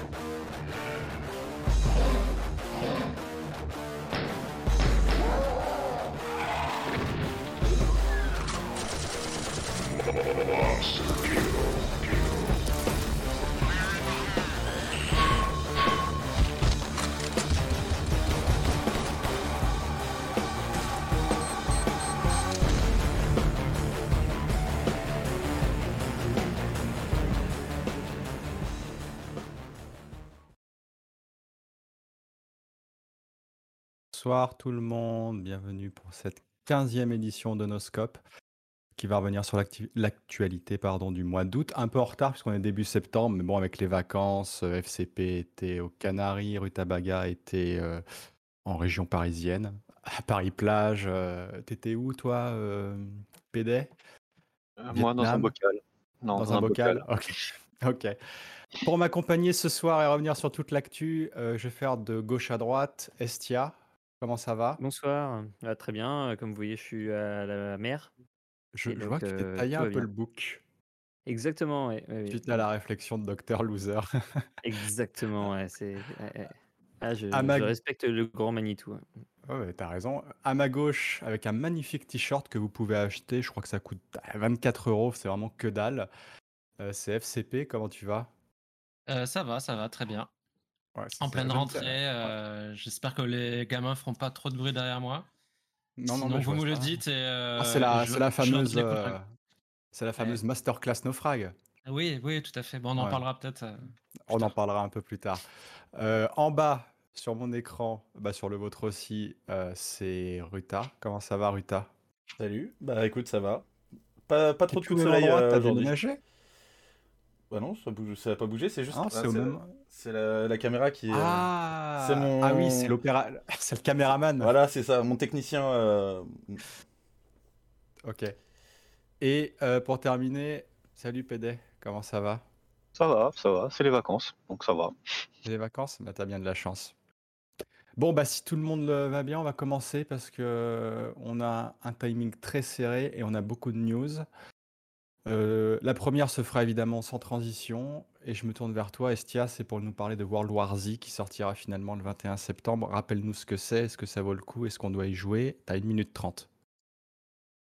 Thank you. Bonsoir tout le monde, bienvenue pour cette 15e édition de Noscope qui va revenir sur l'actualité pardon, du mois d'août. Un peu en retard puisqu'on est début septembre, mais bon, avec les vacances, euh, FCP était aux Canaries, Rutabaga était euh, en région parisienne, à Paris-Plage. Euh, t'étais où toi, euh, PD Moi, dans un bocal. Non, dans, un, bocal, Ok. ok. Pour m'accompagner ce soir et revenir sur toute l'actu, je vais faire de gauche à droite. Estia, Comment ça va? Bonsoir, ah, très bien, comme vous voyez, je suis à la mer Je je vois que tu t'es taillé un peu le bouc. Exactement, ouais, oui, Suite à la réflexion de Docteur Loser. Exactement, ouais, c'est Ah, je je respecte le grand Manitou, ouais. Ouais, tu raison. À ma gauche, avec un magnifique t-shirt que vous pouvez acheter, je crois que ça coûte 24 euros, c'est vraiment que dalle. Euh, c'est FCP, comment tu vas? Euh, ça va, ça va, très bien. En pleine rentrée, euh, j'espère que les gamins feront pas trop de bruit derrière moi. Non, non, Sinon, vous me le dites et ah, c'est la, la fameuse, euh, c'est la fameuse masterclass naufrag. Oui, oui, tout à fait. Bon, on en parlera peut-être. Euh, on en parlera un peu plus tard. en bas, sur mon écran, bah, sur le vôtre aussi, c'est Ruta. Comment ça va, Ruta? Salut. Bah écoute, ça va. Pas, pas trop de coups de soleil aujourd'hui. Bah non, ça bouge, ça n'a pas bougé, c'est juste. Ah, c'est C'est la, la, caméra qui. Ah, c'est mon... ah oui, c'est l'opéra, c'est le caméraman. Voilà, c'est ça, mon technicien. Euh, ok. Et euh, pour terminer, salut PD, comment ça va? Ça va, ça va, c'est les vacances, donc ça va. Les vacances, bah t'as bien de la chance. Bon bah si tout le monde va bien, on va commencer parce que on a un timing très serré et on a beaucoup de news. Euh, la première se fera évidemment sans transition et je me tourne vers toi Estia, c'est pour nous parler de World War Z qui sortira finalement le 21 septembre. Rappelle-nous ce que c'est, est-ce que ça vaut le coup, est-ce qu'on doit y jouer? Tu as 1 minute 30.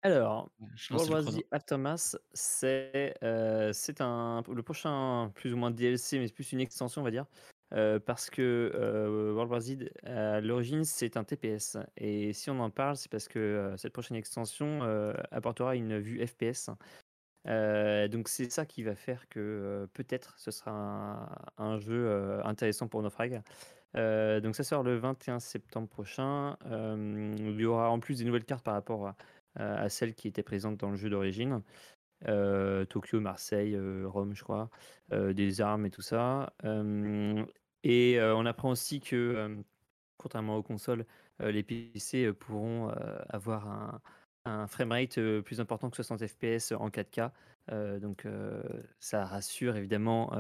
Alors, World War Z Aftermath, c'est, euh, c'est un le prochain plus ou moins DLC, mais c'est plus une extension on va dire, euh, parce que, World War Z à l'origine c'est un TPS et si on en parle, c'est parce que, cette prochaine extension, apportera une vue FPS euh, donc c'est ça qui va faire que euh, peut-être ce sera un, jeu euh, intéressant pour Naufrag. donc ça sort le 21 septembre prochain. il y aura en plus des nouvelles cartes par rapport à, celles qui étaient présentes dans le jeu d'origine. Tokyo, Marseille, Rome, je crois, des armes et tout ça. et on apprend aussi que, contrairement aux consoles, les PC pourront avoir un, un framerate euh, plus important que 60 fps en 4K. Euh, donc euh, ça rassure évidemment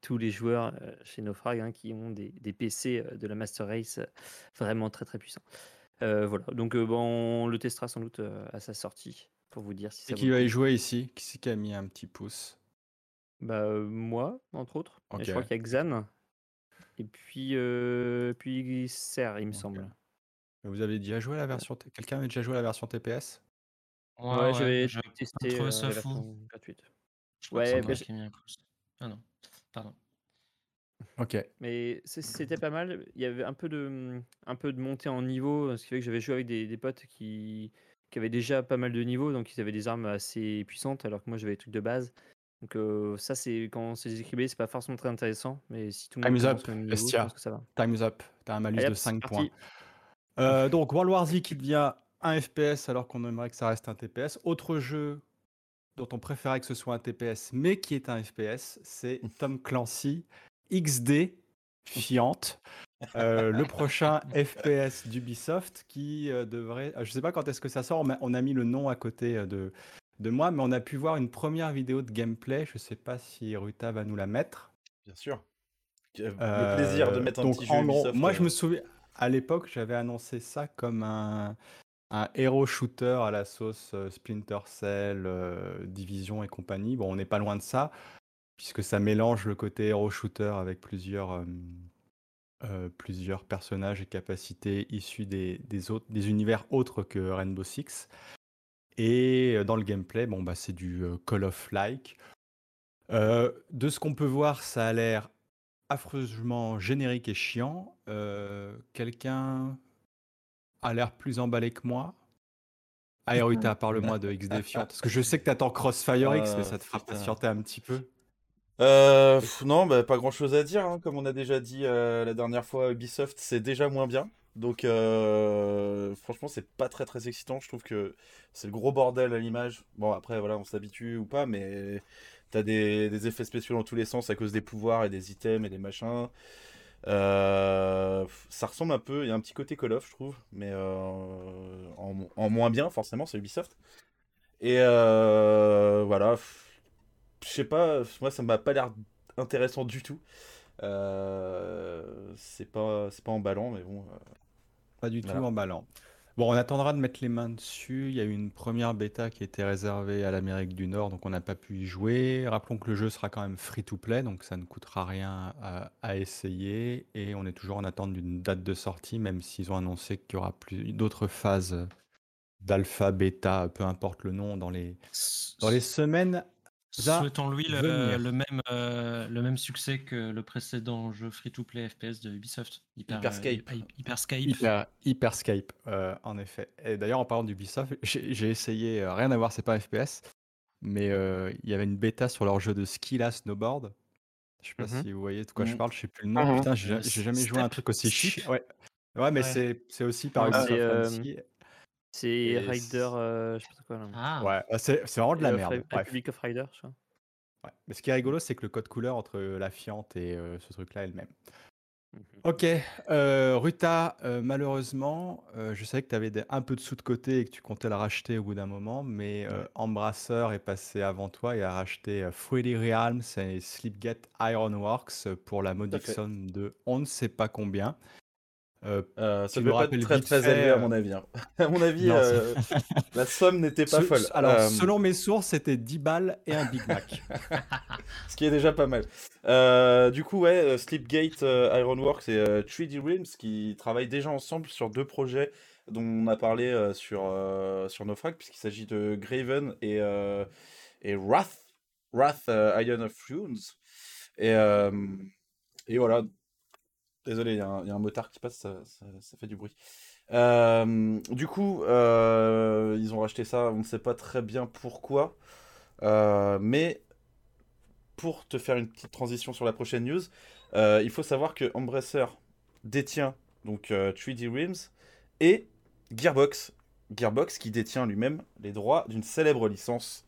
tous les joueurs chez Naufrag hein, qui ont des, PC de la Master Race vraiment très très puissants. voilà, donc bon, on le testera sans doute à sa sortie pour vous dire si ça. Et qui va y jouer ici? Qui c'est qui a mis un petit pouce? Bah moi, entre autres. je crois qu'il y a Xan. Et puis, puis Serre, il me semble. Vous avez déjà joué à la version quelqu'un avait déjà joué à la version TPS? Ouais, j'avais testé, euh, ça fou. gratuite. Ouais, Ah non, pardon. OK. Mais c'était pas mal. Il y avait un peu de un peu de montée en niveau, ce qui fait que j'avais joué avec des des potes qui qui avaient déjà pas mal de niveaux, donc ils avaient des armes assez puissantes, alors que moi j'avais des trucs de base. Donc euh, ça, c'est quand c'est déséquilibré, c'est pas forcément très intéressant, mais si tout le monde Time's up, niveau, je pense que ça va. Time's up. Tu un malus de 5 points. Euh, donc World War Z qui devient un FPS alors qu'on aimerait que ça reste un TPS. Autre jeu dont on préférait que ce soit un TPS mais qui est un FPS, c'est Tom Clancy XD Fiante. Euh, le prochain FPS d'Ubisoft qui euh, devrait. Je sais pas quand est-ce que ça sort, mais on a mis le nom à côté de, de moi, mais on a pu voir une première vidéo de gameplay. Je sais pas si Ruta va nous la mettre. Bien sûr. Le plaisir de mettre un petit jeu Ubisoft. Moi, je me souviens, à l'époque, j'avais annoncé ça comme un, un héros shooter à la sauce euh, Splinter Cell, euh, Division et compagnie. Bon, on n'est pas loin de ça. puisque ça mélange le côté hero shooter avec plusieurs, plusieurs personnages et capacités issus des, autres, des univers autres que Rainbow Six. Et dans le gameplay, bon, bah, c'est du Call of-like. de ce qu'on peut voir, ça a l'air affreusement générique et chiant. Quelqu'un a l'air plus emballé que moi. Aeruta, parle-moi de X Defiant. Parce que je sais que tu attends Crossfire X, mais ça te fera patienter un petit peu. Euh, non, bah, pas grand chose à dire. Hein. Comme on a déjà dit euh, la dernière fois, Ubisoft, c'est déjà moins bien. Donc, euh, franchement, c'est pas très très excitant. Je trouve que c'est le gros bordel à l'image. Bon, après, voilà, on s'habitue ou pas, mais t'as des, des effets spéciaux dans tous les sens à cause des pouvoirs et des items et des machins. Euh, ça ressemble un peu, il y a un petit côté Call of, je trouve, mais euh, en, moins bien, forcément, c'est Ubisoft. Et euh, voilà, je sais pas, moi ça m'a pas l'air intéressant du tout. c'est pas, c'est pas emballant, mais bon. pas du tout emballant. Bon, on attendra de mettre les mains dessus. Il y a eu une première bêta qui était réservée à l'Amérique du Nord, donc on n'a pas pu y jouer. Rappelons que le jeu sera quand même free-to-play, donc ça ne coûtera rien à, essayer. Et on est toujours en attente d'une date de sortie, même s'ils ont annoncé qu'il y aura plus d'autres phases d'alpha, bêta, peu importe le nom, dans les, dans les semaines Souhaitons-lui le, même, euh, le même succès que le précédent jeu free-to-play FPS de Ubisoft. Hyperscape. Hyperscape. Hyperscape, euh, en effet. Et d'ailleurs, en parlant d'Ubisoft, j'ai essayé, euh, rien à voir, c'est pas FPS, mais il y avait une bêta sur leur jeu de ski là, snowboard. Je sais pas mm-hmm. si vous voyez de quoi je mm-hmm. parle, je sais plus le nom. Mm-hmm. Putain, j'ai jamais joué à un truc aussi chic. Ouais. ouais, mais c'est aussi par exemple. C'est Rider, je sais pas quoi là. Ah. Ouais, bah, c'est vraiment de la merde. Republic of Rider, je crois. Ouais. Mais ce qui est rigolo, c'est que le code couleur entre la Fiante et ce truc-là est le même. Mmh ok, Ruta, malheureusement, je savais que tu avais un peu de sous de côté et que tu comptais la racheter au bout d'un moment, mais Embrasseur est passé avant toi et a racheté Freddy Realms et Sleepgate Ironworks pour la modique somme de on ne sait pas combien. Euh, euh, ça ne peut pas être très très élevé à mon avis. Hein. à mon avis, euh, la somme n'était pas folle. Alors, selon mes sources, c'était 10 balles et un Big Mac. Ce qui est déjà pas mal. du coup, ouais, Sleepgate, Ironworks et 3D Realms qui travaillent déjà ensemble sur deux projets dont on a parlé sur, sur Naufrag, puisqu'il s'agit de Graven et, et Wrath, Wrath Iron of Runes. Et, et voilà, Désolé, il y, a un motard qui passe, ça, fait du bruit. Euh, du coup, euh, ils ont racheté ça, on ne sait pas très bien pourquoi. Euh, mais pour te faire une petite transition sur la prochaine news, il faut savoir que Embracer détient donc 3D Realms et Gearbox. Gearbox qui détient lui-même les droits d'une célèbre licence,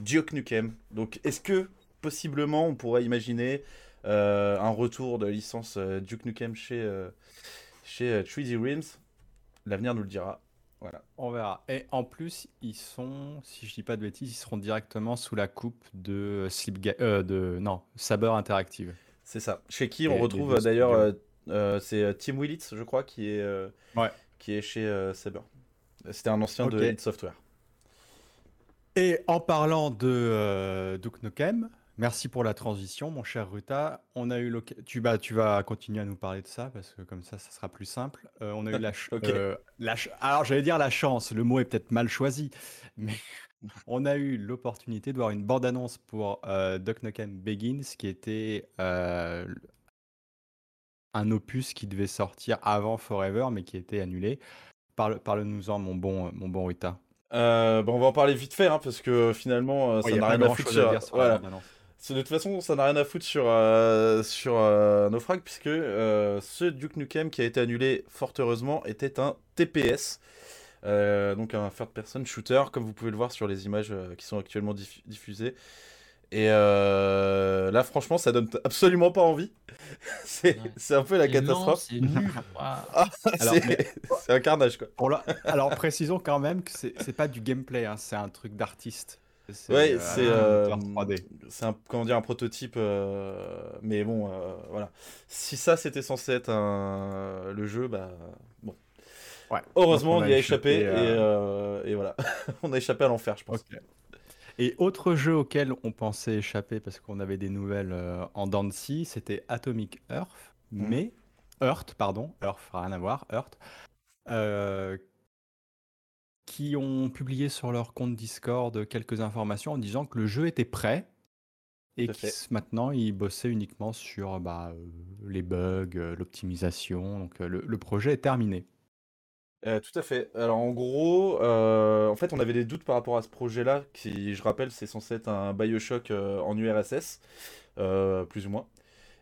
Duke Nukem. Donc est-ce que possiblement on pourrait imaginer un retour de licence euh, Duke Nukem chez, euh, chez 3D Realms. L'avenir nous le dira. Voilà. On verra. Et en plus, ils sont, si je dis pas de bêtises, ils seront directement sous la coupe de Sleep de non Saber Interactive. C'est ça. Chez qui on retrouve d'ailleurs, c'est Tim Willits, je crois, qui est, qui est chez Saber. C'était un ancien de Hit Software. Et en parlant de Duke Nukem, Merci pour la transition, mon cher Ruta. On a eu tu, vas, tu vas continuer à nous parler de ça parce que comme ça, ça sera plus simple. Euh, on a eu la, euh, alors j'allais dire la chance. Le mot est peut-être mal choisi, mais on a eu l'opportunité de voir une bande-annonce pour euh, Duck Nukem Begins, qui était un opus qui devait sortir avant Forever, mais qui était annulé. Parle, parle-nous-en, mon bon, mon bon Ruta. bon, on va en parler vite fait, hein, parce que finalement, ça n'a rien à foutre. Sur... Voilà. De toute façon, ça n'a rien à foutre sur, euh, sur euh, Naufrag, puisque euh, ce Duke Nukem qui a été annulé fort heureusement était un TPS, donc un third person shooter, comme vous pouvez le voir sur les images qui sont actuellement diffusées. Et là, franchement, ça donne absolument pas envie. c'est un peu la catastrophe. Ah, c'est un carnage, quoi. Alors, précisons quand même que c'est pas du gameplay, hein, c'est un truc d'artiste. Ouais, c'est euh, c'est un comment dire un prototype, euh, mais bon, euh, voilà. Si ça c'était censé être un, le jeu, bah bon. Ouais. Heureusement, on, y a échappé, et, et, voilà, on a échappé à l'enfer, je pense. Et autre jeu auquel on pensait échapper parce qu'on avait des nouvelles en Dancy, c'était Atomic Earth, mmh. mais Earth, pardon, Earth, rien à voir, Earth, qui ont publié sur leur compte Discord quelques informations en disant que le jeu était prêt et que maintenant ils bossaient uniquement sur bah, les bugs, l'optimisation. Donc le, projet est terminé. tout à fait. Alors en gros, en fait, on avait des doutes par rapport à ce projet-là, qui, je rappelle, c'est censé être un Bioshock en URSS, plus ou moins.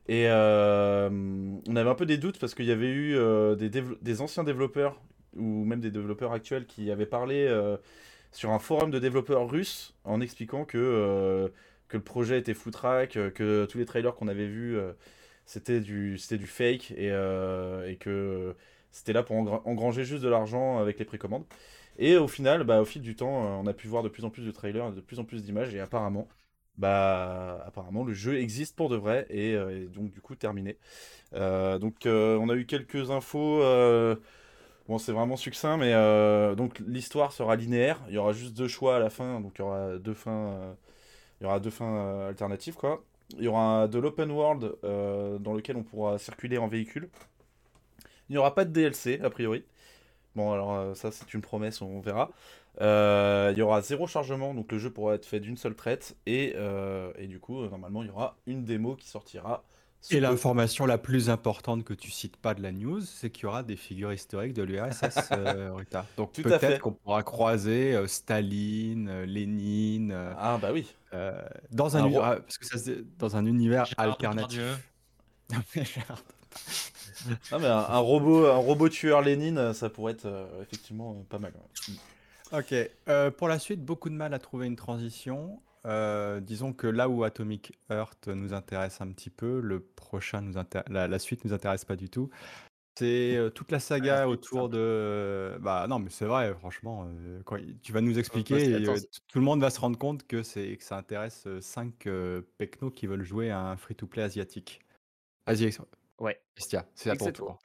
Et on avait un peu des doutes parce qu'il y avait eu des, des, anciens développeurs ou même des développeurs actuels qui avaient parlé sur un forum de développeurs russes en expliquant que, que le projet était footrack, que tous les trailers qu'on avait vus c'était du, du fake et, et que c'était là pour engranger juste de l'argent avec les précommandes. Et au final, bah, au fil du temps, on a pu voir de plus en plus de trailers, de plus en plus d'images et apparemment, bah apparemment le jeu existe pour de vrai et, euh, donc du coup terminé. Euh, donc euh, on a eu quelques infos. Bon c'est vraiment succinct mais donc l'histoire sera linéaire. Il y aura juste deux choix à la fin donc il y aura deux fins. il y aura deux fins alternatives quoi. Il y aura de l'open world dans lequel on pourra circuler en véhicule. Il n'y aura pas de DLC a priori. Bon alors ça c'est une promesse on verra. Euh, il y aura zéro chargement, donc le jeu pourra être fait d'une seule traite. Et, euh, et du coup, normalement, il y aura une démo qui sortira. Et l'information la plus importante que tu cites pas de la news, c'est qu'il y aura des figures historiques de l'URSS, euh, Rita. Donc peut-être qu'on pourra croiser Staline, Lénine. ah bah oui. dans un, ah, parce que ça, dans un univers alternatif. ah, mais un, robot, un robot tueur Lénine, ça pourrait être effectivement pas mal. Ok. Euh, pour la suite, beaucoup de mal à trouver une transition. Euh, disons que là où Atomic Heart nous intéresse un petit peu, le prochain nous la, la suite nous intéresse pas du tout. C'est euh, toute la saga autour de. Bah non, mais c'est vrai, franchement, quand tu vas nous expliquer, tout le monde va se rendre compte que c'est que ça intéresse 5 pecnos qui veulent jouer à un free-to-play asiatique. Vas-y, Ouais, Bestia, c'est à ton tour.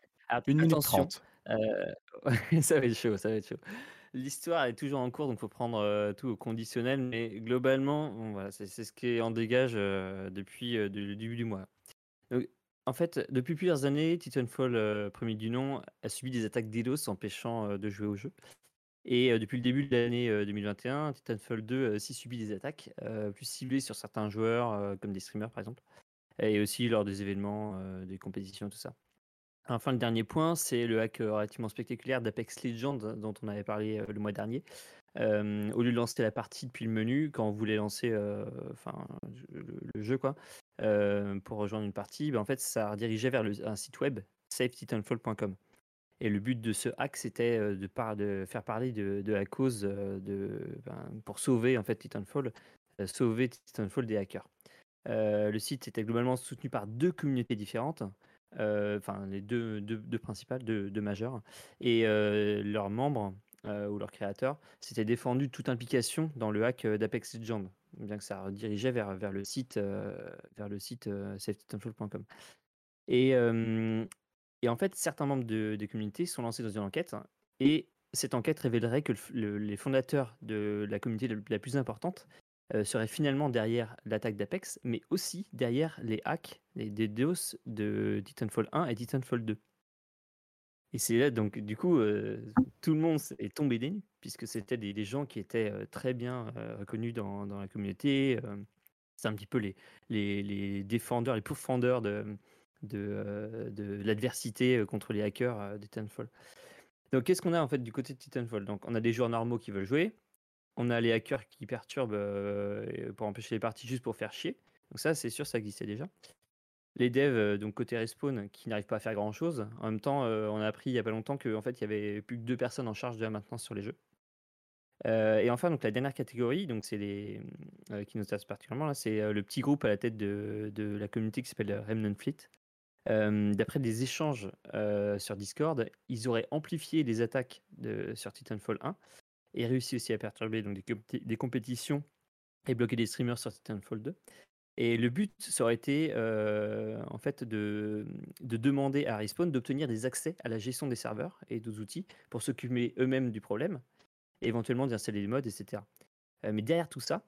Une minute trente. ça va être chaud, ça va être chaud. L'histoire est toujours en cours, donc il faut prendre tout au conditionnel, mais globalement, voilà, c'est ce qui en dégage depuis le début du mois. en fait, depuis plusieurs années, Titanfall, premier du nom, a subi des attaques DDoS empêchant de jouer au jeu. Et depuis le début de l'année 2021, Titanfall 2 aussi subit des attaques, plus ciblées sur certains joueurs, comme des streamers par exemple, et aussi lors des événements, des compétitions, tout ça. Enfin, le dernier point, c'est le hack relativement spectaculaire d'Apex Legends dont on avait parlé le mois dernier. au lieu de lancer la partie depuis le menu, quand on voulait lancer le, jeu quoi, pour rejoindre une partie, ben, en fait, ça redirigeait vers un site web, safetitanfall.com. Et le but de ce hack, c'était de, de, faire parler de, la cause de, ben, pour sauver en fait Titanfall, sauver Titanfall des hackers. le site était globalement soutenu par deux communautés différentes. Euh, enfin les deux, deux, principales, deux, majeures, et euh, leurs membres euh, ou leurs créateurs s'étaient défendus toute implication dans le hack d'Apex Legends, bien que ça dirigeait vers, vers le site, vers le site Et, et en fait, certains membres de, des communautés sont lancés dans une enquête, et cette enquête révélerait que les fondateurs de la communauté la plus importante euh, serait finalement derrière l'attaque d'Apex, mais aussi derrière les hacks, les DDoS de Titanfall 1 et Titanfall 2. Et c'est là, donc, du coup, euh, tout le monde est tombé des nues, puisque c'était des, gens qui étaient euh, très bien reconnus dans, la communauté. c'est un petit peu les, les, les défendeurs, les pourfendeurs de, de, de l'adversité contre les hackers de Titanfall. Donc, qu'est-ce qu'on a en fait du côté de Titanfall? Donc, on a des joueurs normaux qui veulent jouer, on a les hackers qui perturbent pour empêcher les parties juste pour faire chier. Donc ça, c'est sûr, ça existait déjà. Les devs, donc côté respawn, qui n'arrivent pas à faire grand chose. En même temps, on a appris il n'y a pas longtemps qu'en fait, il y avait plus que deux personnes en charge de la maintenance sur les jeux. et enfin, donc la dernière catégorie, donc c'est les qui nous intéresse particulièrement là, c'est le petit groupe à la tête de, la communauté qui s'appelle Remnant Fleet. D'après des échanges sur Discord, ils auraient amplifié les attaques de, sur Titanfall 1 et réussi aussi à perturber donc, des, compétitions et bloquer des streamers sur Titanfall 2. Et le but, ça aurait été euh, en fait de, de, demander à Respawn d'obtenir des accès à la gestion des serveurs et d'autres outils pour s'occuper eux-mêmes du problème, et éventuellement d'installer des modes, etc. Euh, mais derrière tout ça,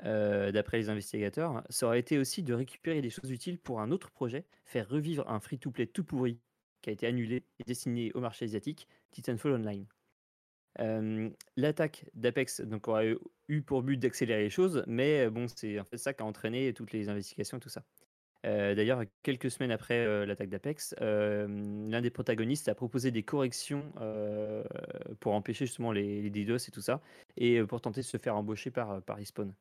d'après les investigateurs, ça aurait été aussi de récupérer des choses utiles pour un autre projet, faire revivre un free-to-play tout pourri qui a été annulé et destiné au marché asiatique, Titanfall Online. L'attaque d'Apex donc aurait eu pour but d'accélérer les choses, mais bon, c'est en fait ça qui a entraîné toutes les investigations et tout ça. D'ailleurs, quelques semaines après l'attaque d'Apex, l'un des protagonistes a proposé des corrections pour empêcher justement les, les, DDoS et tout ça, et pour tenter de se faire embaucher par, par Respawn.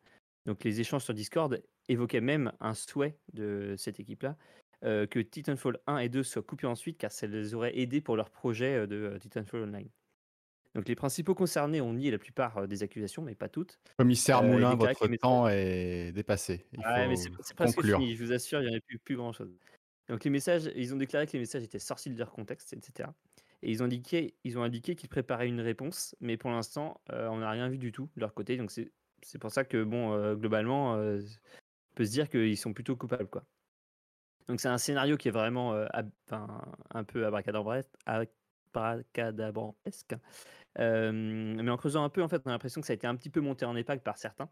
Donc les échanges sur Discord évoquaient même un souhait de cette équipe-là, que Titanfall 1 et 2 soient coupés ensuite, car ça les aurait aidés pour leur projet de Titanfall Online. Donc les principaux concernés ont nié la plupart des accusations, mais pas toutes. Commissaire Moulin, votre temps est dépassé. mais c'est presque fini, je vous assure, il n'y en a plus, plus grand-chose. Donc les messages, ils ont déclaré que les messages étaient sortis de leur contexte, etc. Et ils ont indiqué, ils ont indiqué qu'ils préparaient une réponse, mais pour l'instant, on n'a rien vu du tout de leur côté. Donc c'est pour ça que bon, globalement, on peut se dire qu'ils sont plutôt coupables, quoi. Donc c'est un scénario qui est vraiment un peu abracadabrantesque, mais en creusant un peu, en fait, on a l'impression que ça a été un petit peu monté en épingle par certains,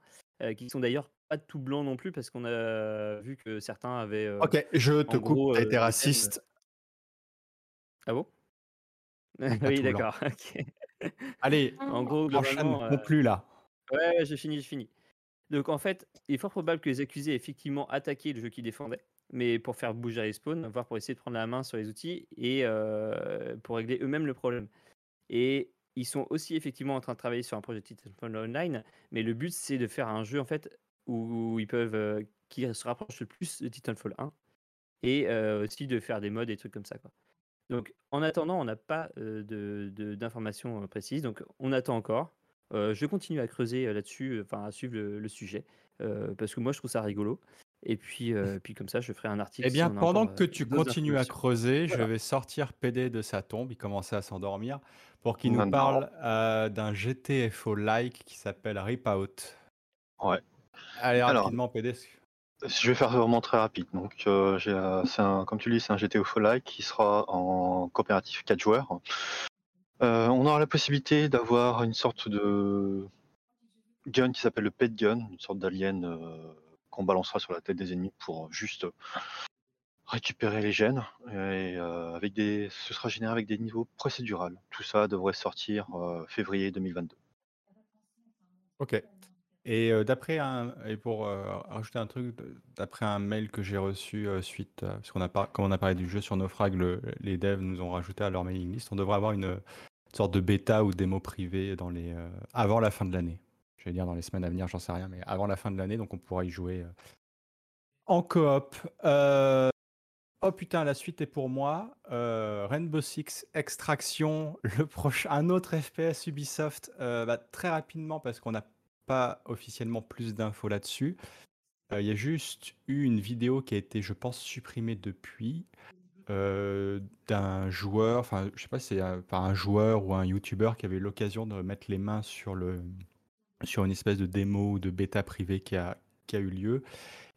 qui sont d'ailleurs pas tout blancs non plus, parce qu'on a vu que certains avaient. ok, je te coupe, t'as été raciste. Ah bon? Oui, d'accord. Allez, en gros, globalement. plus là. Ouais, j'ai fini, j'ai fini. Donc en fait, il est fort probable que les accusés aient effectivement attaqué le jeu qu'ils défendaient, mais pour faire bouger les spawns, voire pour essayer de prendre la main sur les outils et pour régler eux-mêmes le problème. Et ils sont aussi effectivement en train de travailler sur un projet Titanfall Online, mais le but c'est de faire un jeu en fait où ils peuvent qui se rapproche le plus de Titanfall 1 et aussi de faire des modes et trucs comme ça. Donc en attendant, on n'a pas d'informations précises, donc on attend encore. je continue à creuser là-dessus, enfin à suivre le, sujet parce que moi je trouve ça rigolo. Et puis, puis comme ça, je ferai un article. Eh bien, pendant que tu continues à creuser, je vais sortir PD de sa tombe. Il commençait à s'endormir pour qu'il nous parle d'un GTFO-like qui s'appelle Rip Out. Ouais. Allez, rapidement, PD. Je vais faire vraiment très rapide. Donc, comme tu dis, c'est un GTFO-like qui sera en coopératif 4 joueurs. on aura la possibilité d'avoir une sorte de gun qui s'appelle le Pet Gun, une sorte d'alien qu'on balancera sur la tête des ennemis pour juste récupérer les gènes. Et euh, avec des, ce sera généré avec des niveaux procédurales. Tout ça devrait sortir euh, février 2022. Ok. Et euh, d'après un et pour rajouter un truc, d'après un mail que j'ai reçu suite, parce qu'on a pas, comme on a parlé du jeu sur Naufrag, les devs nous ont rajouté à leur mailing list. On devrait avoir une, sorte de bêta ou démo privée dans les avant la fin de l'année. Je vais dire dans les semaines à venir, j'en sais rien, mais avant la fin de l'année, donc on pourra y jouer euh, en coop. Euh, oh putain, la suite est pour moi. Euh, Rainbow Six Extraction, le prochain, un autre FPS Ubisoft, bah, très rapidement parce qu'on n'a pas officiellement plus d'infos là-dessus. Il y a juste eu une vidéo qui a été, je pense, supprimée depuis. d'un joueur, enfin je sais pas si c'est un, un joueur ou un YouTuber qui avait l'occasion de mettre les mains sur le, sur une espèce de démo ou de bêta privée qui a, qui a eu lieu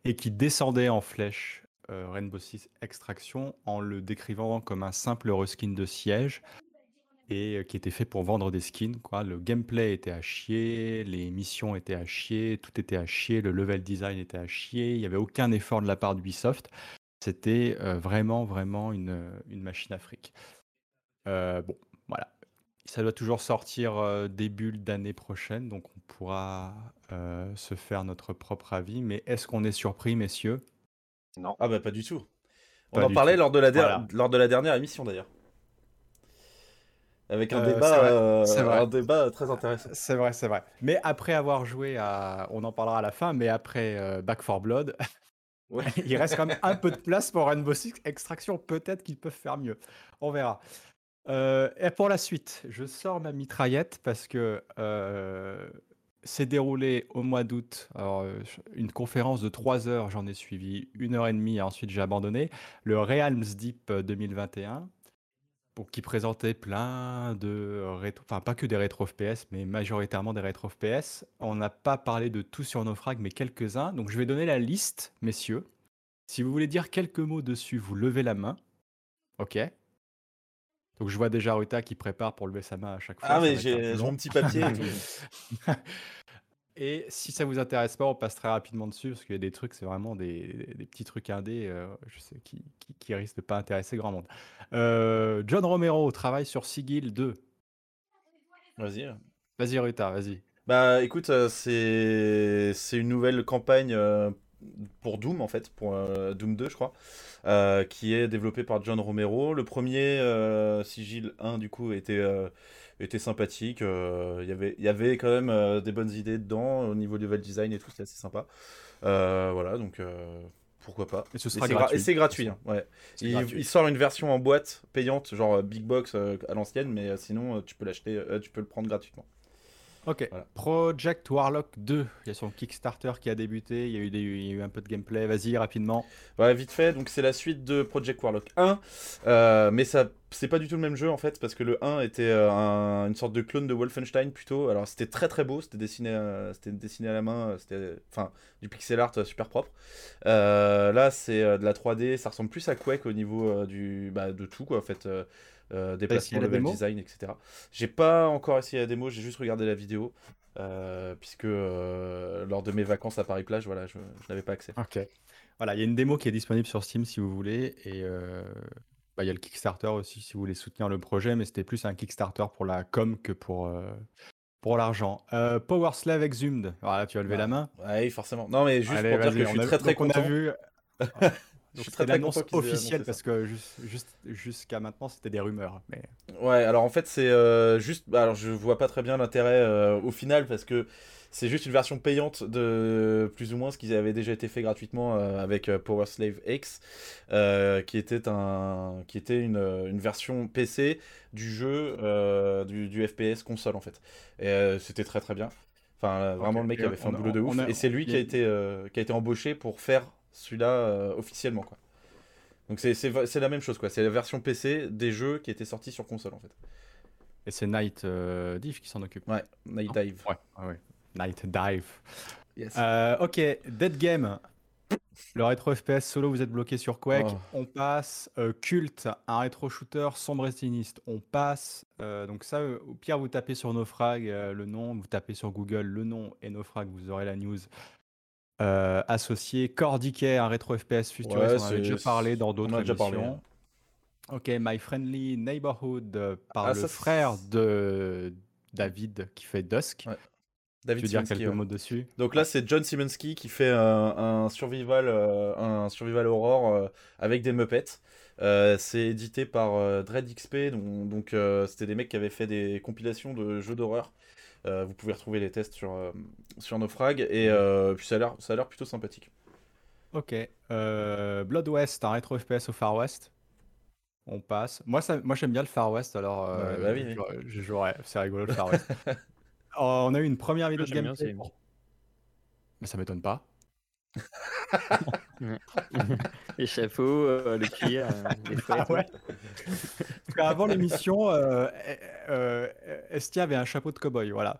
et qui descendait en flèche euh, Rainbow Six Extraction en le décrivant comme un simple reskin de siège et euh, qui était fait pour vendre des skins. Quoi. Le gameplay était à chier, les missions étaient à chier, tout était à chier, le level design était à chier, il n'y avait aucun effort de la part d'Ubisoft. C'était euh, vraiment, vraiment une, une machine à fric. bon, voilà. Ça doit toujours sortir début d'année prochaine, donc on pourra se faire notre propre avis. Mais est-ce qu'on est surpris, messieurs? Non. Ah bah pas du tout. On en parlait lors de, la lors de la dernière émission d'ailleurs. Avec un, débat, un débat très intéressant. C'est vrai, c'est vrai. Mais après avoir joué à. On en parlera à la fin, mais après Back 4 Blood, il reste quand même un peu de place pour Rainbow Six Extraction. Peut-être qu'ils peuvent faire mieux. On verra. Euh, et pour la suite, je sors ma mitraillette parce que euh, c'est déroulé au mois d'août. Euh, une conférence de 3 heures, j'en ai suivi une heure et demie et ensuite j'ai abandonné. Le Realms Deep 2021, pour, qui présentait plein de rétro, enfin pas que des rétro FPS, mais majoritairement des rétro FPS. On n'a pas parlé de tout sur Naufrag, mais quelques-uns. Donc je vais donner la liste, messieurs. Si vous voulez dire quelques mots dessus, vous levez la main. Ok. Donc je vois déjà Ruta qui prépare pour lever sa main à chaque fois. Ah mais j'ai mon petit papier. Et si ça vous intéresse pas, on passe très rapidement dessus parce qu'il y a des trucs, c'est vraiment des, des petits trucs indés, euh, je sais, qui, qui, qui risquent de pas intéresser grand monde. Euh, John Romero travaille sur Sigil 2. Vas-y. Vas-y, Ruta, vas-y. Bah écoute, euh, c'est c'est une nouvelle campagne pour Doom en fait, pour Doom 2 je crois, qui est développée par John Romero. Le premier Sigil 1 du coup était était sympathique. Euh, y Il y avait quand même euh, des bonnes idées dedans au niveau du level design et tout, c'est assez sympa. Euh, voilà, donc pourquoi pas. Et ce gratuit. c'est gratuit, hein, ouais. Il, sort une version en boîte payante, genre big box à l'ancienne, mais sinon tu peux l'acheter, tu peux le prendre gratuitement. Ok. Project Warlock 2, il y a son Kickstarter qui a débuté, il y a eu, des, il y a eu un peu de gameplay, vas-y rapidement. Ouais, vite fait, donc c'est la suite de Project Warlock 1, euh, mais ça c'est pas du tout le même jeu en fait, parce que le 1 était euh, une sorte de clone de Wolfenstein plutôt, alors c'était très très beau, c'était dessiné, euh, c'était dessiné à la main, c'était enfin du pixel art super propre. là c'est de la 3D, ça ressemble plus à Quake au niveau du, bah, de tout quoi en fait euh, déplacement, level design, etc. J'ai pas encore essayé la démo, j'ai juste regardé la vidéo. Euh, puisque euh, lors de mes vacances à Paris Plage, voilà, je, n'avais pas accès. Ok. Voilà, il y a une démo qui est disponible sur Steam si vous voulez, et bah, il y a le Kickstarter aussi si vous voulez soutenir le projet, mais c'était plus un Kickstarter pour la com que pour, pour l'argent. Power Slave Exhumed, voilà, tu as levé la main. Oui, forcément. Non, mais juste pour dire que je suis très très content. On a vu... C'est l'annonce officielle parce que juste, jusqu'à maintenant c'était des rumeurs. Mais... Ouais, alors en fait c'est euh, juste, bah, alors je vois pas très bien l'intérêt euh, au final parce que c'est juste une version payante de plus ou moins ce qui avait déjà été fait gratuitement euh, avec Power Slave X, qui était un, qui était une, une version PC du jeu du, du, FPS console en fait. Et c'était très très bien. Enfin, vraiment, le mec avait fait un boulot de ouf. et c'est lui qui a, été, qui a été embauché pour faire celui-là euh, officiellement quoi. Donc c'est la même chose quoi, c'est la version PC des jeux qui étaient sortis sur console en fait. Et c'est Night euh, Dive qui s'en occupe. Ouais, Night Dive. Ouais, ouais. Night Dive. Yes. Euh, ok, Dead Game. Le rétro FPS solo, vous êtes bloqué sur Quake. Oh. On passe Cult, un rétro shooter sombre et sinistre. On passe. donc ça, au pire, vous tapez sur Naufrag le nom, vous tapez sur Google le nom et Naufrag, vous aurez la news. Euh, associé Cordiquet, un rétro FPS futuriste, on en avait déjà parlé dans d'autres émissions. Ok, My Friendly Neighborhood euh, par ah, le frère de David qui fait Dusk. David tu veux dire quelques mots dessus? Donc là, c'est John Simonski qui fait un, survival, euh, un survival horror avec des Muppets. c'est édité par Dread XP, donc c'était des mecs qui avaient fait des compilations de jeux d'horreur euh, vous pouvez retrouver les tests sur, euh, sur Naufrag. Et euh, puis ça a l'air plutôt sympathique. Ok. Blood West, un rétro FPS au Far West. On passe. Moi, ça, moi j'aime bien le Far West, alors bah je, jouerai. C'est rigolo le Far West. On a eu une première vidéo de gameplay. Mais ça m'étonne pas. Les chapeaux, euh, le cuir, euh, les ah Avant l'émission, euh, Estia avait un chapeau de cowboy, voilà.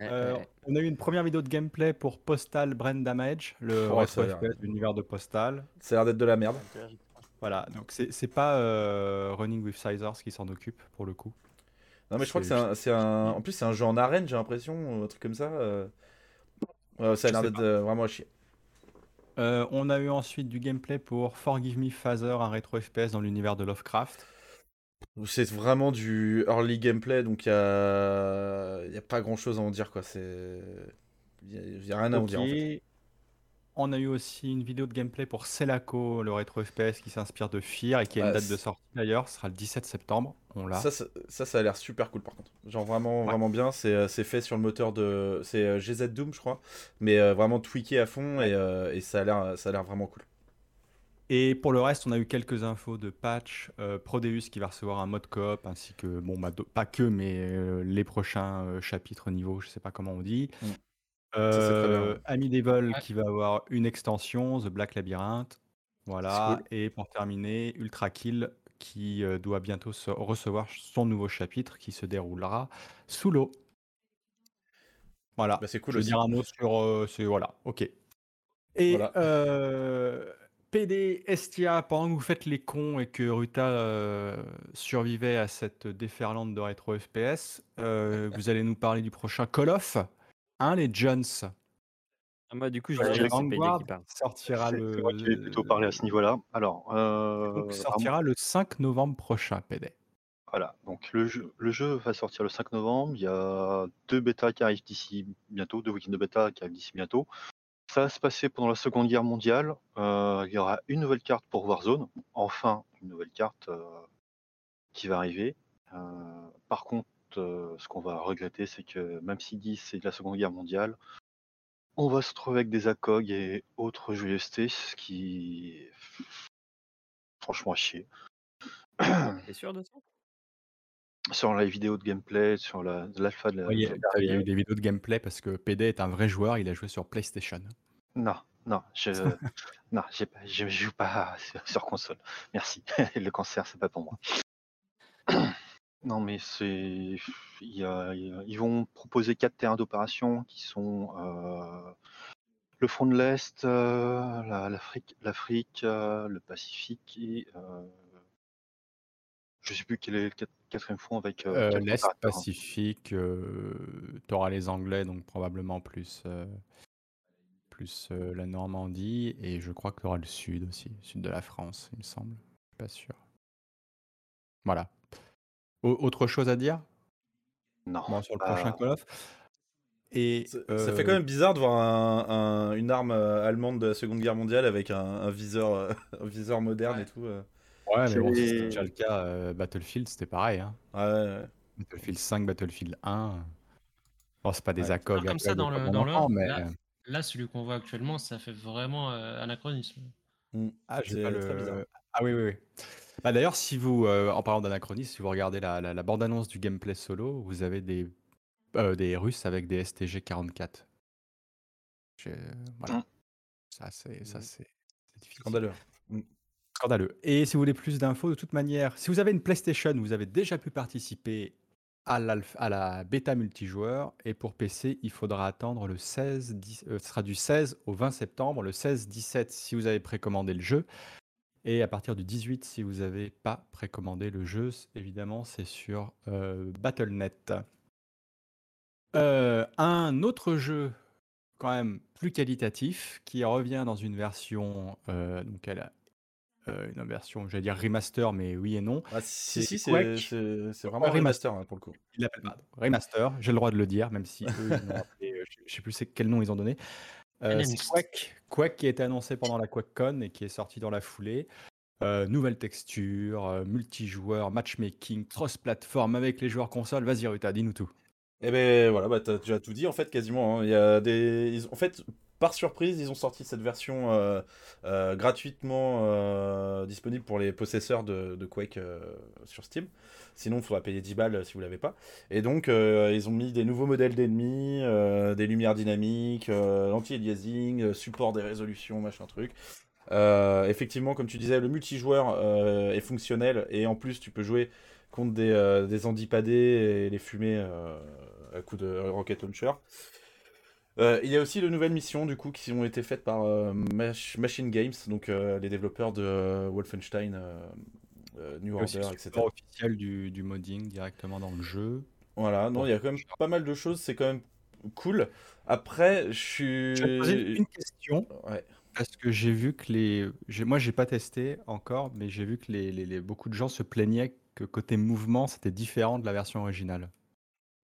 on a eu une première vidéo de gameplay pour Postal Brain Damage, le oh, l'univers de Postal. Ça a l'air d'être de la merde. Voilà, donc c'est pas Running with Sizers qui s'en occupe pour le coup. Non, mais je crois que c'est un, un, En plus, c'est un jeu en arène, j'ai l'impression, un truc comme ça. ça a l'air d'être vraiment à chier. Euh, on a eu ensuite du gameplay pour Forgive Me Father, un rétro FPS dans l'univers de Lovecraft. C'est vraiment du early gameplay, donc il n'y a... Y a pas grand chose à en dire. quoi. Il n'y a... rien à en dire. En fait. On a eu aussi une vidéo de gameplay pour Celaco, le rétro FPS qui s'inspire de Fear et qui a une date de sortie d'ailleurs, ce sera le 17 septembre. On ça, ça, ça, a l'air super cool par contre. Genre vraiment, vraiment bien. Euh, c'est fait sur le moteur de. C'est euh, GZ Doom, je crois. Mais euh, vraiment tweaké à fond et, et, ça a l'air vraiment cool. Et pour le reste, on a eu quelques infos de patch. Prodeus qui va recevoir un mode coop ainsi que, bon, bah, pas que, mais les prochains chapitres niveau, je sais pas comment on dit. Euh, Ami Devil qui va avoir une extension, The Black Labyrinth. Voilà. Et pour terminer, Ultra Kill qui euh, doit bientôt recevoir son nouveau chapitre qui se déroulera sous l'eau. Voilà. Bah, c'est cool Je veux dire un mot sur. Euh, voilà, ok. Et PD Estia, pendant que vous faites les cons et que Ruta survivait à cette déferlante de rétro FPS, vous allez nous parler du prochain Call of. 1, les Jones. Ah, moi, du coup, je dirais Vanguard sortira le. Moi qui plutôt parlé à ce niveau-là. Alors, euh, sortira le 5 novembre prochain, PD. Voilà, donc le jeu, le jeu va sortir le 5 novembre. Il y a deux bêtas qui arrivent d'ici bientôt, deux week-ends de bêta qui arrivent d'ici bientôt. Ça va se passer pendant la Seconde Guerre mondiale. Euh, il y aura une nouvelle carte pour Warzone. Enfin, une nouvelle carte euh, qui va arriver. par contre, ce qu'on va regretter, c'est que même si 10 c'est de la Seconde Guerre mondiale, on va se retrouver avec des ACOG et autres JST, ce qui franchement à chier. T'es sûr de ça? Sur les vidéos de gameplay, sur l'alpha de la. il y, a, eu des vidéos de gameplay parce que PD est un vrai joueur, il a joué sur PlayStation. Non, non, je non, je joue pas sur, console. Merci. Le cancer, c'est pas pour moi. Non, mais c'est. ils vont proposer quatre terrains d'opération qui sont euh, le front de l'Est, euh, l'Afrique, l'Afrique, euh, le Pacifique et je sais plus quel est le quatrième front avec l'Est, Pacifique, tu auras les Anglais, donc probablement plus, plus la Normandie, et je crois que tu auras le Sud aussi, le Sud de la France, il me semble. Je suis pas sûr. Voilà autre chose à dire? Non. sur le prochain Call of et ça, fait quand même bizarre de voir une arme euh, allemande de la Seconde Guerre mondiale avec un, viseur, euh, un viseur moderne et tout. Euh. Ouais, mais bon, c'était déjà le cas. Battlefield, c'était pareil. Hein. Ouais, Battlefield 5, Battlefield 1. Bon, c'est pas des accords comme ça dans le, dans le mais... là, celui qu'on voit actuellement, ça fait vraiment anachronisme. Mmh. Ah, j'ai pas le... Ah oui, oui, oui. Bah, d'ailleurs, si vous, euh, en parlant d'anachronisme, si vous regardez la, bande-annonce du gameplay solo, vous avez des, euh, des Russes avec des STG 44. voilà. Ah. Ça, c'est, mmh. c'est, difficile. Scandaleux. Mmh. Scandaleux. Et si vous voulez plus d'infos, de toute manière, si vous avez une PlayStation, vous avez déjà pu participer à, à la bêta multijoueur. Et pour PC, il faudra attendre le 16, euh, ce sera du 16 au 20 septembre. Le 16-17 si vous avez précommandé le jeu. Et à partir du 18, si vous n'avez pas précommandé le jeu, évidemment, c'est sur euh, Battle.net. Euh, un autre jeu, quand même plus qualitatif, qui revient dans une version, euh, donc elle a une version, j'allais dire remaster, mais oui et non. Ah, si, si, c'est vraiment un remaster hein, pour le coup. Remaster, j'ai le droit de le dire, même si eux, je ne sais plus quel nom ils ont donné. Euh, c'est. Quake qui a été annoncé pendant la QuakeCon et qui est sorti dans la foulée. Euh, nouvelle texture, euh, multijoueur, matchmaking, cross-platform avec les joueurs console. Vas-y, Ruta, dis-nous tout. Eh ben voilà, bah, t'as déjà tout dit en fait quasiment. Hein. Il y a des, en fait, par surprise, ils ont sorti cette version euh, euh, gratuitement euh, disponible pour les possesseurs de, Quake sur Steam. Sinon, il faudra payer 10 balles si vous l'avez pas. Et donc, ils ont mis des nouveaux modèles d'ennemis, des lumières dynamiques, anti-aliasing, support des résolutions, machin truc. effectivement, comme tu disais, le multijoueur est fonctionnel et en plus, tu peux jouer contre des, handipadés et les fumer à coup de rocket launcher. Euh, il y a aussi de nouvelles missions du coup qui ont été faites par euh, Machine Games, donc euh, les développeurs de Wolfenstein, New Order, etc. officiel du, du, modding directement dans le jeu. Voilà, non, il y a quand même pas mal de choses, c'est quand même cool. Après, je suis. Je vais poser une question. Ouais. Parce que j'ai vu que les. Moi, j'ai pas testé encore, mais j'ai vu que les, les, beaucoup de gens se plaignaient que côté mouvement, c'était différent de la version originale.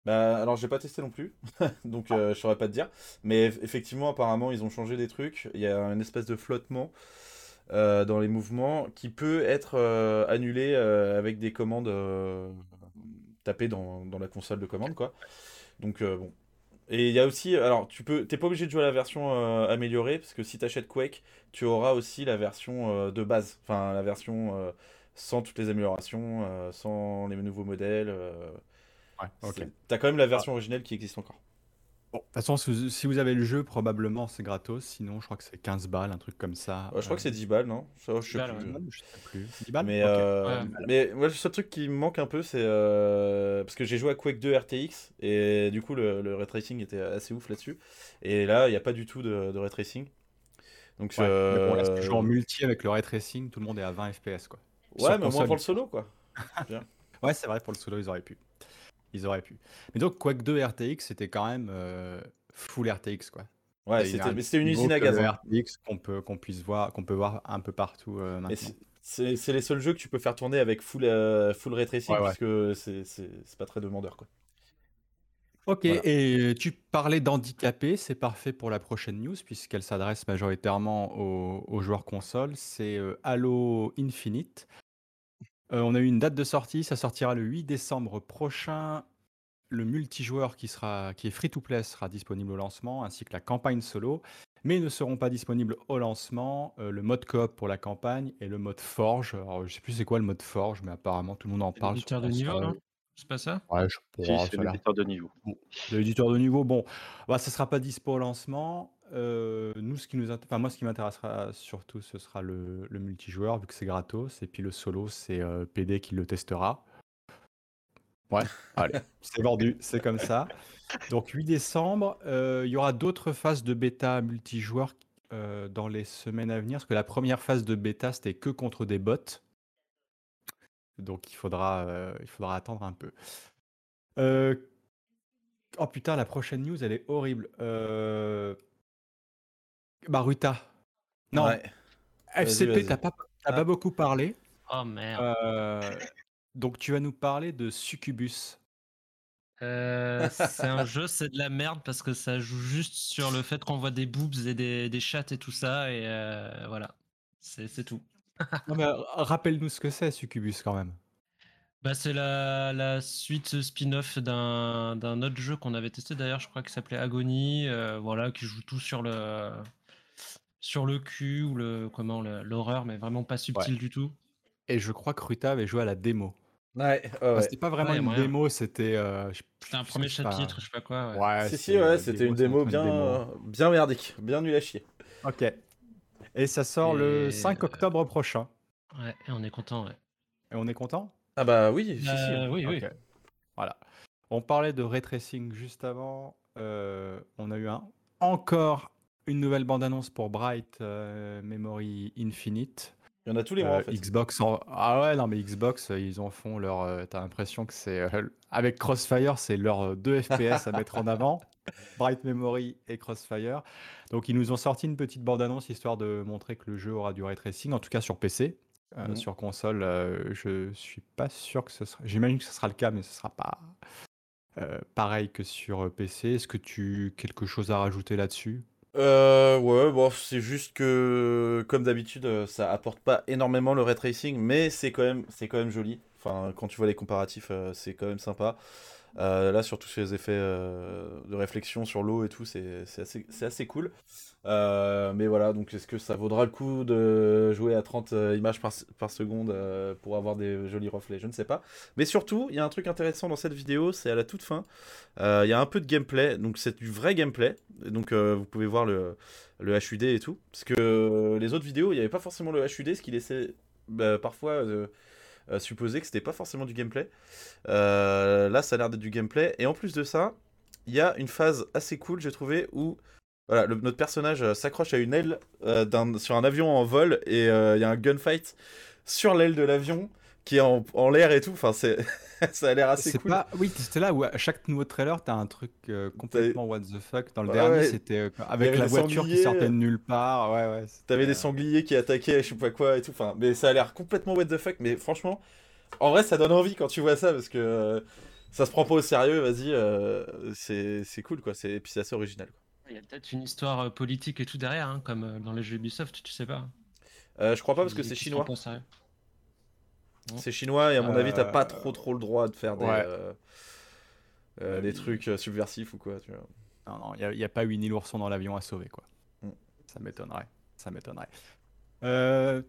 Bah, alors j'ai pas testé non plus, donc euh, je saurais pas te dire. Mais effectivement, apparemment, ils ont changé des trucs. Il y a une espèce de flottement euh, dans les mouvements qui peut être euh, annulé avec des commandes tapées dans, dans, la console de commande, quoi. Donc bon. Et il y a aussi, alors tu peux, t'es pas obligé de jouer à la version améliorée parce que si t'achètes Quake, tu auras aussi la version de base, enfin la version sans toutes les améliorations, sans les nouveaux modèles. Ouais, ok. T'as quand même la version originale qui existe encore. Bon, de toute façon, si vous avez le jeu, probablement c'est gratos. Sinon, je crois que c'est 15 balles, un truc comme ça. je crois que c'est 10 balles, non? Je, sais plus. 10 balles Mais, euh, mais le seul truc qui me manque un peu, c'est. Euh, parce que j'ai joué à Quake 2 RTX, et du coup, le, le ray tracing était assez ouf là-dessus. Et là, il n'y a pas du tout de, de ray tracing. Donc, ouais, euh... mais bon, là, en multi avec le ray tracing, tout le monde est à 20 FPS, quoi. Ouais, mais moins pour le solo, quoi. ouais, c'est vrai, pour le solo, ils auraient pu. Ils auraient pu. Mais donc, Quake 2 RTX, c'était quand même. Euh, full RTX quoi. Ouais, c'était une usine à gaz. Hein. RTX qu'on peut qu'on puisse voir qu'on peut voir un peu partout maintenant. C'est les seuls jeux que tu peux faire tourner avec full full ray tracing parce que c'est pas très demandeur quoi. Ok, et tu parlais d'handicapé, c'est parfait pour la prochaine news puisqu'elle s'adresse majoritairement aux, joueurs consoles. C'est euh, Halo Infinite. Euh, on a eu une date de sortie, ça sortira le 8 décembre prochain. Le multijoueur qui, sera, qui est free-to-play sera disponible au lancement, ainsi que la campagne solo, mais ne seront pas disponibles au lancement euh, le mode coop pour la campagne et le mode forge. Alors, je sais plus c'est quoi le mode forge, mais apparemment tout le monde en parle. de niveau, c'est pas ça? Ouais, je c'est l'éditeur de niveau. L'éditeur de niveau, bon, bah, ça sera pas dispo au lancement. Euh, nous, ce qui nous enfin, moi, ce qui m'intéressera surtout, ce sera le, le multijoueur, vu que c'est gratos. Et puis le solo, c'est euh, PD qui le testera. Ouais, allez, c'est vendu, c'est comme ça. Donc 8 décembre, euh, il y aura d'autres phases de bêta multijoueur dans les semaines à venir, parce que la première phase de bêta, c'était que contre des bots. Donc il faudra, il faudra attendre un peu. Euh, oh putain, la prochaine news, elle est horrible. Euh... Baruta. Non. FCP, t'as pas, pas ah. beaucoup parlé. Oh merde. Euh, donc tu vas nous parler de Succubus. c'est un jeu, c'est de la merde parce que ça joue juste sur le fait qu'on voit des boobs et des, des chattes et tout ça, et voilà, c'est tout. rappelle-nous ce que c'est, Succubus, quand même. Bah, c'est la, la suite spin-off d'un, d'un autre jeu qu'on avait testé d'ailleurs, je crois qu'il s'appelait Agony, euh, voilà, qui joue tout sur le, sur le cul ou le, comment, l'horreur, mais vraiment pas subtil du tout? Et je crois que Ruta avait joué à la démo. Ouais, c'était pas vraiment une démo, c'était. Euh, c'était un premier chapitre, je sais pas quoi. Ouais, si, si, ouais, c'était une démo bien, bien merdique, bien nul à chier. Ok. Et ça sort le 5 octobre prochain. Ouais, et on est content, ouais. Et on est content? Ah bah oui, euh, oui, oui. Voilà. On parlait de ray tracing juste avant. Euh, on a eu un encore une nouvelle bande-annonce pour Bright euh, Memory Infinite. Il y en a tous les mois en fait. Xbox Ah ouais, non mais Xbox, ils en font leur... T'as l'impression que c'est... Avec Crossfire, c'est leur 2 FPS à mettre en avant. Bright Memory et Crossfire. Donc ils nous ont sorti une petite bande-annonce histoire de montrer que le jeu aura du ray tracing, en tout cas sur PC. Euh, mhm. Sur console, euh, je suis pas sûr que ce sera. J'imagine que ce sera le cas, mais ce sera pas euh, pareil que sur PC. Est-ce que tu quelque chose à rajouter là-dessus? Ouais, bon, c'est juste que, comme d'habitude, ça apporte pas énormément le ray tracing, mais c'est quand même, c'est quand même joli. Enfin, quand tu vois les comparatifs, c'est quand même sympa. Euh, là, surtout sur les effets euh, de réflexion sur l'eau et tout, c'est assez, assez, cool. Euh, mais voilà, donc est-ce que ça vaudra le coup de jouer à 30 images par, par seconde pour avoir des jolis reflets? Je ne sais pas. Mais surtout, il y a un truc intéressant dans cette vidéo, c'est à la toute fin. Il y a un peu de gameplay, donc c'est du vrai gameplay. Donc vous pouvez voir le, le HUD et tout. Parce que les autres vidéos, il n'y avait pas forcément le HUD, ce qui laissait bah, parfois euh, supposer que c'était pas forcément du gameplay. Euh, là, ça a l'air d'être du gameplay. Et en plus de ça, il y a une phase assez cool, j'ai trouvé, où notre personnage euh, s'accroche à une aile sur un avion en vol et il y a un gunfight sur l'aile de l'avion qui est en, l'air et tout. Enfin, c'est ça a l'air assez cool. Pas... Oui, c'était là où à chaque nouveau trailer, t'as un truc euh, complètement what the fuck. Dans le dernier, c'était euh, avec la voiture qui sortait de nulle part. Ouais, ouais. T'avais des sangliers qui attaquaient, je sais pas quoi et tout. Enfin, mais ça a l'air complètement what the fuck. Mais franchement, en vrai, ça donne envie quand tu vois ça parce que euh, ça se prend pas au sérieux. Vas-y, c'est cool quoi. Et puis c'est assez original. Il y a peut-être une histoire politique et tout derrière, hein, comme dans les jeux Ubisoft, tu sais pas. je crois pas parce que c'est chinois. C'est chinois et à mon avis, t'as pas euh, trop trop le droit de faire des, euh, euh, des trucs subversifs ou quoi. Tu vois. Non, non, il n'y a, pas Winnie l'ourson dans l'avion à sauver, quoi. Mm. Ça m'étonnerait. Ça m'étonnerait.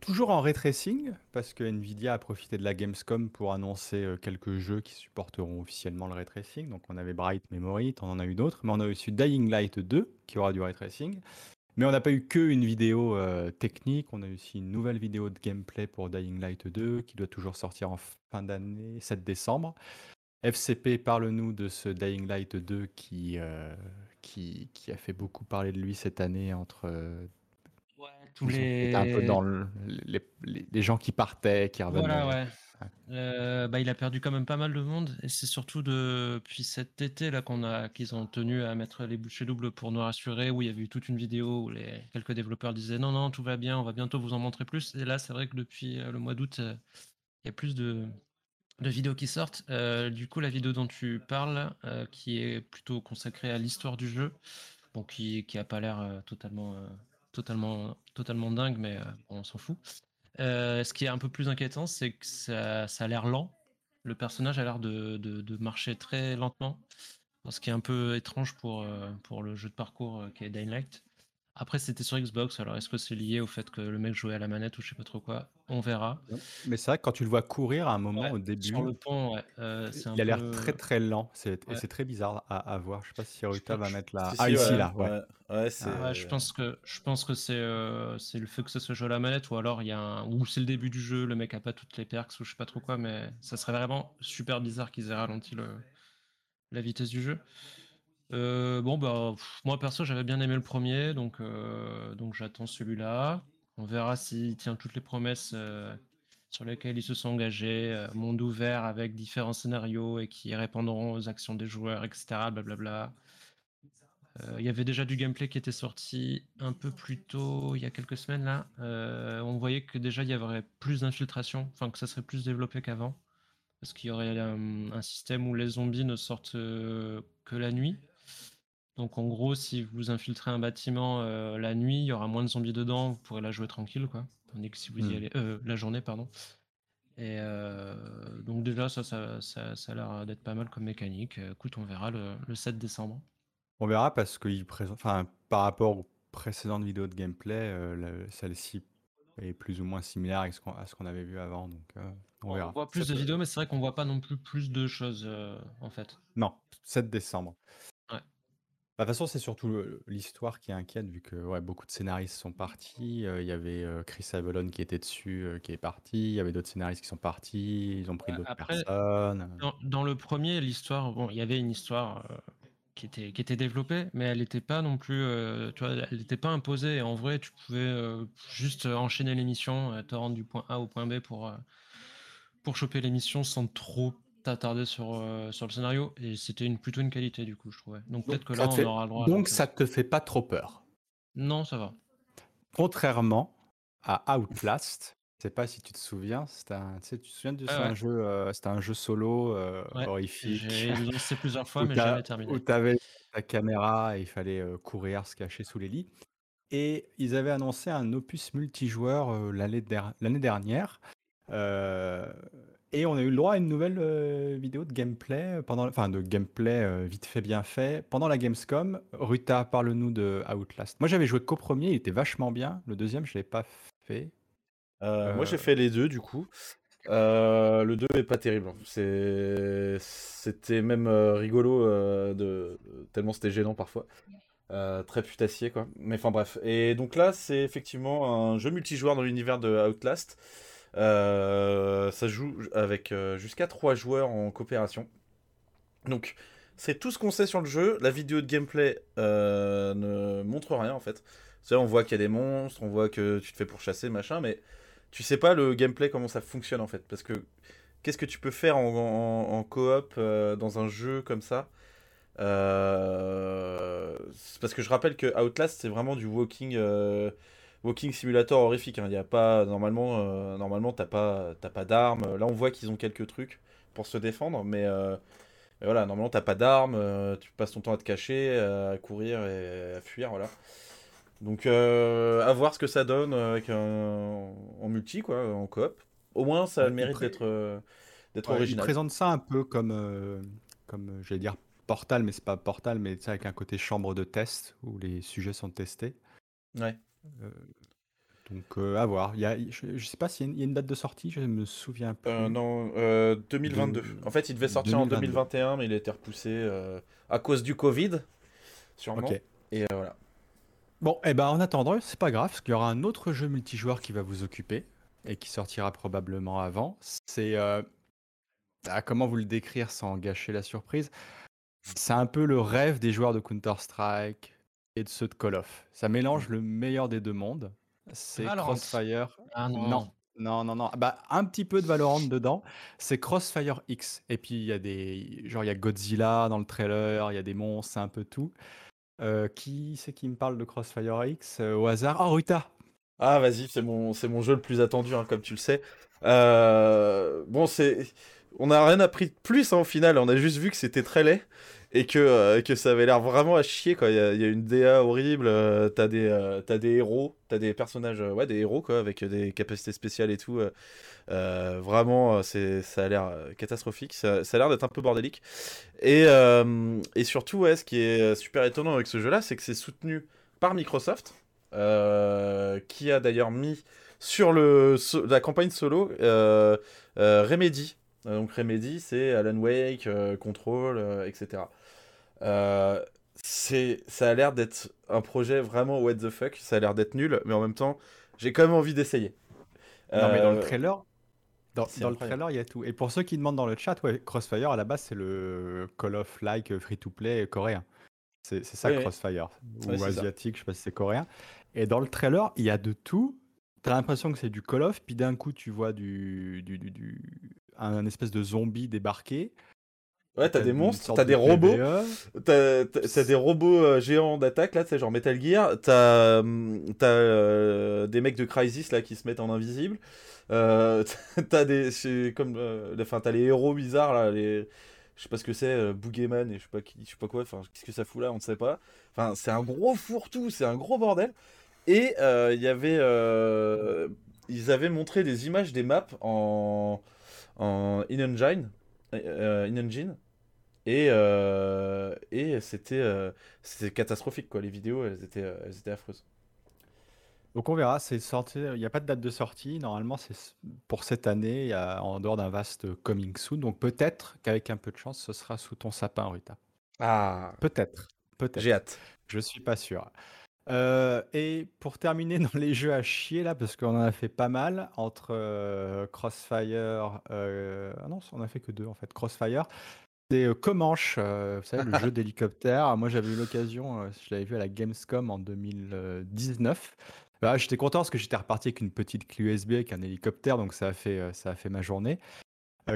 toujours en ray tracing, parce que Nvidia a profité de la Gamescom pour annoncer quelques jeux qui supporteront officiellement le ray tracing. Donc on avait Bright Memory, on en a eu d'autres, mais on a aussi Dying Light 2 qui aura du ray tracing. Mais on n'a pas eu qu'une vidéo euh, technique, on a eu aussi une nouvelle vidéo de gameplay pour Dying Light 2 qui doit toujours sortir en fin d'année, 7 décembre. FCP, parle-nous de ce Dying Light 2 qui, euh, qui, qui, a fait beaucoup parler de lui cette année entre euh, ouais, tous les... un peu dans les, les, gens qui partaient, qui revenaient. Voilà, ouais. Euh, bah, il a perdu quand même pas mal de monde et c'est surtout depuis cet été là qu'ils ont tenu à mettre les bouchées doubles pour nous rassurer où il y avait eu toute une vidéo où les quelques développeurs disaient non non tout va bien on va bientôt vous en montrer plus et là c'est vrai que depuis le mois d'août il y a plus de vidéos qui sortent. Euh, du coup, la vidéo dont tu parles, euh, qui est plutôt consacrée à l'histoire du jeu, bon, qui, qui a pas l'air euh, totalement, totalement, totalement dingue, mais on s'en fout. Ce qui est un peu plus inquiétant, c'est que ça, a l'air lent. Le personnage a l'air de, marcher très lentement, ce qui est un peu étrange pour, pour le jeu de parcours qui est Dying Light. Après, c'était sur Xbox, alors est-ce que c'est lié au fait que le mec jouait à la manette ou je sais pas trop quoi? On verra. Mais c'est vrai que quand tu le vois courir à un moment au début, sur le pont, ouais, euh, il a l'air très très lent. C'est et c'est très bizarre à, à voir. Je sais pas si Ruta va mettre la. ah, ici, là, ouais. Ouais, ah, je pense que je pense que c'est euh, c'est le fait que ça se joue à la manette ou alors il y a un ou c'est le début du jeu, le mec a pas toutes les perks ou je sais pas trop quoi, mais ça serait vraiment super bizarre qu'ils aient ralenti le, la vitesse du jeu. Euh, bon, bah, moi perso, j'avais bien aimé le premier, donc, euh, donc j'attends celui-là. On verra s'il tient toutes les promesses euh, sur lesquelles ils se sont engagés. monde ouvert avec différents scénarios et qui répondront aux actions des joueurs, etc. Blablabla. Il y avait déjà du gameplay qui était sorti un peu plus tôt, il y a quelques semaines là. on voyait que déjà il y aurait plus d'infiltration, enfin que ça serait plus développé qu'avant. Parce qu'il y aurait un, système où les zombies ne sortent que la nuit. Donc en gros, si vous infiltrez un bâtiment euh, la nuit, il y aura moins de zombies dedans, vous pourrez la jouer tranquille, quoi. Tandis que si vous y hmm. allez, euh, la journée, pardon. Et euh, donc déjà, ça, ça, ça, a l'air d'être pas mal comme mécanique. Écoute, on verra le, 7 décembre. On verra parce présente, enfin, par rapport aux précédentes vidéos de gameplay, celle-ci est plus ou moins similaire à ce qu'on avait vu avant. Donc, on, verra. On voit plus de vidéos, mais c'est vrai qu'on voit pas non plus plus de choses en fait. Non, 7 décembre. Bah, de toute façon, c'est surtout l'histoire qui inquiète, vu que ouais, beaucoup de scénaristes sont partis. Il y avait Chris Avalon qui était dessus, qui est parti. Il y avait d'autres scénaristes qui sont partis. Ils ont pris d'autres personnes. dans, le premier, l'histoire, bon, il y avait une histoire qui était, qui était développée, mais elle n'était pas non plus, tu vois, elle n'était pas imposée. en vrai, tu pouvais juste enchaîner l'émission, te rendre du point A au point B pour, pour choper l'émission sans trop t'attarder sur, euh, sur le scénario et c'était une, plutôt une qualité du coup, je trouvais. Donc peut-être que là, on aura le droit. Donc ça te fait pas trop peur Non, ça va. Contrairement à Outlast, je sais pas si tu te souviens, c'était un, tu, sais, tu te souviens de ah un jeu, euh, c'était un jeu solo euh, horrifique. J'ai lancé plusieurs fois, mais jamais terminé. Où tu avais ta caméra et il fallait courir, se cacher sous les lits. Et ils avaient annoncé un opus multijoueur l'année dernière. Et on a eu le droit à une nouvelle euh, vidéo de gameplay, euh, pendant, enfin de gameplay euh, vite fait, bien fait, pendant la Gamescom. Ruta, parle-nous de Outlast. Moi j'avais joué qu'au premier, il était vachement bien. Le deuxième, je ne l'ai pas fait. Moi j'ai fait les deux du coup. le 2 est pas terrible. C'était même rigolo de... tellement c'était gênant parfois. très putassier quoi. Mais enfin bref. Et donc là c'est effectivement un jeu multijoueur dans l'univers de Outlast. Euh, ça joue avec euh, jusqu'à 3 joueurs en coopération. Donc, c'est tout ce qu'on sait sur le jeu. La vidéo de gameplay euh, ne montre rien en fait. on voit qu'il y a des monstres, on voit que tu te fais pourchasser, machin, mais tu sais pas le gameplay comment ça fonctionne en fait. Parce que qu'est-ce que tu peux faire en, coop dans un jeu comme ça? Parce que je rappelle que Outlast c'est vraiment du walking Walking Simulator horrifique. Hein. Il y a pas normalement, euh, normalement t'as pas, t'as pas d'armes. Là, on voit qu'ils ont quelques trucs pour se défendre, mais, euh, voilà, normalement t'as pas d'armes. Euh, tu passes ton temps à te cacher, à courir et à fuir, voilà. Donc, à voir ce que ça donne avec un... en multi, quoi, en coop. Au moins, ça a le mérite d'être, d'être original. Il présente ça un peu comme, comme, j'allais dire Portal, mais c'est pas Portal, mais avec un côté chambre de test où les sujets sont testés. Ouais. Euh, donc euh, à voir. Il y a, je, ne sais pas s'il y, a une date de sortie, je me souviens pas. Euh, non, 2022. En fait, il devait sortir en 2021, mais il a été repoussé à cause du Covid, sûrement. Et voilà. Bon, et eh ben en attendant, c'est pas grave, parce qu'il y aura un autre jeu multijoueur qui va vous occuper et qui sortira probablement avant. C'est ah, comment vous le décrire sans gâcher la surprise? C'est un peu le rêve des joueurs de Counter Strike, de ceux de Call of. Ça mélange le meilleur des deux mondes. C'est Crossfire. Ah non. Non, non, non. Bah, un petit peu de Valorant dedans. C'est Crossfire X. Et puis il y a des. Genre, il y a Godzilla dans le trailer, il y a des monstres, c'est un peu tout. Euh, qui c'est qui me parle de Crossfire X? Euh, au hasard Oh, Ruta Ah, vas-y, c'est mon, c'est mon jeu le plus attendu, hein, comme tu le sais. Euh, bon, c'est. On n'a rien appris de plus hein, au final, on a juste vu que c'était très laid et que, euh, que ça avait l'air vraiment à chier quoi. Il y a, une DA horrible, euh, t'as des, euh, des héros, t'as des personnages, ouais, des héros quoi, avec des capacités spéciales et tout. vraiment, ça a l'air catastrophique, ça, ça a l'air d'être un peu bordélique. Et, et surtout, ouais, ce qui est super étonnant avec ce jeu-là, c'est que c'est soutenu par Microsoft, qui a d'ailleurs mis sur le, la campagne solo Remedy. Donc Remedy, c'est Alan Wake, Control, etc. Euh, c'est, ça a l'air d'être un projet vraiment what the fuck. Ça a l'air d'être nul, mais en même temps, j'ai quand même envie d'essayer. Non, mais dans le euh, trailer, dans, le trailer, il y a tout. Et pour ceux qui demandent dans le chat, ouais, Crossfire, à la base, c'est le Call of Like free-to-play coréen. C'est, ça, Crossfire. Ou asiatique, je sais pas si c'est coréen. Et dans le trailer, il y a de tout. T'as l'impression que c'est du Call of, puis d'un coup, tu vois du, du, du, du un espèce de zombie débarquer. Ouais, t'as des monstres, t'as des robots, t'as des robots géants d'attaque là, tu sais, genre Metal Gear, t'as hum, euh, des mecs de Crisis là qui se mettent en invisible, euh, t'as des, comme, euh, enfin t'as les héros bizarres là, les, je sais pas ce que c'est, euh, Boogeyman et je sais pas qui, je sais pas quoi, enfin qu'est-ce que ça fout là, on ne sait pas. Enfin c'est un gros fourre-tout, c'est un gros bordel. Et il y avait, ils avaient montré des images des maps en en in-engine, in-engine et, euh, et c'était euh, c'était catastrophique, quoi. Les vidéos, elles étaient, euh, elles étaient affreuses. Donc on verra, c'est sorti, il n'y a pas de date de sortie. Normalement, c'est pour cette année, il y a, en dehors d'un vaste coming soon. Donc peut-être qu'avec un peu de chance, ce sera sous ton sapin, Rita. Ah, Peut-être, peut-être. j'ai hâte. Je suis pas sûr. et pour terminer dans les jeux à chier là, parce qu'on en a fait pas mal entre Crossfire, ah non, on a fait que deux en fait, Crossfire c'est Comanche, vous savez, le jeu d'hélicoptère. Moi, j'avais eu l'occasion, je l'avais vu à la Gamescom en 2019. Bah, j'étais content parce que j'étais reparti avec une petite clé USB avec un hélicoptère, donc ça a fait, ça a fait ma journée.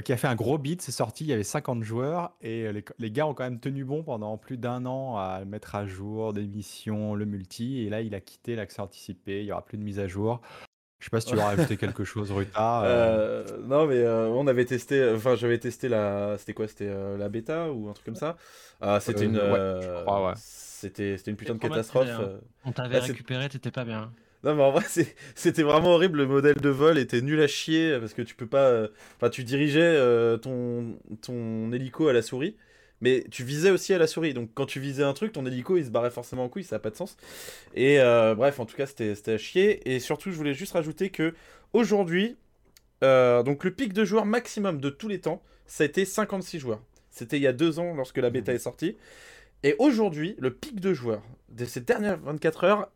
qui a fait un gros beat, c'est sorti, il y avait 50 joueurs et les, gars ont quand même tenu bon pendant plus d'un an à mettre à jour des missions, le multi, et là il a quitté l'accès anticipé, il n'y aura plus de mise à jour. Je sais pas si tu veux rajouter quelque chose, Ruta. Euh. Euh, non, mais euh, on avait testé. Enfin, j'avais testé la. C'était quoi C'était la bêta ou un truc comme ça ah, C'était une. C'était une putain de catastrophe. Hein. On t'avait récupéré, t'étais pas bien. Non, mais en vrai, c'était vraiment horrible. Le modèle de vol était nul à chier parce que tu peux pas. Enfin, tu dirigeais ton, ton hélico à la souris mais tu visais aussi à la souris. Donc quand tu visais un truc, ton hélico il se barrait forcément en couille, ça n'a pas de sens. Et euh, bref, en tout cas, c'était à chier. Et surtout, je voulais juste rajouter que aujourd'hui, euh, donc le pic de joueurs maximum de tous les temps, ça a été 56 joueurs. C'était il y a deux ans lorsque la bêta est sortie. Et aujourd'hui, le pic de joueurs de ces dernières 24 heures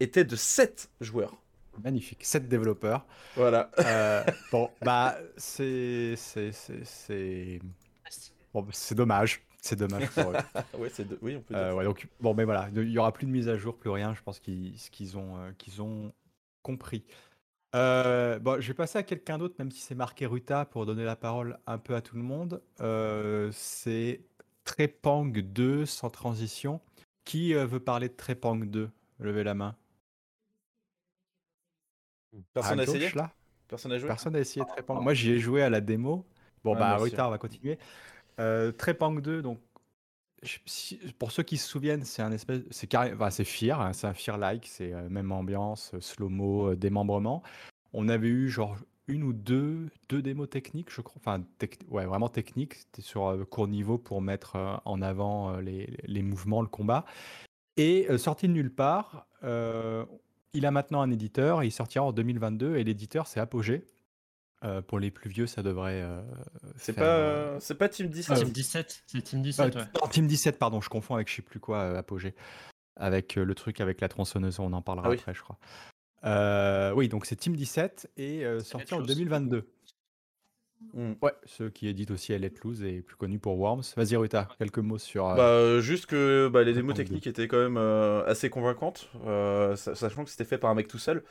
était de 7 joueurs. Magnifique, 7 développeurs. Voilà. Euh, bon, bah, c'est. C'est. Bon, c'est dommage. C'est dommage pour eux. ouais, oui, on peut dire euh, ouais, donc, bon, mais voilà, il n'y aura plus de mise à jour, plus rien. Je pense qu'ils ont, euh, qu'ils ont compris. Euh, bon, je vais passer à quelqu'un d'autre, même si c'est marqué Ruta, pour donner la parole un peu à tout le monde. c'est Trepang 2, sans transition. Qui veut parler de Trepang 2 Levez la main. Personne n'a essayé là Personne n'a joué Personne n'a essayé Trepang. Moi, j'y ai joué à la démo. Bon, bah, Ruta, on va continuer. Euh, Trepang 2, donc pour ceux qui se souviennent, c'est un espèce, c'est c'est Fear, hein, c'est un Fear-like, c'est euh, même ambiance, euh, slow-mo, euh, démembrement. On avait eu genre une ou deux, deux démos techniques, je crois, enfin, ouais, vraiment techniques, c'était sur court niveau pour mettre en avant les, les, mouvements, le combat. Et sorti de nulle part, il a maintenant un éditeur, il sortira en 2022 et l'éditeur c'est Apogée. Euh, pour les plus vieux, ça devrait. Euh, c'est pas, euh, c'est pas Team 17. Team 17, c'est Team 17. Ouais. Team 17, pardon, je confonds avec je sais plus quoi, Apogée. Avec le truc avec la tronçonneuse, on en parlera ah après, je crois. oui, donc c'est Team 17 et sorti en 2022. Mmh. Ouais, ceux qui éditent aussi Elle Let Loose et plus connu pour Worms. Vas-y Ruta, quelques mots sur. Euh, bah, juste que bah, les démos techniques étaient quand même euh, assez convaincantes, euh, sachant que c'était fait par un mec tout seul.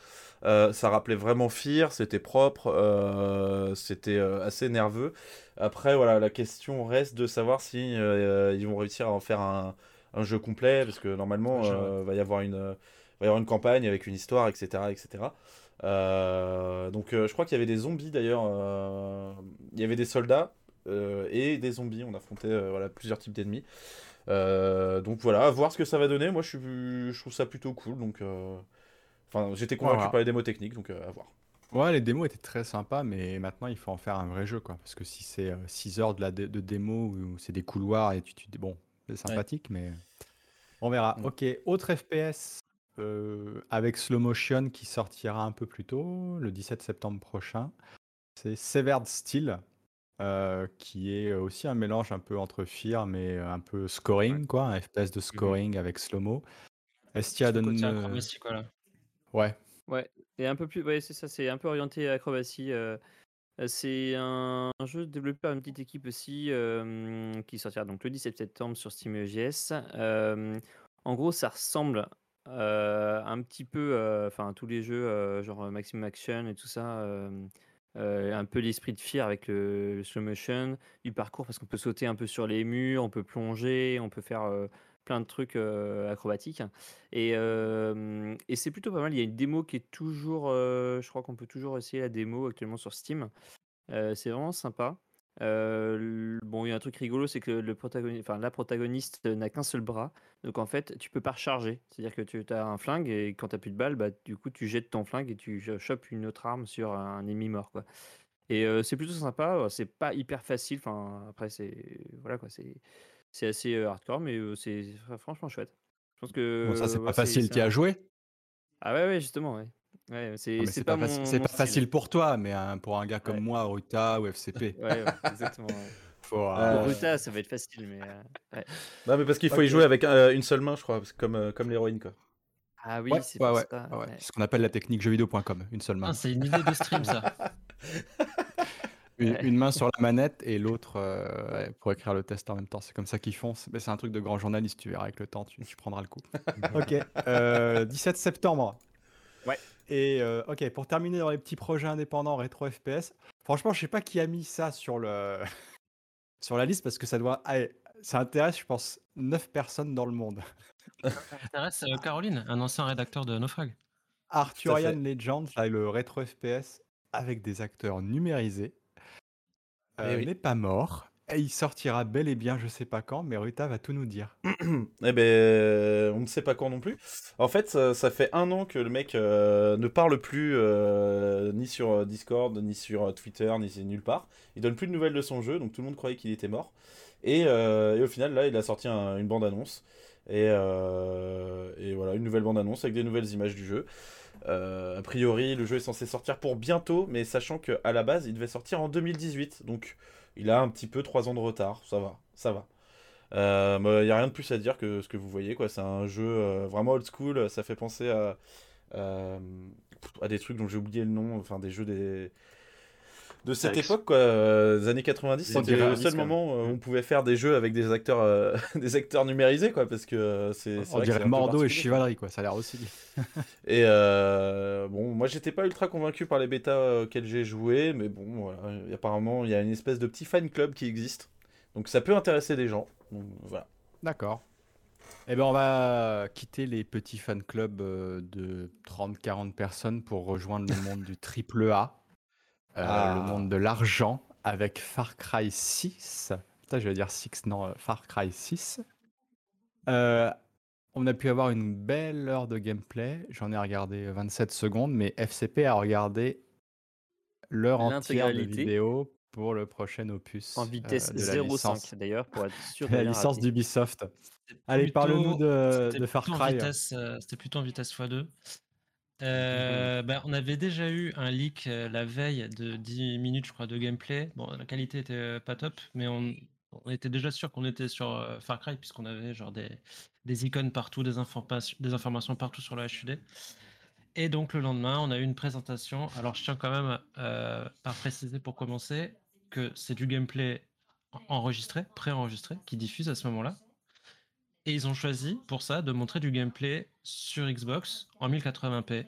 ça rappelait vraiment Fear, c'était propre, c'était assez nerveux. Après, voilà, la question reste de savoir si ils vont réussir à en faire un, un jeu complet, parce que normalement, il va y avoir une, va y avoir une campagne avec une histoire, etc., etc. Euh, donc euh, je crois qu'il y avait des zombies d'ailleurs. Euh, il y avait des soldats et des zombies. On affrontait voilà, plusieurs types d'ennemis. donc voilà, à voir ce que ça va donner. Moi je, suis, je trouve ça plutôt cool. Donc enfin, j'étais convaincu par les démos techniques, donc à voir. Ouais, les démos étaient très sympas, mais maintenant il faut en faire un vrai jeu, quoi. Parce que si c'est 6 heures de, la de, démo c'est des couloirs et tu, tu bon, c'est sympathique, mais on verra. Mm. Ok, autre FPS euh, avec Slow Motion qui sortira un peu plus tôt, le 17 septembre prochain. C'est Severed Steel, euh, qui est aussi un mélange un peu entre Fear, mais un peu scoring, quoi, un FPS de mmh scoring avec slow-mo. Est-ce qu'il y a de... Ouais. Ouais, et un peu plus, ouais, c'est ça, c'est un peu orienté acrobatie. Euh, c'est un, jeu développé par une petite équipe aussi, qui sortira donc le 17 septembre sur Steam EGS. en gros, ça ressemble un petit peu, enfin tous les jeux, genre Maximum Action et tout ça, un peu l'esprit de Fear avec le slow motion, du parcours parce qu'on peut sauter un peu sur les murs, on peut plonger, on peut faire, plein de trucs, acrobatiques et et c'est plutôt pas mal. Il y a une démo qui est toujours, je crois qu'on peut toujours essayer la démo actuellement sur Steam. c'est vraiment sympa. Bon, il y a un truc rigolo, c'est que le protagoniste, enfin, la protagoniste n'a qu'un seul bras. Donc en fait, tu peux pas recharger. C'est-à-dire que tu as un flingue et quand tu plus de balles, bah, du coup, tu jettes ton flingue et tu chopes une autre arme sur un ennemi mort. Quoi. Et c'est plutôt sympa. C'est pas hyper facile. Enfin, après, c'est voilà quoi. C'est c'est assez hardcore, mais c'est franchement chouette. Je pense que bon, ça c'est pas facile. Tu as joué Ah ouais, ouais, justement, ouais. Ouais, c'est pas, pas, pas facile pour toi, mais pour un gars comme moi, Ruta ou FCP. ouais, exactement. Pour euh, Ruta, ça va être facile, mais. Euh, non, mais parce qu'il faut y jouer avec euh, une seule main, je crois, comme, comme l'héroïne, quoi. Ah oui, c'est ça. ce qu'on appelle la technique jeuxvideo.com, une seule main. Ah, c'est une idée de stream, ça. une, main sur la manette et l'autre pour écrire le test en même temps. C'est comme ça qu'ils font. C'est un truc de grand journaliste, tu verras avec le temps, tu, tu prendras le coup. ok, 17 septembre. Ouais. Et ok, pour terminer dans les petits projets indépendants rétro FPS, franchement, je sais pas qui a mis ça sur le sur la liste parce que ça doit. ça intéresse, je pense, 9 personnes dans le monde. Ça intéresse euh, Caroline, un ancien rédacteur de Naufrag. Arthurian Legends, le rétro FPS avec des acteurs numérisés. Eh euh, n'est pas mort. Et il sortira bel et bien, je sais pas quand, mais Ruta va tout nous dire. eh ben, on ne sait pas quand non plus. En fait, ça, fait un an que le mec euh, ne parle plus euh, ni sur Discord, ni sur Twitter, ni nulle part. Il donne plus de nouvelles de son jeu, donc tout le monde croyait qu'il était mort. Et, euh, au final, là, il a sorti une bande-annonce. Et, et, voilà, une nouvelle bande-annonce avec des nouvelles images du jeu. a priori, le jeu est censé sortir pour bientôt, mais sachant qu'à la base, il devait sortir en 2018. Donc il a un petit peu 3 ans de retard, ça va, ça va. Il euh, n'y a rien de plus à dire que ce que vous voyez, quoi. C'est un jeu euh, vraiment old school, ça fait penser à, euh, à des trucs dont j'ai oublié le nom, enfin des jeux des de cette époque, quoi, des années 90, c'était le seul moment où on pouvait faire des jeux avec des acteurs, des acteurs numérisés, quoi, parce que c'est. On dirait Mordo et Chivalry, quoi, ça a l'air aussi. et bon, moi j'étais pas ultra convaincu par les bêtas auxquels j'ai joué, mais bon, apparemment il y a une espèce de petit fan club qui existe, donc ça peut intéresser des gens. voilà. D'accord. Eh ben, on va quitter les petits fan clubs de 30-40 personnes pour rejoindre le monde du triple A. Euh, le ah. monde de l'argent avec Far Cry 6. Putain, je vais dire 6, non, euh, Far Cry 6. Euh, on a pu avoir une belle heure de gameplay. J'en ai regardé 27 secondes, mais FCP a regardé l'heure entière de vidéo pour le prochain opus. En vitesse 0.5 d'ailleurs, pour être sûr la licence d'Ubisoft. Allez, parle-nous de, de, Far Cry. C'était plutôt en vitesse x2. Euh, bah, on avait déjà eu un leak euh, la veille de 10 minutes, de gameplay. Bon, la qualité était euh, pas top, mais on, était déjà sûr qu'on était sur Far Cry, puisqu'on avait genre des, icônes partout, des, informations partout sur le HUD. Et donc le lendemain, on a eu une présentation. Alors je tiens quand même par préciser pour commencer, que c'est du gameplay enregistré, pré-enregistré, qui diffuse à ce moment-là. Et ils ont choisi pour ça de montrer du gameplay sur Xbox en 1080p.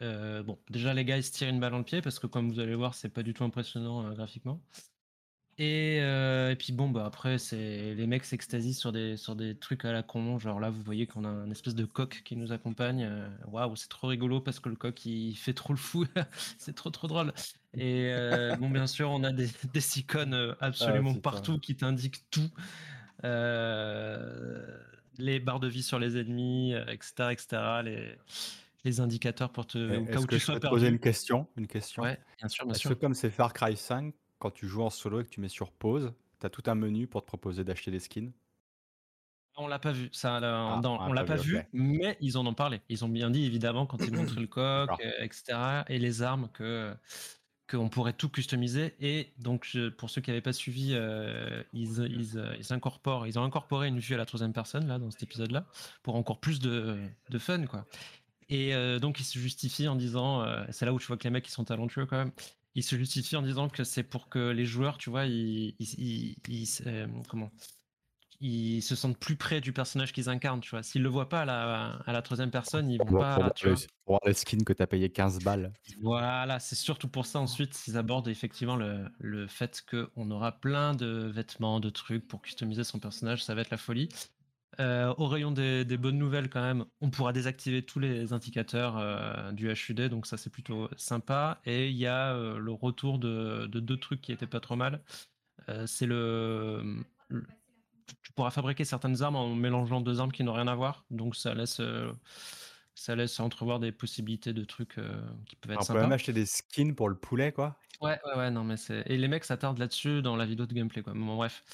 Euh, bon, déjà les gars ils se tirent une balle dans le pied parce que comme vous allez voir, c'est pas du tout impressionnant euh, graphiquement. Euh, et, puis bon, bah après, c'est les mecs s'extasient sur des, sur des trucs à la con. Genre là, vous voyez qu'on a un espèce de coq qui nous accompagne. Waouh, c'est trop rigolo parce que le coq il fait trop le fou. c'est trop trop drôle. Et bon, bien sûr, on a des, des icônes absolument partout qui t'indiquent tout. Les barres de vie sur les ennemis, etc. etc. Les, les indicateurs pour te. Est-ce que je peux te poser une question, une question? Ouais, bien sûr, bien sûr. comme c'est Far Cry 5, quand tu joues en solo et que tu mets sur pause, tu as tout un menu pour te proposer d'acheter des skins? On l'a pas vu, ça, ah, on l'a pas, vu, mais ils en ont parlé. Ils ont bien dit évidemment quand ils montrent le coq, euh, etc. et les armes que qu'on pourrait tout customiser. Et donc pour ceux qui n'avaient pas suivi, euh, ils, euh, ils, incorporent, ils ont incorporé une vue à la troisième personne là dans cet épisode-là pour encore plus de, de fun quoi. Et donc ils se justifient en disant, c'est là où tu vois que les mecs ils sont talentueux quand même il se justifie en disant que c'est pour que les joueurs, tu vois, ils, euh, comment ils se sentent plus près du personnage qu'ils incarnent, tu vois. S'ils le voient pas à la, à la troisième personne, ils vont pas. tu vois. pour voir les skins que tu as payé 15 balles. Voilà, c'est surtout pour ça ensuite ils abordent effectivement le, le fait qu'on aura plein de vêtements, de trucs pour customiser son personnage, ça va être la folie. Euh, au rayon des, bonnes nouvelles, quand même, on pourra désactiver tous les indicateurs euh, du HUD, donc ça c'est plutôt sympa. Et il y a euh, le retour de, deux trucs qui étaient pas trop mal. c'est le, tu pourras fabriquer certaines armes en mélangeant deux armes qui n'ont rien à voir, donc ça laisse ça laisse entrevoir des possibilités de trucs qui peuvent être on sympas. On peut même acheter des skins pour le poulet, quoi. Ouais, ouais, ouais, non, mais c'est. Et les mecs s'attardent là-dessus dans la vidéo de gameplay, quoi. Bon, bref.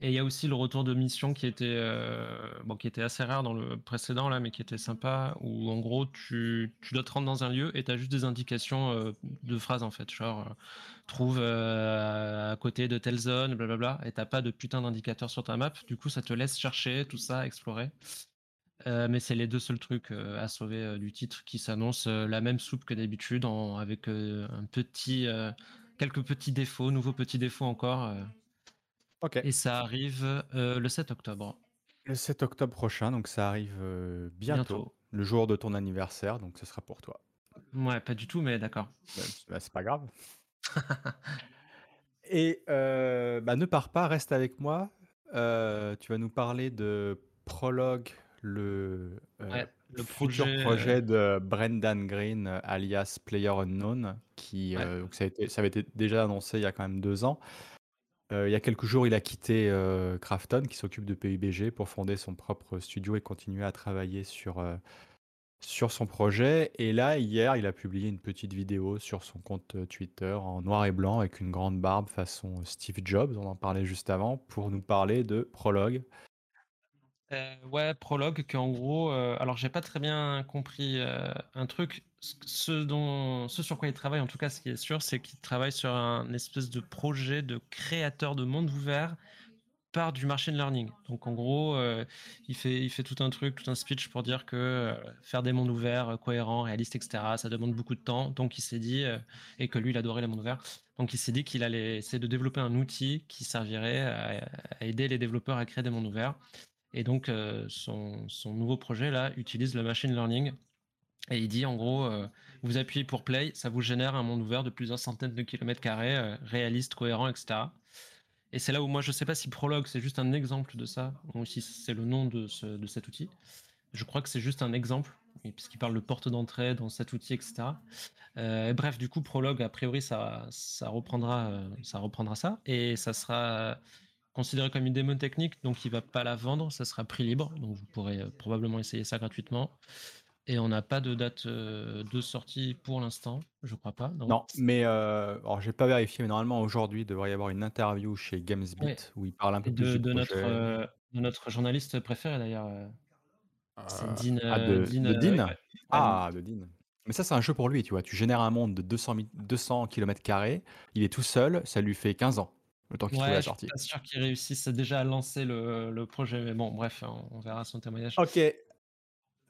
Et il y a aussi le retour de mission qui était, euh, bon, qui était assez rare dans le précédent, là, mais qui était sympa, où en gros, tu, tu dois te rendre dans un lieu et tu as juste des indications euh, de phrases, en fait. Genre, euh, trouve à côté de telle zone, blablabla, et t'as pas de putain d'indicateur sur ta map. Du coup, ça te laisse chercher tout ça, explorer. mais c'est les deux seuls trucs à sauver du titre qui s'annoncent la même soupe que d'habitude, avec un petit, quelques petits défauts, nouveaux petits défauts encore. Et ça arrive euh, le 7 octobre. Le 7 octobre prochain, donc ça arrive euh, bientôt, le jour de ton anniversaire, donc ce sera pour toi. Ouais, pas du tout, mais d'accord. Bah, bah, c'est pas grave. Et euh, bah, ne pars pas, reste avec moi. tu vas nous parler de Prologue, le, le futur projet, de Brendan Green, alias Player Unknown, qui ça, a été, ça avait été déjà annoncé il y a quand même deux ans. Euh, il y a quelques jours, il a quitté euh, Krafton, qui s'occupe de PUBG, pour fonder son propre studio et continuer à travailler euh, sur son projet. Et là, hier, il a publié une petite vidéo sur son compte Twitter en noir et blanc avec une grande barbe façon Steve Jobs, on en parlait juste avant, pour nous parler de Prologue. Ouais, Prologue, qui en gros, alors j'ai pas très bien compris un truc ce, dont, ce sur quoi il travaille, en tout cas, ce qui est sûr, c'est qu'il travaille sur un espèce de projet de créateur de monde ouvert par du machine learning. Donc en gros, euh, il, fait, il fait tout un truc, tout un speech pour dire que euh, faire des mondes ouverts, euh, cohérents, réalistes, etc., ça demande beaucoup de temps. Donc il s'est dit, et que lui, il adorait les mondes ouverts, donc il s'est dit qu'il allait essayer de développer un outil qui servirait à, aider les développeurs à créer des mondes ouverts. Et donc son, son nouveau projet là utilise le machine learning et il dit en gros, euh, vous appuyez pour play, ça vous génère un monde ouvert de plusieurs centaines de kilomètres carrés, euh, réaliste, cohérent, etc. Et c'est là où moi je sais pas si Prologue c'est juste un exemple de ça, ou si c'est le nom de, de, cet outil. Je crois que c'est juste un exemple, puisqu'il parle de porte d'entrée dans cet outil, etc. Euh, bref, du coup, Prologue, a priori, ça, ça, reprendra, ça reprendra ça, et ça sera considéré comme une démo technique, donc il va pas la vendre, ça sera prix libre, donc vous pourrez probablement essayer ça gratuitement. Et on n'a pas de date euh, de sortie pour l'instant, je crois pas. Non, mais euh, alors j'ai pas vérifié, mais normalement aujourd'hui il devrait y avoir une interview chez GamesBeat où il parle un peu plus de, notre, euh, de notre journaliste préféré d'ailleurs. c'est Dean. Ah, de, Dean Ah, de Dean. Mais ça, c'est un jeu pour lui, tu vois. Tu génères un monde de 200, 200 km, il est tout seul, ça lui fait 15 ans. Le temps qu'il ouais, la sortie. Je suis pas sûr qu'il réussisse déjà à lancer le, le, projet, mais bon, bref, on, on verra son témoignage. Ok,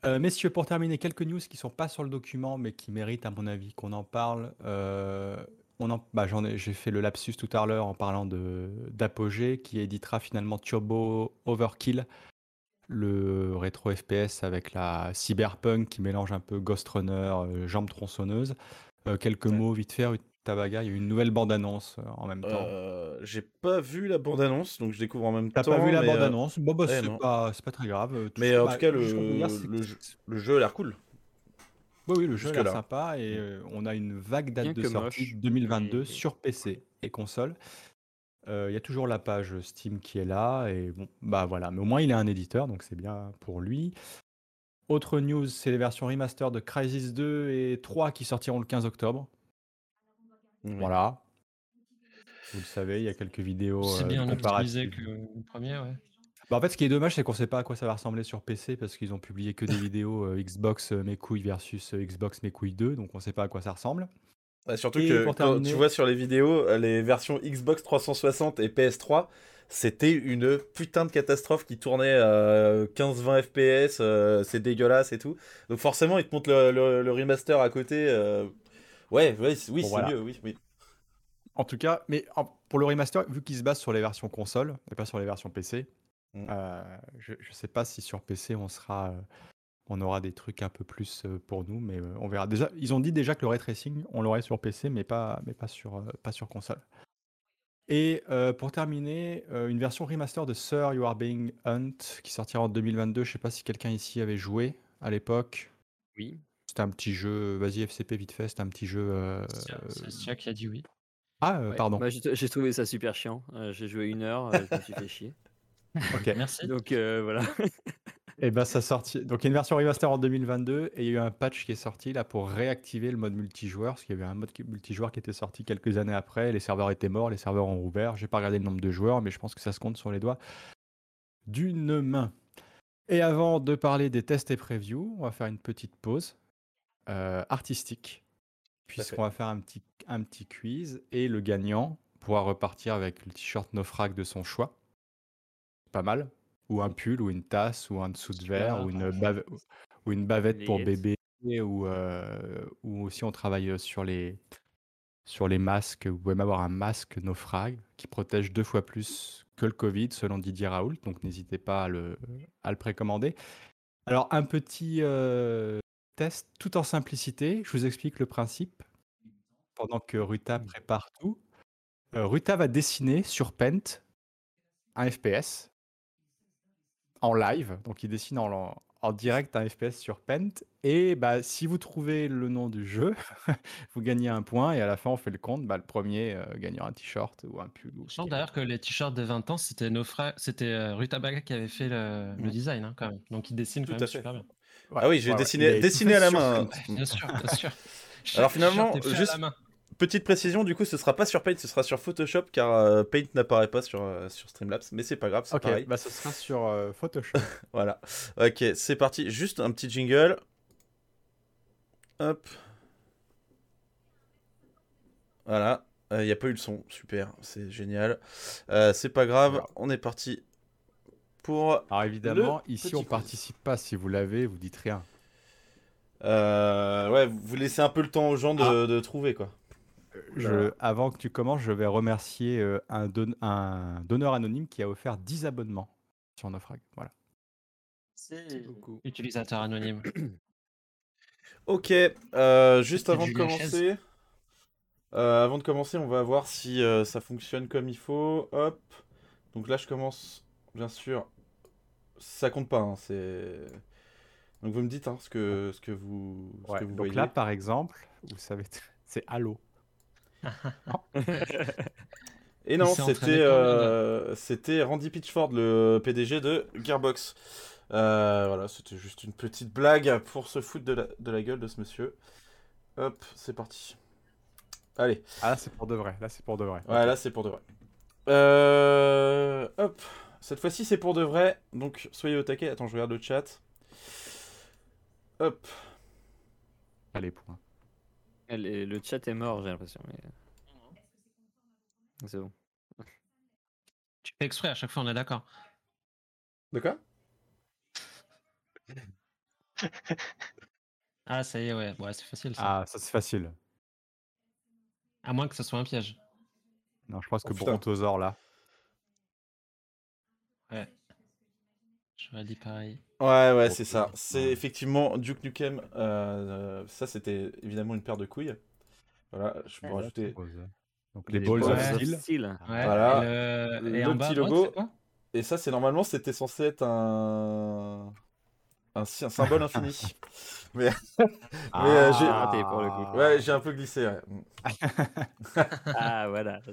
euh, messieurs, pour terminer, quelques news qui sont pas sur le document, mais qui méritent, à mon avis, qu'on en parle. Euh, on en, bah, j'en ai, j'ai fait le lapsus tout à l'heure en parlant de d'Apogée qui éditera finalement Turbo Overkill, le rétro FPS avec la cyberpunk qui mélange un peu Ghost Runner, euh, jambes tronçonneuses. Euh, quelques mots vite fait, Tabaga, il y a eu une nouvelle bande-annonce en même temps. j'ai pas vu la bande-annonce, donc je découvre en même temps. T'as pas vu la bande-annonce? Bon, bah, c'est pas, pas très grave. Mais en tout cas, le, jeu, le jeu a l'air cool. Oui, le jeu a l'air sympa et euh, on a une vague date de sortie 2022 sur PC et console. Euh, il y a toujours la page Steam qui est là et bon, bah voilà. Mais au moins il est un éditeur, donc c'est bien pour lui. Autre news, c'est les versions remaster de Crisis 2 et 3 qui sortiront le 15 octobre. Voilà. Vous le savez, il y a quelques vidéos C'est euh, bien optimisé que le premier, ouais. Bah, en fait, ce qui est dommage, c'est qu'on sait pas à quoi ça va ressembler sur PC parce qu'ils ont publié que des vidéos euh, Xbox euh, mes couilles versus euh, Xbox mes couilles 2, donc on sait pas à quoi ça ressemble. surtout que quand tu vois sur les vidéos, les versions Xbox 360 et PS3, c'était une putain de catastrophe qui tournait à 15-20 FPS, c'est dégueulasse et tout. Donc forcément, ils te montrent le, remaster à côté. Ouais, oui, c'est mieux, oui, oui. En tout cas, mais pour le remaster, vu qu'il se base sur les versions console et pas sur les versions PC, Mmh. je ne sais pas si sur PC on sera, on aura des trucs un peu plus pour nous, mais on verra. Déjà, ils ont dit déjà que le ray tracing, on l'aurait sur PC, mais pas, mais pas sur, pas sur console. Et pour terminer, une version remaster de Sir You Are Being Hunt qui sortira en 2022. Je sais pas si quelqu'un ici avait joué à l'époque. Oui. C'était un petit jeu. Vas-y FCP vite fait. C'était un petit jeu. C'est Sia qui a dit oui. Ah, pardon. j'ai trouvé ça super chiant. j'ai joué une heure, je me suis fait chier. Ok. Merci. Donc euh, voilà. Et ben ça sorti. Donc il y a une version remaster en 2022 et il y a eu un patch qui est sorti là pour réactiver le mode multijoueur parce qu'il y avait un mode multijoueur qui était sorti quelques années après. Les serveurs étaient morts, les serveurs ont ouvert. J'ai pas regardé le nombre de joueurs, mais je pense que ça se compte sur les doigts d'une main. Et avant de parler des tests et previews, on va faire une petite pause euh, artistique puisqu'on va faire un petit un petit quiz et le gagnant pourra repartir avec le t-shirt naufrag de son choix pas mal. Ou un pull, ou une tasse, ou un dessous de verre, ou une, ou une bavette pour bébé, ou, euh, ou aussi on travaille sur les, sur les masques. Vous pouvez même avoir un masque naufrag qui protège deux fois plus que le Covid, selon Didier Raoult. Donc n'hésitez pas à le, à le précommander. Alors un petit euh, test tout en simplicité. Je vous explique le principe pendant que Ruta prépare tout. Euh, Ruta va dessiner sur Paint un FPS en live, donc il dessine en, en direct un FPS sur Paint. Et bah, si vous trouvez le nom du jeu, vous gagnez un point. Et à la fin, on fait le compte. Bah, le premier euh, gagnera un t-shirt ou un pull. Je sens d'ailleurs que les t-shirts de 20 ans, c'était nos frères, c'était euh, Rutabaga qui avait fait le, le design hein, quand même. Donc il dessine Tout quand même super bien. Ah oui, j'ai dessiné, dessiné à la main. Bien sûr, bien sûr. Alors finalement, juste, Petite précision, du coup, ce sera pas sur Paint, ce sera sur Photoshop car euh, Paint n'apparaît pas sur, euh, sur Streamlabs, mais c'est pas grave, c'est pareil. bah ce sera sur euh, Photoshop. voilà. Ok, c'est parti. Juste un petit jingle. Hop. Voilà. Il n'y a pas eu le son. Super, c'est génial. c'est pas grave, on est parti pour. Alors évidemment, ici on participe pas. Si vous l'avez, vous dites rien. ouais, vous laissez un peu le temps aux gens de, ah. de trouver quoi. Je, avant que tu commences, je vais remercier euh, un, un, donneur anonyme qui a offert 10 abonnements sur Nofrag. Voilà. C'est beaucoup. Utilisateur anonyme. ok, euh, juste avant de commencer. Euh, avant de commencer, on va voir si ça fonctionne comme il faut. Hop. Donc là, je commence, bien sûr. Ça compte pas, hein, c'est. Donc vous me dites hein, ce, que, ce que vous, ce que vous donc là, par exemple, vous savez, c'est Halo. Et non, c'était euh, c'était Randy Pitchford, le PDG de Gearbox. Euh, voilà, c'était juste une petite blague pour se foutre de la, de la gueule de ce monsieur. Hop, c'est parti. Allez. Ah là c'est pour de vrai, là c'est pour de vrai. Ouais, là c'est pour de vrai. Euh, hop, cette fois-ci c'est pour de vrai, donc soyez au taquet. Attends, je regarde le chat. Hop. Allez, point le chat est mort, j'ai l'impression. Mais... C'est bon. Tu fais exprès, à chaque fois, on est d'accord. De quoi? Ah, ça y est, ouais, ouais c'est facile. Ça. Ah, ça c'est facile. À moins que ce soit un piège. Non, je pense Oh, que putain. Brontosaure, là. Ouais. J'aurais dit pareil. Ouais, ouais, c'est ça. C'est effectivement Duke Nukem. euh, ça, c'était évidemment une paire de couilles. Voilà, je peux Ouais, rajouter. Donc les Les balls balls of steel. Ouais. Voilà. Et, le... et Le bas, petit droite, logo. Et ça, c'est normalement, c'était censé être un. Un, sy- un symbole infini. Mais, Ah, euh, j'ai- raté pour le coup. ouais, j'ai un peu glissé. ouais. Ah, voilà. ça,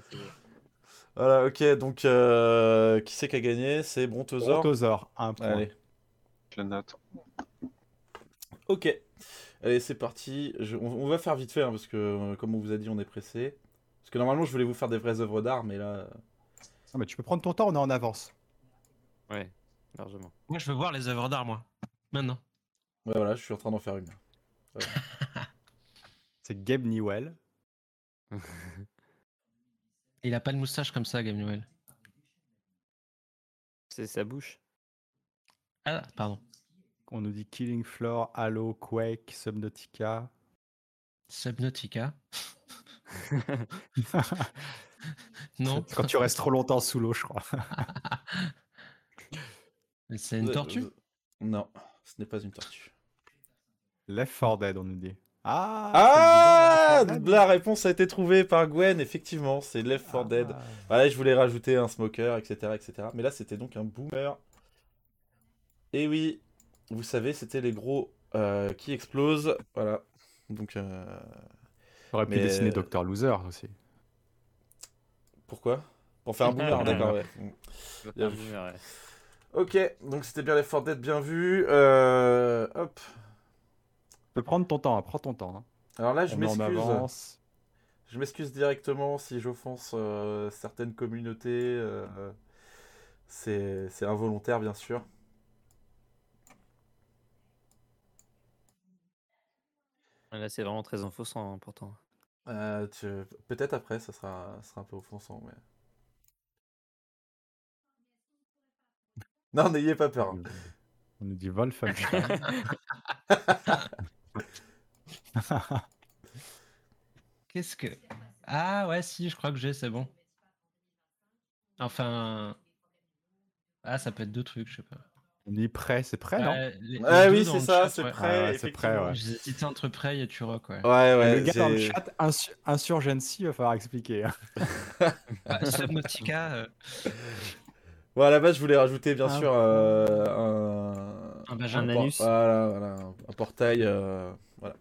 Voilà, ok, donc euh, qui c'est qui a gagné? C'est Brontosaur. Brontosaure, un point. Allez, Je note. ok. Allez, c'est parti. Je- on, on va faire vite fait, hein, parce que, euh, comme on vous a dit, on est pressé. Parce que normalement, je voulais vous faire des vraies œuvres d'art, mais là. euh, Non, mais tu peux prendre ton temps, on est en avance. Ouais, largement. Moi, je veux voir les œuvres d'art, moi. Maintenant. Ouais, voilà, je suis en train d'en faire une. C'est Gabe Newell. Il a pas de moustache comme ça, Newell. C'est sa bouche. Ah, pardon. On nous dit Killing Floor, Halo, Quake, Subnautica. Subnautica. Non. Quand tu restes trop longtemps sous l'eau, je crois. C'est une Euh, tortue? euh, Non, ce n'est pas une tortue. Left 4 Dead, on nous dit. Ah Ah c'est le bidon de Left 4 Dead. La réponse a été trouvée par Gwen, effectivement, c'est Left 4 Dead. Ah. Voilà, je voulais rajouter un smoker, etc. etc. Mais là, c'était donc un boomer. Et oui, vous savez, c'était les gros euh, qui explosent. Voilà. Donc, euh, J'aurais pu Mais- dessiner Dr. Loser aussi. pourquoi? Pour faire un boomer, d'accord, ouais. Bien vu. Ok, donc c'était bien les 4 Dead, bien vu. Euh, hop. Tu peux prendre ton temps, hein, prends ton temps. hein. Alors là, je est m'excuse. Je m'excuse directement si j'offense euh, certaines communautés. euh, c'est involontaire, bien sûr. Là, c'est vraiment très offensant, hein, pourtant. Euh, tu- Peut-être après, ça sera, ça sera un peu offensant. Mais... Non, n'ayez pas peur. On nous dit Wolfenstein. Qu'est-ce que. Ah, ouais, si, je crois que j'ai, c'est bon. Enfin. Ah, ça peut être deux trucs, je sais pas. on dit prêt, c'est prêt, non? Les- les Ah oui, c'est ça, c'est ouais. prêt. Ah ouais, c'est prêt, ouais. J'ai hésité entre Prey et Turok, ouais. Ouais, ouais. le gars dans le chat, insu- Insurgency, il va falloir expliquer. hein. Bah, Subnautica, euh, Bon, à la base, je voulais rajouter, bien Ah. sûr, euh, un... un vagin. Un por- anus. Voilà, voilà, un- portail. euh, Voilà.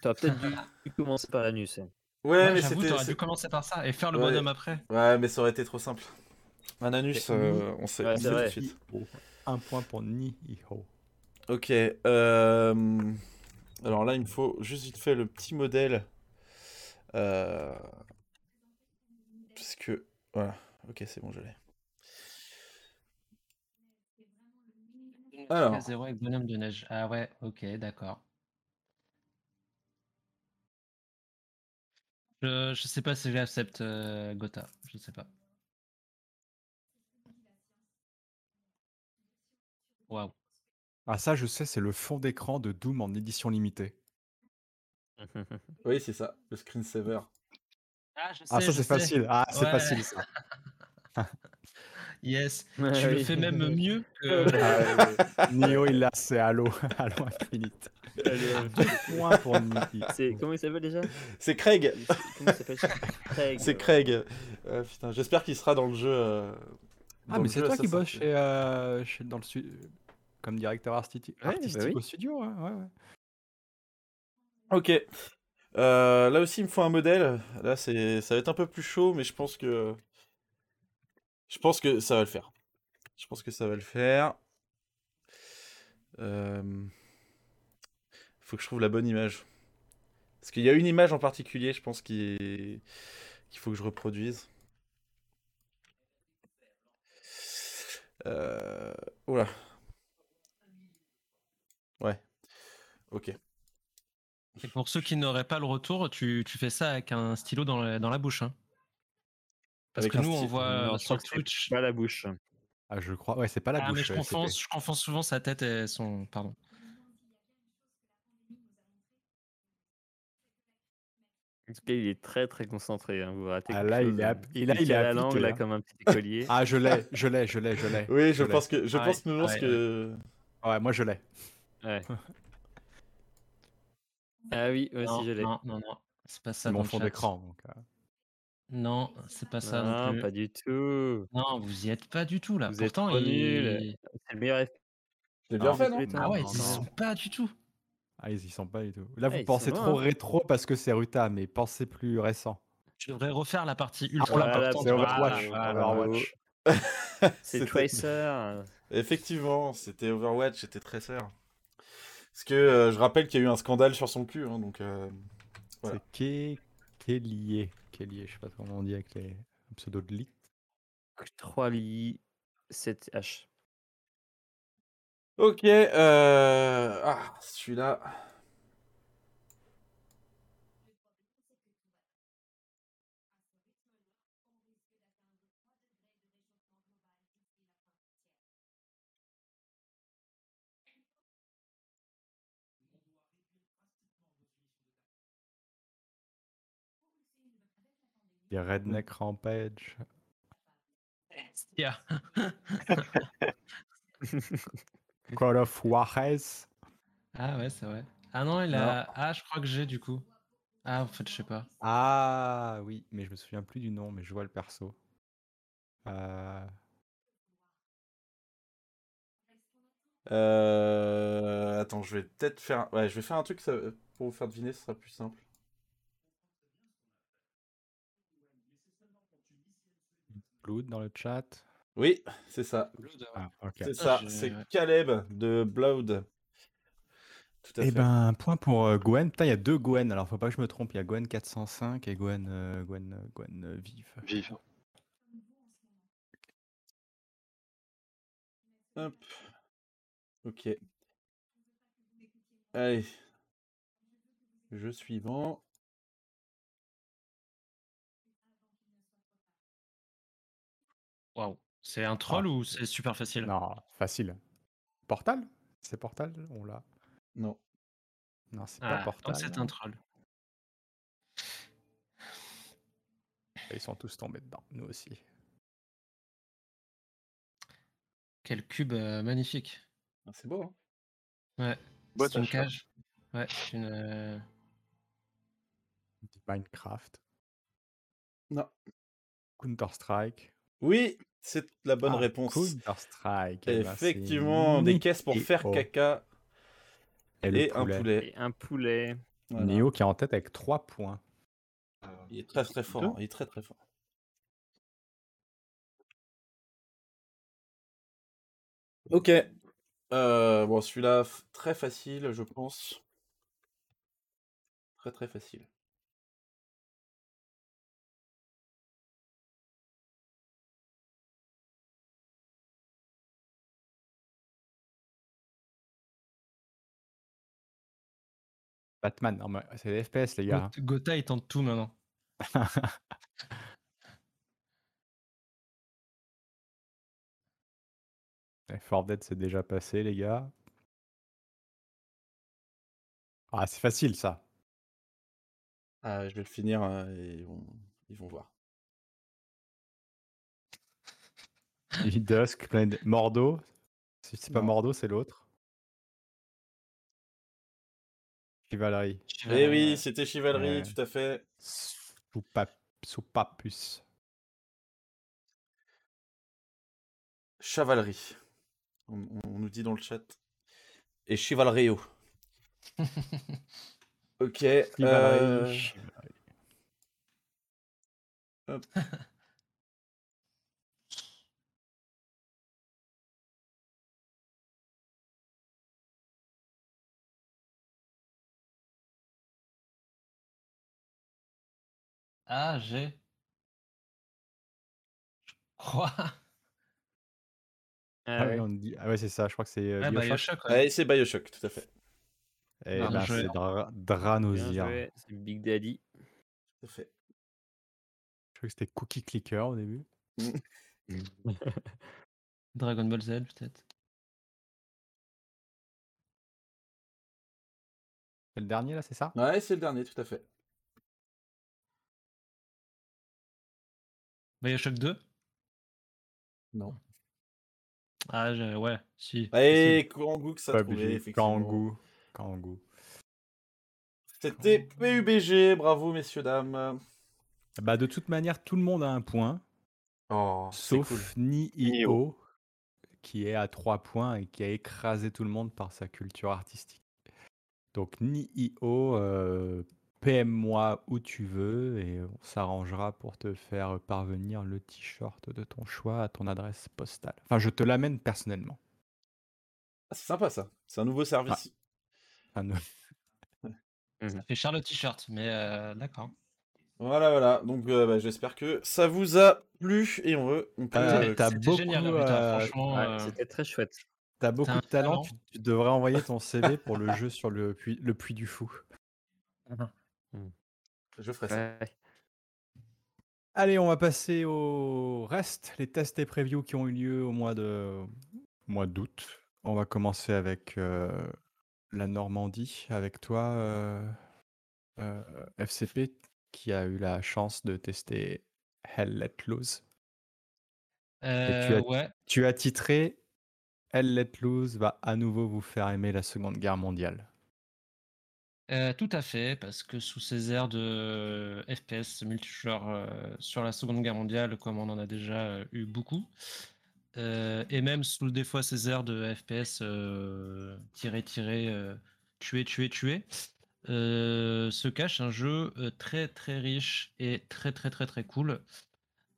T'aurais peut-être dû commencer par l'anus. hein. Ouais, Ouais, mais c'était. t'aurais c'est- dû commencer par ça et faire le Ouais. bonhomme après. Ouais, mais ça aurait été trop simple. Un anus, euh, on sait, Ouais, on sait tout de suite. Un point pour Niho. Ok. euh, Alors là, il me faut juste vite fait le petit modèle. Euh, Parce que. Voilà. Ok, c'est bon, je l'ai. Alors. Zéro avec bonhomme de neige. Ah ouais, ok, d'accord. Je, je sais pas si j'accepte euh, Gotha. Je sais pas. Waouh. Ah, ça, je sais, c'est le fond d'écran de Doom en édition limitée. Oui, c'est ça, le screensaver. Ah, je sais, Ah, ça, c'est facile. Ah, c'est Ouais. facile, ça. Yes. Ouais, Tu le fais même mieux que. Ah, Nio, il l'a, c'est Halo. Halo Infinite. Deux points pour comment il s'appelle déjà? C'est Craig Comment il s'appelle Craig. C'est Craig Euh, Putain, j'espère qu'il sera dans le jeu. euh, Ah, dans mais c'est toi qui bosses chez, euh, chez- dans le stu- comme directeur artistique, Ouais, bah artistique oui. au studio. Ouais, ouais, ouais. Ok. Euh, là aussi, il me faut un modèle. Là, c'est, ça va être un peu plus chaud, mais je pense que, je pense que ça va le faire. Je pense que ça va le faire. Euh, Faut que je trouve la bonne image. Parce qu'il y a une image en particulier, je pense, est- qu'il faut que je reproduise. Euh... Oula. Ouais. Ok. Et pour ceux qui n'auraient pas le retour, tu, tu fais ça avec un stylo dans la, dans la bouche. hein. Parce Avec que nous, on voit sur Twitch. Pas la bouche. Ah, je crois. Ouais, c'est pas la Ah, bouche. mais je euh, confonds, c'était- je confonds souvent sa tête et son. Pardon. En tout cas, il est très très concentré. Hein. Vous ratez ah, là, il est, il, a, il, la langue là hein. comme un petit écolier. ah, je l'ai, je l'ai, je l'ai, je l'ai. Oui, je, pense que je pense que. Ouais, moi je l'ai. Ouais. ah oui, aussi je l'ai. Non, non, non, c'est pas ça. mon fond d'écran. Donc, euh. Non, c'est pas ça. Non, pas du tout. Non, vous y êtes pas du tout là. Vous Pourtant, êtes il... C'est le meilleur. C'est bien fait, non? Ah ouais, ils y sont pas du tout. Ah, ils y sont pas du tout. Là, vous pensez trop rétro parce que c'est Ruta, mais pensez plus récent. Tu devrais refaire la partie ah, ultra importante. C'est Overwatch. Overwatch. c'est Tracer. Effectivement, c'était Overwatch, c'était Tracer. Parce que euh, je rappelle qu'il y a eu un scandale sur son cul, hein, donc. Euh, voilà. C'est Kelly. Kelly, je sais pas comment on dit avec les pseudos de lit. 3 li 7 H. Ok, euh... ah, celui-là. Redneck Rampage. Yeah. Call of Juarez. Ah ouais, c'est vrai. Ah non, il a. Ah, je crois que j'ai du coup. Ah, en fait, je sais pas. Ah oui, mais je me souviens plus du nom, mais je vois le perso. Euh... Euh... Attends, je vais peut-être faire. Ouais, je vais faire un truc pour vous faire deviner, ce sera plus simple. Blood dans le chat. Oui, c'est ça. Ah, c'est ça, c'est Caleb de Blood. Tout à eh ben, point pour euh, Gwen. Putain, il y a deux Gwen, alors faut pas que je me trompe. Il y a Gwen 405 et Gwen, euh, Gwen, euh, Gwen Vive. Vive. Hop. Ok. Allez. Jeu suivant. Waouh. C'est un troll ah. ou c'est super facile? Non, facile. Portal? C'est Portal? On l'a. Non. Non, c'est pas ah, Portal. c'est un troll. Ils sont tous tombés dedans, nous aussi. Quel cube euh, magnifique. Ah, c'est beau, hein Ouais. c'est une cage. Ouais, c'est une. Euh, Minecraft. Non. Counter-Strike. Oui, c'est la bonne ah, réponse. Counter-Strike. Eh ben, Effectivement, des caisses pour faire caca. Et, un poulet. Et un poulet. Néo qui est en tête avec 3 points. Il est très très fort. Hein, il est très très fort. Ok. Euh, bon, celui-là, très facile, je pense. Très très facile. Batman, c'est des FPS, les gars. Gotha, il tente tout maintenant. Fort Dead, c'est déjà passé, les gars. Ah, c'est facile, ça. Ah, je vais le finir euh, et ils vont, ils vont voir. Dusk, Mordo. Si c'est pas Mordo, c'est l'autre. Chivalerie. Eh oui, c'était Chivalerie, tout à fait. Soupapus. Chevalerie. On, on, nous dit dans le chat. Et Chivalrio. ok. Chivalerie. Euh... Hop. Ah, j'ai. Je crois. Ah, ah, ouais. On dit... ah ouais, c'est ça, je crois que c'est euh, Bioshock. Ouais, c'est Bioshock, tout à fait. Et eh ben, c'est Dra Dranosia. C'est Big Daddy. Tout à fait. Je crois que c'était Cookie Clicker au début. Dragon Ball Z, peut-être. C'est le dernier là, c'est ça? Ouais, c'est le dernier, tout à fait. Bioshock 2 Non. Ah, ouais, si. Et Kangoo que ça trouvait, effectivement. Kangoo. Kangoo. C'était PUBG, bravo messieurs, dames. Bah, de toute manière, tout le monde a un point. Oh, sauf Ni-Io, qui est à 3 points et qui a écrasé tout le monde par sa culture artistique. Donc Ni-Io, euh, PM-moi où tu veux et on s'arrangera pour te faire parvenir le t-shirt de ton choix à ton adresse postale. Enfin, je te l'amène personnellement. Ah, c'est sympa ça, c'est un nouveau service. Ah. Ça fait cher le t-shirt, mais euh, d'accord. Voilà, voilà. Donc, euh, bah, j'espère que ça vous a plu et on veut. On peut, C'était beaucoup, génial, euh, franchement. C'était très chouette. T'as beaucoup de talent. Tu, devrais envoyer ton CV pour le jeu sur le puits, le puits du fou. Je ferai ça. Allez, on va passer au reste, les tests et previews qui ont eu lieu au mois de mois d'août. On va commencer avec la Normandie, avec toi, FCP qui a eu la chance de tester Hell Let Loose. Euh, tu, as, ouais. tu as titré Hell Let Loose va à nouveau vous faire aimer la Seconde Guerre mondiale. Euh, tout à fait, parce que sous ces airs de FPS multijoueur euh, sur la Seconde Guerre mondiale, comme on en a déjà eu beaucoup, et même sous des fois ces airs de FPS tirer, tirer, tuer, tuer, tuer, euh, se cache un jeu euh, très très riche et très très très très cool.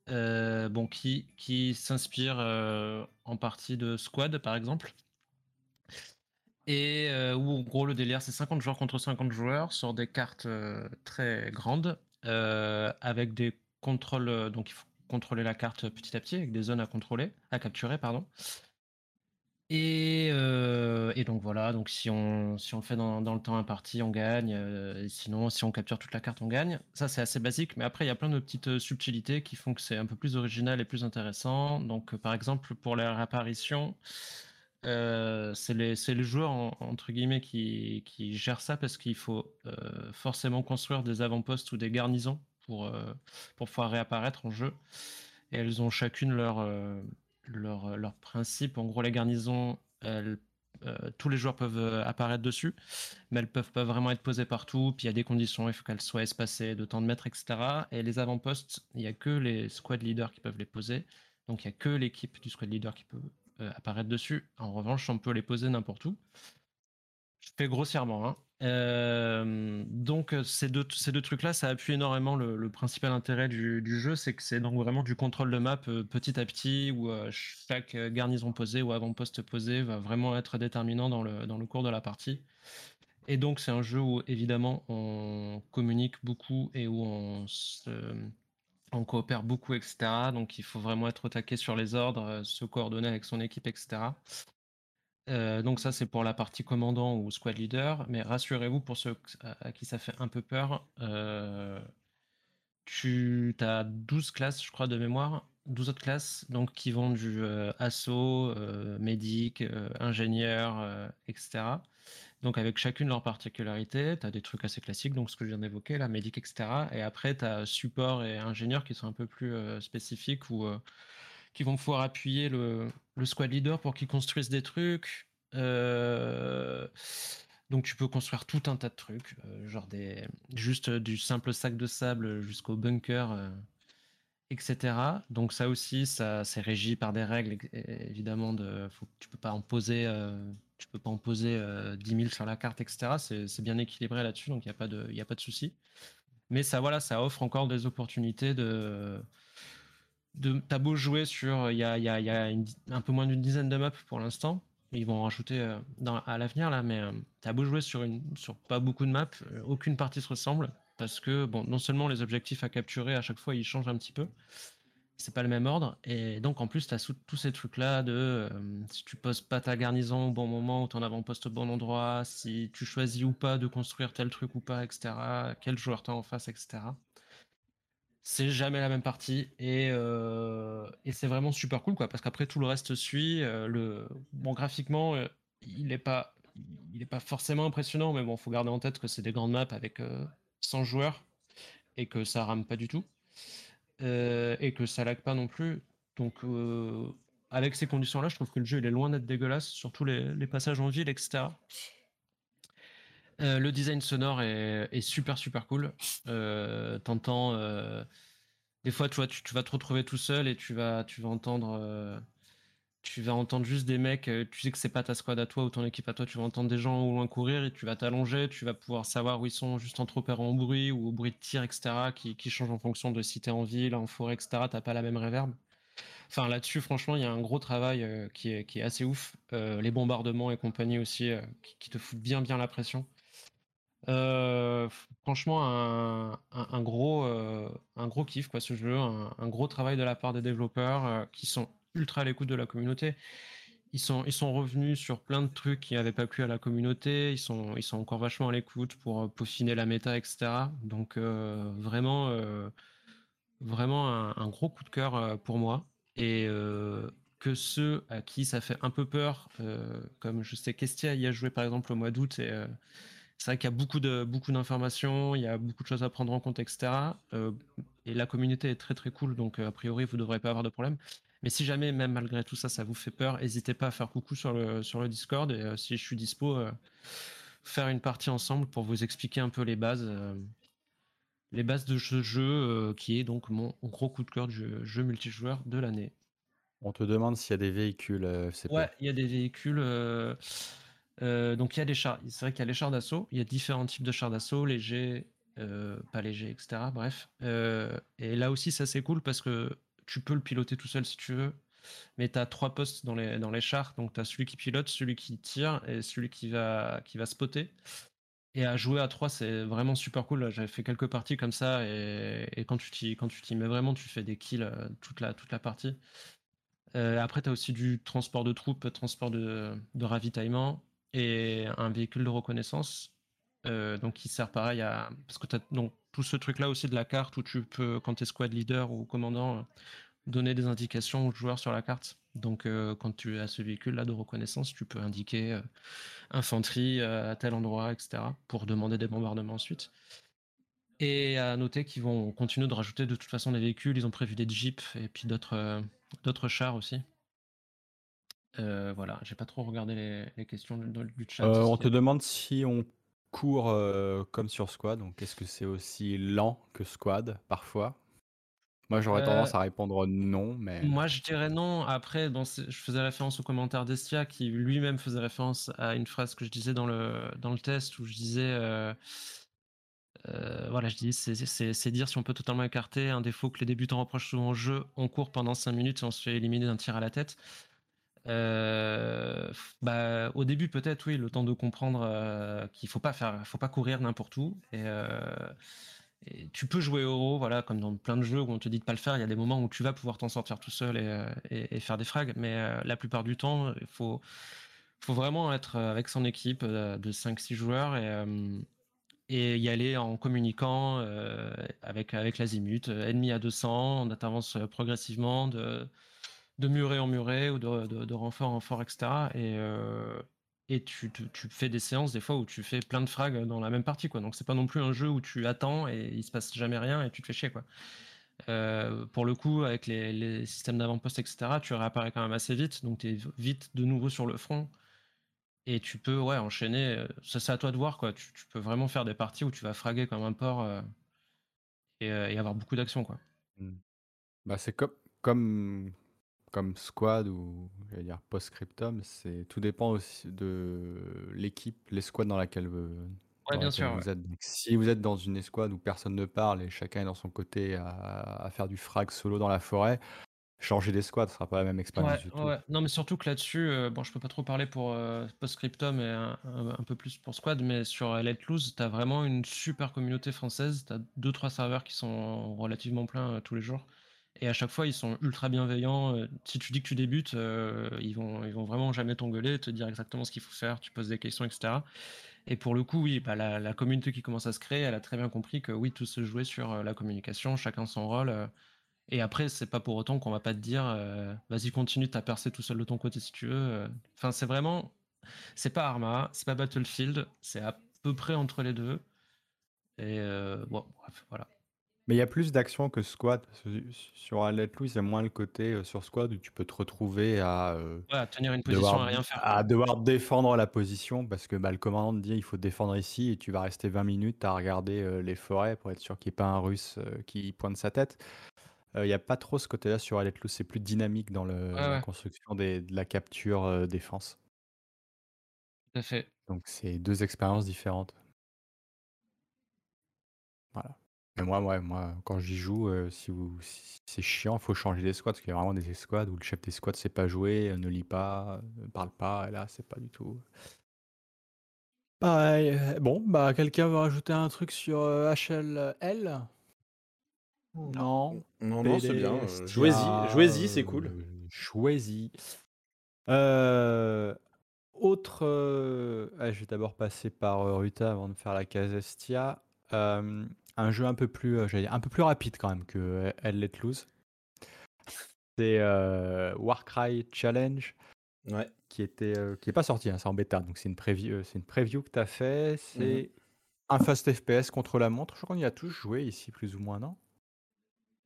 Euh, bon, qui, qui s'inspire en partie de Squad par exemple. Et où en gros le délire c'est 50 joueurs contre 50 joueurs sur des cartes très grandes avec des contrôles. donc il faut contrôler la carte petit à petit avec des zones à contrôler, à capturer, pardon. Et, donc voilà, donc si on, si on le fait dans, dans le temps imparti, on gagne. sinon, si on capture toute la carte, on gagne. Ça, c'est assez basique, mais après, il y a plein de petites subtilités qui font que c'est un peu plus original et plus intéressant. Donc, par exemple, pour les réapparitions, c'est les, joueurs, entre guillemets, qui, qui gèrent ça parce qu'il faut forcément construire des avant-postes ou des garnisons pour, pour pouvoir réapparaître en jeu. Et elles ont chacune leur euh, principe. En gros, la garnison, euh, tous les joueurs peuvent euh, apparaître dessus, mais elles peuvent pas vraiment être posées partout. Puis il y a des conditions, il faut qu'elles soient espacées de temps de mètres, etc. Et les avant-postes, il n'y a que les squad leaders qui peuvent les poser. Donc il n'y a que l'équipe du squad leader qui peut apparaître dessus. En revanche, on peut les poser n'importe où. Je fais grossièrement. Hein. Euh, donc ces deux, ces deux trucs-là, ça appuie énormément le, principal intérêt du, jeu, c'est que c'est vraiment du contrôle de map petit à petit, où chaque garnison posée ou avant-poste posé va vraiment être déterminant dans le, dans le cours de la partie. Et donc c'est un jeu où évidemment on communique beaucoup et où on, on coopère beaucoup, etc. Donc il faut vraiment être au taquet sur les ordres, se coordonner avec son équipe, etc. Euh, donc ça, c'est pour la partie commandant ou squad leader, mais rassurez-vous pour ceux à qui ça fait un peu peur, euh, tu as 12 classes, je crois, de mémoire, 12 autres classes, donc qui vont du euh, assaut, médic, ingénieur, etc. Donc avec chacune leur particularité, tu as des trucs assez classiques, donc ce que je viens d'évoquer, là, médic, etc. Et après, tu as support et ingénieur qui sont un peu plus spécifiques ou qui vont pouvoir appuyer le, squad leader pour qu'il construise des trucs. Euh, donc tu peux construire tout un tas de trucs, euh, genre des juste du simple sac de sable jusqu'au bunker, euh, etc. Donc ça aussi, ça c'est régi par des règles évidemment de, faut, tu peux pas en poser, tu peux pas en poser 10 000 sur la carte, etc. C'est bien équilibré là-dessus, donc il n'y a pas de, a pas de souci. Mais ça voilà, ça offre encore des opportunités de T'as beau jouer sur. Il y a, y y a un peu moins d'une dizaine de maps pour l'instant. Ils vont en rajouter euh, à l'avenir, là, mais euh, t'as beau jouer sur, une, sur pas beaucoup de maps, euh, aucune partie se ressemble. Parce que, bon, non seulement les objectifs à capturer à chaque fois ils changent un petit peu, c'est pas le même ordre. Et donc, en plus, tu as tous ces trucs-là de si tu poses pas ta garnison au bon moment ou ton avant-poste au bon endroit, si tu choisis ou pas de construire tel truc ou pas, etc. Quel joueur t'as en face, etc c'est jamais la même partie et, euh, et c'est vraiment super cool quoi parce qu'après tout le reste suit euh, le bon graphiquement euh, il n'est pas il est pas forcément impressionnant mais bon faut garder en tête que c'est des grandes maps avec 100 joueurs et que ça rame pas du tout et que ça lag pas non plus. Donc, avec ces conditions-là, je trouve que le jeu il est loin d'être dégueulasse, surtout les, passages en ville, etc. le design sonore est, super super cool. T'entends des fois, tu tu, vas te retrouver tout seul et tu vas, tu vas entendre, euh, tu vas entendre juste des mecs. Euh, tu sais que c'est pas ta squad à toi ou ton équipe à toi. Tu vas entendre des gens au loin courir et tu vas t'allonger. Tu vas pouvoir savoir où ils sont juste en opérant au bruit ou au bruit de tir, etc. Qui, qui change en fonction de si t'es en ville, en forêt, etc. T'as pas la même réverb. Enfin, là-dessus, franchement, il y a un gros travail euh, qui, est, assez ouf. les bombardements et compagnie aussi, qui, te foutent bien, bien la pression. Euh, franchement, un, gros, euh, un gros kiff, quoi, ce jeu. Un, gros travail de la part des développeurs euh, qui sont ultra à l'écoute de la communauté. Ils sont, ils sont revenus sur plein de trucs qui n'avaient pas plu à la communauté. Ils sont, ils sont encore vachement à l'écoute pour peaufiner la méta, etc. Donc, vraiment, vraiment un, gros coup de cœur pour moi. Et que ceux à qui ça fait un peu peur, comme je sais qu'Estia y a joué par exemple au mois d'août et c'est vrai qu'il y a beaucoup de beaucoup d'informations, il y a beaucoup de choses à prendre en compte, etc. Euh, et la communauté est très très cool, donc euh, a priori vous ne devrez pas avoir de problème. Mais si jamais, même malgré tout ça, ça vous fait peur, n'hésitez pas à faire coucou sur le sur le Discord et euh, si je suis dispo, faire une partie ensemble pour vous expliquer un peu les bases, les bases de ce jeu qui est donc mon gros coup de cœur du jeu, multijoueur de l'année. On te demande s'il y a des véhicules. ouais, il y a des véhicules. Euh, donc il y a des chars, c'est vrai qu'il y a les chars d'assaut, il y a différents types de chars d'assaut, légers, euh, pas légers, etc. Bref. Euh, et là aussi, ça c'est cool parce que tu peux le piloter tout seul si tu veux, mais tu as trois postes dans les, dans les chars, donc tu as celui qui pilote, celui qui tire et celui qui va, qui va spotter. Et à jouer à trois, c'est vraiment super cool. J'avais fait quelques parties comme ça, et, quand tu t'y mets vraiment, tu fais des kills toute la, toute la partie. après, tu as aussi du transport de troupes, transport de, de ravitaillement et un véhicule de reconnaissance. Euh, donc qui sert pareil à parce que tu as tout ce truc là aussi de la carte où tu peux quand tu es squad leader ou commandant euh, donner des indications aux joueurs sur la carte. Donc euh, quand tu as ce véhicule là de reconnaissance, tu peux indiquer infanterie à tel endroit, etc. pour demander des bombardements ensuite. Et à noter qu'ils vont continuer de rajouter de toute façon des véhicules. Ils ont prévu des jeeps et puis d'autres d'autres chars aussi. Euh, voilà, j'ai pas trop regardé les, questions du, chat. Euh, on te demande si on court euh, comme sur Squad, donc est-ce que c'est aussi lent que Squad parfois? Moi j'aurais tendance à répondre non, mais. Moi je dirais non. Après, je faisais référence au commentaire d'Estia qui lui-même faisait référence à une phrase que je disais dans le, dans le test où je disais. voilà, je dis, c'est dire si on peut totalement écarter un défaut que les débutants reprochent souvent au jeu. On court pendant 5 minutes et on se fait éliminer d'un tir à la tête. Euh, bah, au début, peut-être, oui, le temps de comprendre euh, qu'il faut pas faire, faut pas courir n'importe où. Et, euh, tu peux jouer euro, voilà, comme dans plein de jeux où on te dit de pas le faire. Il y a des moments où tu vas pouvoir t'en sortir tout seul et, faire des frags, mais la plupart du temps, il faut, vraiment être avec son équipe de 5-6 joueurs et, et y aller en communiquant avec, avec l'azimut, ennemi à 200, on avance progressivement de de muret en muret ou de, de, renfort en fort, etc. Et, euh, et tu, tu, fais des séances des fois où tu fais plein de frags dans la même partie. Quoi. Donc c'est pas non plus un jeu où tu attends et il se passe jamais rien et tu te fais chier. Quoi. Euh, pour le coup, avec les, systèmes d'avant-poste, etc., tu réapparais quand même assez vite. Donc tu es vite de nouveau sur le front. Et tu peux ouais, enchaîner. Euh, ça, c'est à toi de voir. Quoi. Tu, peux vraiment faire des parties où tu vas fraguer comme un porc et, avoir beaucoup d'action. Quoi. Mmh. Bah, c'est comme comme Squad ou j'allais dire Postscriptum, c'est tout dépend aussi de l'équipe, l'escouade dans laquelle, vous, bien sûr, vous êtes. si vous êtes dans une escouade où personne ne parle et chacun est dans son côté à, faire du frag solo dans la forêt, changer d'escouade, sera pas la même expérience du tout. Non, mais surtout que là-dessus, euh, bon, je peux pas trop parler pour euh, Postscriptum et un, peu plus pour Squad, mais sur Let Loose, tu as vraiment une super communauté française. Tu as 2-3 serveurs qui sont relativement pleins euh, tous les jours. Et à chaque fois, ils sont ultra bienveillants. Euh, si tu dis que tu débutes, euh, ils vont, ils vont vraiment jamais t'engueuler, te dire exactement ce qu'il faut faire. Tu poses des questions, etc. Et pour le coup, oui, bah, la, communauté qui commence à se créer, elle a très bien compris que oui, tout se jouait sur euh, la communication, chacun son rôle. et après, c'est pas pour autant qu'on va pas te dire, vas-y, continue, t'as percé tout seul de ton côté si tu veux. Enfin, c'est vraiment, c'est pas Arma, c'est pas Battlefield, c'est à peu près entre les deux. Et bon, bref, voilà. Mais il y a plus d'actions que squad. Sur un Let Loose, il y a moins le côté sur squad où tu peux te retrouver à, tenir une position à rien faire, à devoir défendre la position parce que bah, le commandant te dit il faut défendre ici et tu vas rester 20 minutes à regarder les forêts pour être sûr qu'il n'y ait pas un russe qui pointe sa tête. Il n'y a pas trop ce côté-là sur Let Loose, c'est plus dynamique dans la construction de la capture défense. Tout à fait. Donc c'est deux expériences différentes. Voilà. Mais moi, ouais, moi, quand j'y joue, euh, si, c'est chiant, il faut changer des squads, parce qu'il y a vraiment des squads où le chef des squads sait pas jouer, euh, ne lit pas, ne parle pas, et là, c'est pas du tout. Pareil. Euh, bon, bah, quelqu'un veut rajouter un truc sur HLL Non. Non, non, c'est bien. jouez-y, jouez-y, c'est cool. Jouez-y. autre. je vais d'abord passer par Ruta avant de faire la Casestia un jeu un peu plus, euh, un peu plus rapide quand même que Elle Let Loose. C'est euh, Warcry Challenge. Ouais. Qui était, euh, qui est pas sorti, hein, c'est en bêta, donc c'est une preview, c'est une preview que tu as fait. C'est mmh un fast FPS contre la montre. Je crois qu'on y a tous joué ici, plus ou moins, non?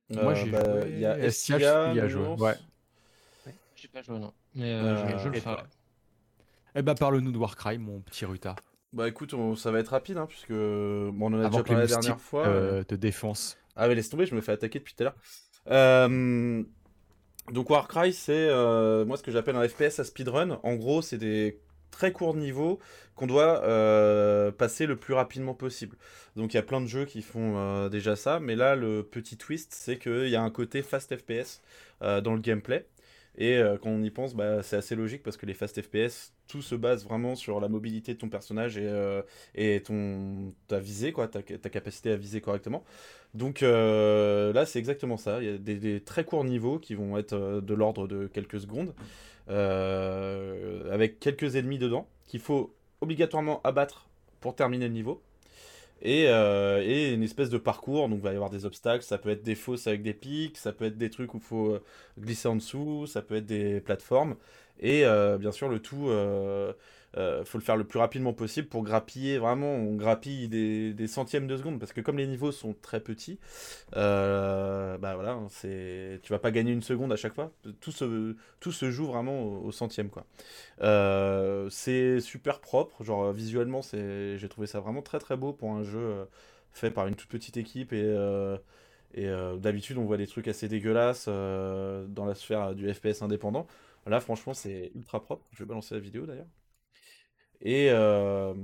Moi j'ai bah, joué. Il y a STH qui a joué? Ouais. J'ai pas joué non, mais je, le ferai. Eh ben parle-nous de Warcry, mon petit Ruta. Bah écoute, ça va être rapide, hein, puisque bon, on en a déjà parlé la dernière fois. Euh, te défonce. Ah mais laisse tomber, je me fais attaquer depuis tout à l'heure. Euh, donc Warcry, c'est euh, moi ce que j'appelle un FPS à speedrun. En gros, c'est des très courts niveaux qu'on doit passer le plus rapidement possible. Donc il y a plein de jeux qui font déjà ça, mais là le petit twist, c'est qu'il y a un côté fast FPS dans le gameplay. Et euh, quand on y pense, bah, c'est assez logique parce que les fast FPS, tout se base vraiment sur la mobilité de ton personnage et, euh, ton, ta visée, quoi, ta, ta, capacité à viser correctement. Donc euh, là, c'est exactement ça. Il y a des, très courts niveaux qui vont être de l'ordre de quelques secondes, avec quelques ennemis dedans, qu'il faut obligatoirement abattre pour terminer le niveau. Euh, et, une espèce de parcours, donc il va y avoir des obstacles, ça peut être des fosses avec des pics, ça peut être des trucs où il faut euh, glisser en dessous, ça peut être des plateformes, et euh, bien sûr le tout faut le faire le plus rapidement possible pour grappiller vraiment on grappille des, centièmes de seconde parce que comme les niveaux sont très petits euh, bah voilà hein, c'est tu vas pas gagner une seconde à chaque fois. Tout se tout se joue vraiment au, centième quoi. Euh, c'est super propre genre visuellement c'est j'ai trouvé ça vraiment très très beau pour un jeu fait par une toute petite équipe et et d'habitude on voit des trucs assez dégueulasses dans la sphère du FPS indépendant. Là franchement c'est ultra propre. Je vais balancer la vidéo d'ailleurs et, euh,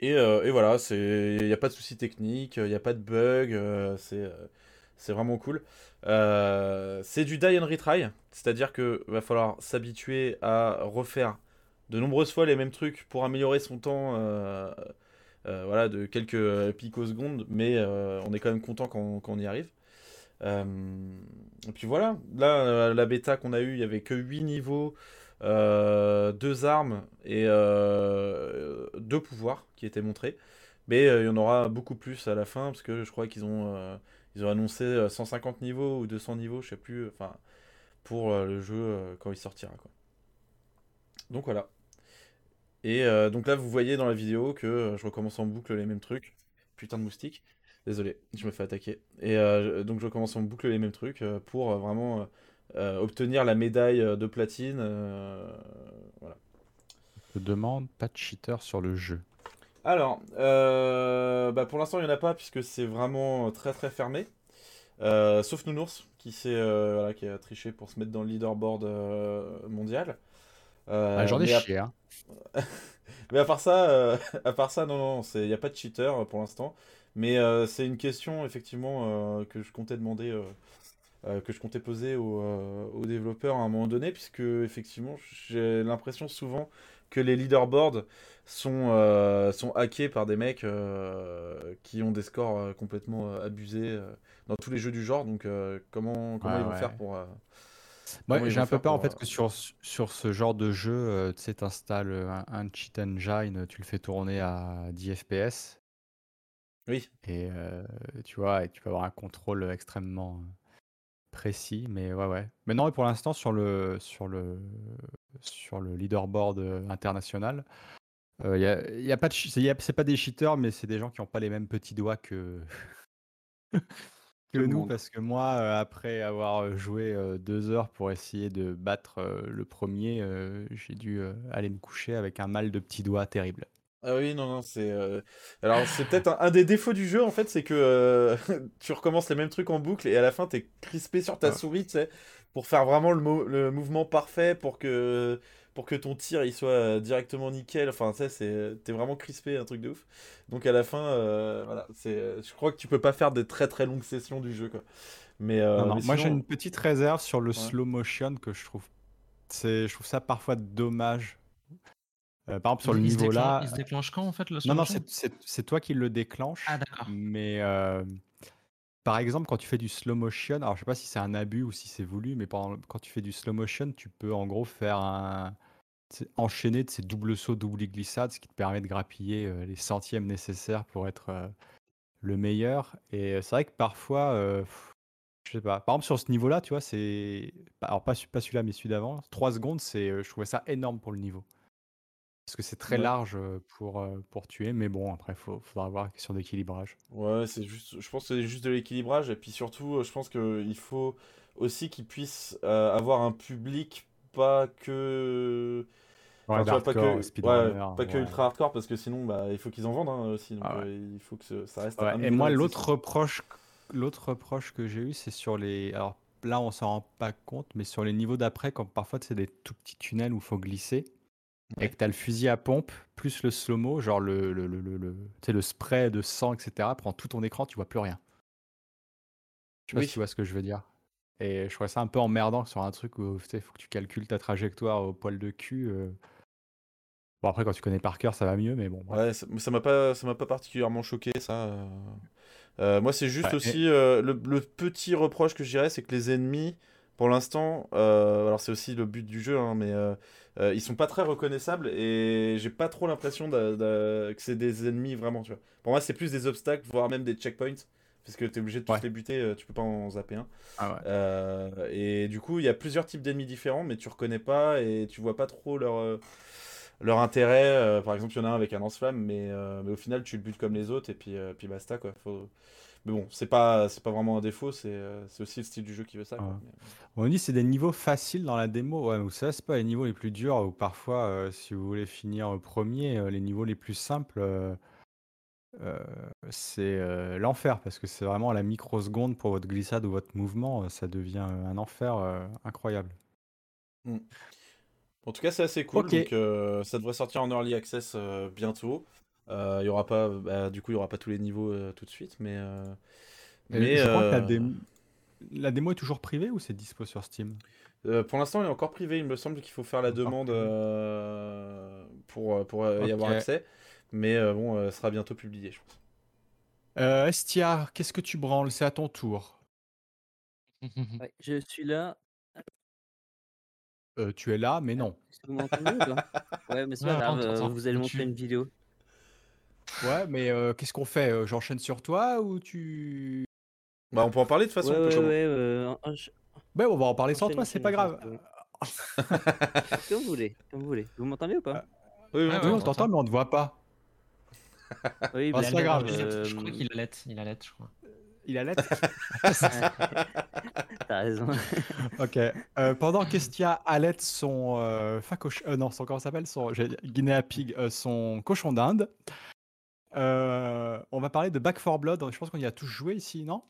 et, euh, et, voilà, il n'y a pas de soucis techniques, il n'y a pas de bugs, euh, c'est vraiment cool. c'est du die and retry, c'est-à-dire qu'il va falloir s'habituer à refaire de nombreuses fois les mêmes trucs pour améliorer son temps voilà, de quelques picosecondes, mais on est quand même content quand, quand on y arrive. et puis voilà, là, la bêta qu'on a eue, il n'y avait que 8 niveaux. Euh, deux armes et euh, deux pouvoirs qui étaient montrés. Mais euh, il y en aura beaucoup plus à la fin, parce que je crois qu'ils ont, ont annoncé 150 niveaux ou 200 niveaux, je sais plus, enfin, pour le jeu quand il sortira. Quoi. Donc voilà. Et donc là, vous voyez dans la vidéo que je recommence en boucle les mêmes trucs. Putain de moustique. Désolé, je me fais attaquer. Et donc je recommence en boucle les mêmes trucs pour vraiment obtenir la médaille euh, de platine. Euh, voilà. Je demande pas de cheater sur le jeu. Alors, bah pour l'instant, il n'y en a pas puisque c'est vraiment très très fermé. sauf Nounours qui, voilà, qui a triché pour se mettre dans le leaderboard mondial. Ah, J'en ai chié. Hein. mais à part ça, à part ça, non, non, il n'y a pas de cheater pour l'instant. Mais c'est une question effectivement que je comptais demander euh, que je comptais poser euh, aux, développeurs à un moment donné, puisque effectivement, j'ai l'impression souvent que les leaderboards sont, euh, sont hackés par des mecs qui ont des scores complètement abusés dans tous les jeux du genre. Donc, comment, comment ils vont faire pour. Moi, j'ai un peu peur en fait que sur, sur ce genre de jeu, tu sais, t'installes un, un, cheat engine, tu le fais tourner à 10 FPS. Oui. Et tu vois, et tu peux avoir un contrôle extrêmement précis, mais ouais, ouais. Mais non, pour l'instant, sur le, sur le, sur le leaderboard euh, international, il euh, y a, y a pas c'est pas des cheaters, mais c'est des gens qui n'ont pas les mêmes petits doigts que, que nous, parce que moi, après avoir joué deux heures pour essayer de battre le premier, j'ai dû aller me coucher avec un mal de petits doigts terrible. Ah oui, non, non, c'est. Alors, c'est peut-être un, des défauts du jeu, en fait, c'est que tu recommences les mêmes trucs en boucle et à la fin, t'es crispé sur ta souris, tu sais, pour faire vraiment le, le mouvement parfait pour que pour que ton tir il soit euh, directement nickel. Enfin, ça, c'est, t'es vraiment crispé, un truc de ouf. Donc à la fin, euh, voilà, c'est, je crois que tu peux pas faire des très très longues sessions du jeu, quoi. Mais, euh, moi j'ai une petite réserve sur le slow motion que je trouve, c'est, je trouve ça parfois dommage. Par exemple, sur le niveau là. Il se déclenche quand en fait le Non, non, c'est, toi qui le déclenche. Ah, d'accord. Mais par exemple, quand tu fais du slow motion, alors je sais pas si c'est un abus ou si c'est voulu, mais quand tu fais du slow motion, tu peux en gros faire un, enchaîner de ces doubles sauts, double glissades, ce qui te permet de grappiller les centièmes nécessaires pour être le meilleur. Et c'est vrai que parfois, je sais pas, par exemple sur ce niveau-là, tu vois, c'est. Alors pas, pas celui-là, mais celui d'avant, 3 secondes, c'est, je trouvais ça énorme pour le niveau. Parce que c'est très large pour, pour tuer, mais bon, après, il faudra voir la question d'équilibrage. Ouais, c'est juste, je pense que c'est juste de l'équilibrage, et puis surtout, je pense qu'il faut aussi qu'ils puissent avoir un public pas que pas que, ultra hardcore parce que sinon bah, il faut qu'ils en vendent hein, aussi donc ah euh, il faut que ça reste et moi l'autre reproche l'autre reproche que j'ai eu c'est sur les alors là on s'en rend pas compte mais sur les niveaux d'après quand parfois c'est des tout petits tunnels où il faut glisser et que tu as le fusil à pompe plus le slow-mo genre le le, le, le, le spray de sang etc prend tout ton écran tu vois plus rien je sais pas si tu vois ce que je veux dire et je trouvais ça un peu emmerdant sur un truc où il faut que tu calcules ta trajectoire au poil de cul. Euh. Bon, après, quand tu connais par cœur, ça va mieux, mais bon. Ouais, ça m'a pas, ça m'a pas particulièrement choqué, ça. Euh. Euh, moi, c'est juste aussi le, petit reproche que je dirais, c'est que les ennemis, pour l'instant, alors c'est aussi le but du jeu, hein, mais ils sont pas très reconnaissables et j'ai pas trop l'impression que c'est des ennemis vraiment, tu vois. Pour moi, c'est plus des obstacles, voire même des checkpoints parce que tu es obligé de tous les buter, euh, tu peux pas en zapper un. Ah euh, et du coup, il y a plusieurs types d'ennemis différents, mais tu reconnais pas et tu vois pas trop leur, euh, leur intérêt. par exemple, il y en a un avec un lance-flamme, mais, mais au final, tu le butes comme les autres et puis, puis basta. Quoi. Faut... Mais bon, c'est pas, c'est pas vraiment un défaut, c'est, aussi le style du jeu qui veut ça. On dit c'est des niveaux faciles dans la démo. Ouais, ça, c'est pas les niveaux les plus durs ou parfois, si vous voulez finir premier, les niveaux les plus simples c'est l'enfer parce que c'est vraiment à la microseconde pour votre glissade ou votre mouvement, ça devient un enfer incroyable. Mmh. En tout cas, c'est assez cool. Donc, ça devrait sortir en early access bientôt. Il y aura pas, bah, du coup, il y aura pas tous les niveaux tout de suite, mais. mais je crois que la, la, démo est toujours privée ou c'est dispo sur Steam? Pour l'instant, elle est encore privée. Il me semble qu'il faut faire la demande pour, pour y avoir accès. Mais euh, bon, euh, sera bientôt publié, je pense. Euh, Estia, qu'est-ce que tu branles? C'est à ton tour. je suis là. tu es là, mais non. Vous m'entendez Ouais, mais c'est pas grave, vous allez montrer une vidéo. Ouais, mais qu'est-ce qu'on fait J'enchaîne sur toi ou tu. Bah, on peut en parler de toute façon. Ouais, ouais, ouais, on va en parler sans toi, c'est pas grave. comme vous voulez, comme vous voulez. Vous m'entendez ou pas? Oui, oui, on t'entend, mais on ne voit pas. Oui, ah, c'est pas grave. Je crois qu'il allait, il allait, je crois. Il allait? T'as raison. ok. Euh, pendant qu'Estia allait son euh, euh, non, son comment s'appelle? Son Guinea Pig, euh, son cochon d'Inde. On va parler de Back 4 Blood. Je pense qu'on y a tous joué ici, non?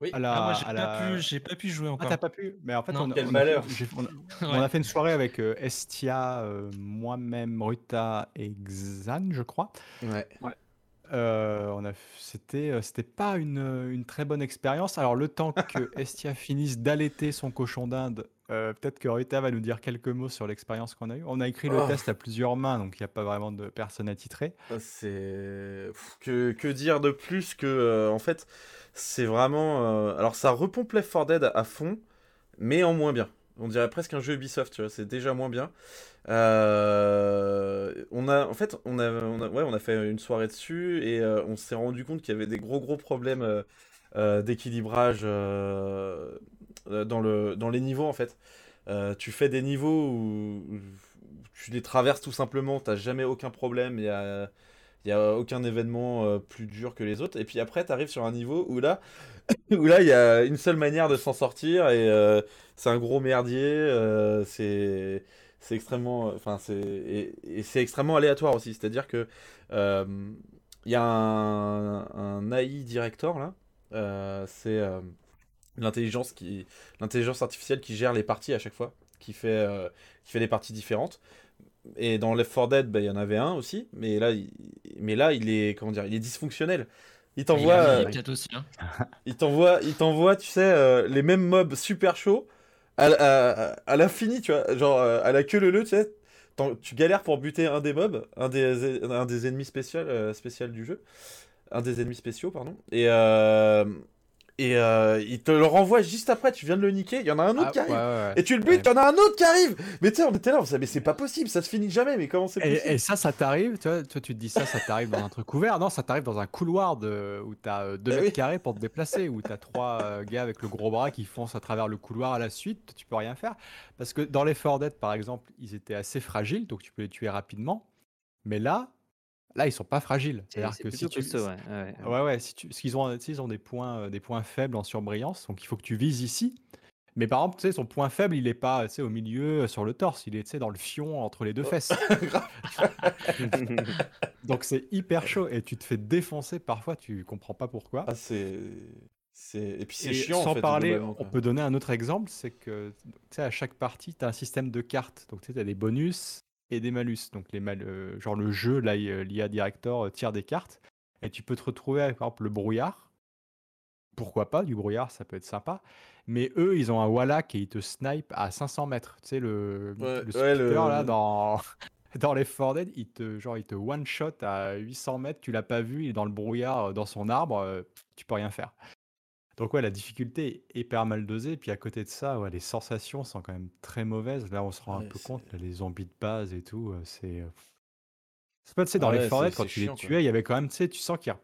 Oui. À la, ah, moi, j'ai pas, la... pu, pas pu jouer ah, encore. Ah, t'as pas pu? Mais en fait, on, quel on, malheur. A, on, a, fait une soirée avec Estia, moi-même, Ruta et Xan, je crois. Ouais. ouais. Euh, on a, c'était, euh, c'était pas une, une très bonne expérience. Alors, le temps que Estia finisse d'allaiter son cochon d'Inde, euh, peut-être que Rita va nous dire quelques mots sur l'expérience qu'on a eue. On a écrit le oh. test à plusieurs mains, donc il n'y a pas vraiment de personne à titrer. C'est que, que dire de plus que en fait c'est vraiment alors ça repompe Left 4 Dead à fond, mais en moins bien. On dirait presque un jeu Ubisoft, tu vois, c'est déjà moins bien. Euh, on a, en fait, on a, ouais, on a fait une soirée dessus et euh, on s'est rendu compte qu'il y avait des gros gros problèmes euh, d'équilibrage dans, le, dans les niveaux en fait. tu fais des niveaux où, tu les traverses tout simplement, t'as jamais aucun problème. Il y a, a aucun événement plus dur que les autres. Et puis après, tu arrives sur un niveau où là, où là, il y a une seule manière de s'en sortir et c'est un gros merdier. c'est c'est extrêmement, enfin c'est et, c'est extrêmement aléatoire aussi. C'est-à-dire que il y a un, un, AI director là. c'est l'intelligence qui l'intelligence artificielle qui gère les parties à chaque fois, qui fait euh, qui fait des parties différentes. Et dans Left 4 Dead, bah, il y en avait un aussi, mais là, il, mais là, il est comment dire, il est dysfonctionnel. Il t'envoie, euh, hein. il t'envoie, il t'envoie, tu sais, euh, les mêmes mobs super chauds à, l'infini, tu vois, genre à la queue le le, tu sais, tu galères pour buter un des mobs, un des, ennemis spécial, spécial du jeu, un des ennemis spéciaux, pardon, et et euh, il te le renvoie juste après, tu viens de le niquer, il y en a un autre ah, qui arrive. Et tu le butes, il y en a un autre qui arrive. Mais tu sais, on était là, on mais c'est pas possible, ça se finit jamais, mais comment c'est possible et, ça, ça t'arrive, tu vois, toi tu te dis ça, ça t'arrive dans un truc ouvert. Non, ça t'arrive dans un couloir de, où t'as euh, deux eh mètres carrés pour te déplacer, où t'as trois euh, gars avec le gros bras qui foncent à travers le couloir à la suite, tu peux rien faire. Parce que dans les 4 Dead, par exemple, ils étaient assez fragiles, donc tu peux les tuer rapidement. Mais là, Là, ils sont pas fragiles. C'est-à-dire que si tu, ouais. Ouais, ouais, si tu, parce qu'ils ont, ils ont des points, euh, des points faibles en surbrillance, donc il faut que tu vises ici. Mais par exemple, tu sais, son point faible, il est pas, tu sais, au milieu, euh, sur le torse, il est, tu sais, dans le fion entre les deux oh. fesses. donc c'est hyper chaud et tu te fais défoncer parfois, tu comprends pas pourquoi. Ah, c'est, c'est, et puis c'est chiant. Sans parler, on peut donner un autre exemple, c'est que, tu sais, à chaque partie, tu as un système de cartes. Donc tu sais, as des bonus, et des malus. Donc, les mal, euh, genre le jeu, l'IA Director euh, tire des cartes. Et tu peux te retrouver avec, par exemple, le brouillard. Pourquoi pas, du brouillard, ça peut être sympa. Mais eux, ils ont un Wallach et ils te snipe à 500 mètres. Tu sais, le, le là, dans, dans les Dead, il te, genre, il te one-shot à 800 mètres, tu l'as pas vu, il est dans le brouillard, euh, dans son arbre, tu peux rien faire. Donc ouais, la difficulté est hyper mal dosée. Puis à côté de ça, ouais, les sensations sont quand même très mauvaises. Là, on se rend un peu compte, les zombies de base et tout, c'est... Euh, c'est pas, tu sais, dans les forêts, quand tu les tuais, il y avait quand même, tu sais, tu sens qu'il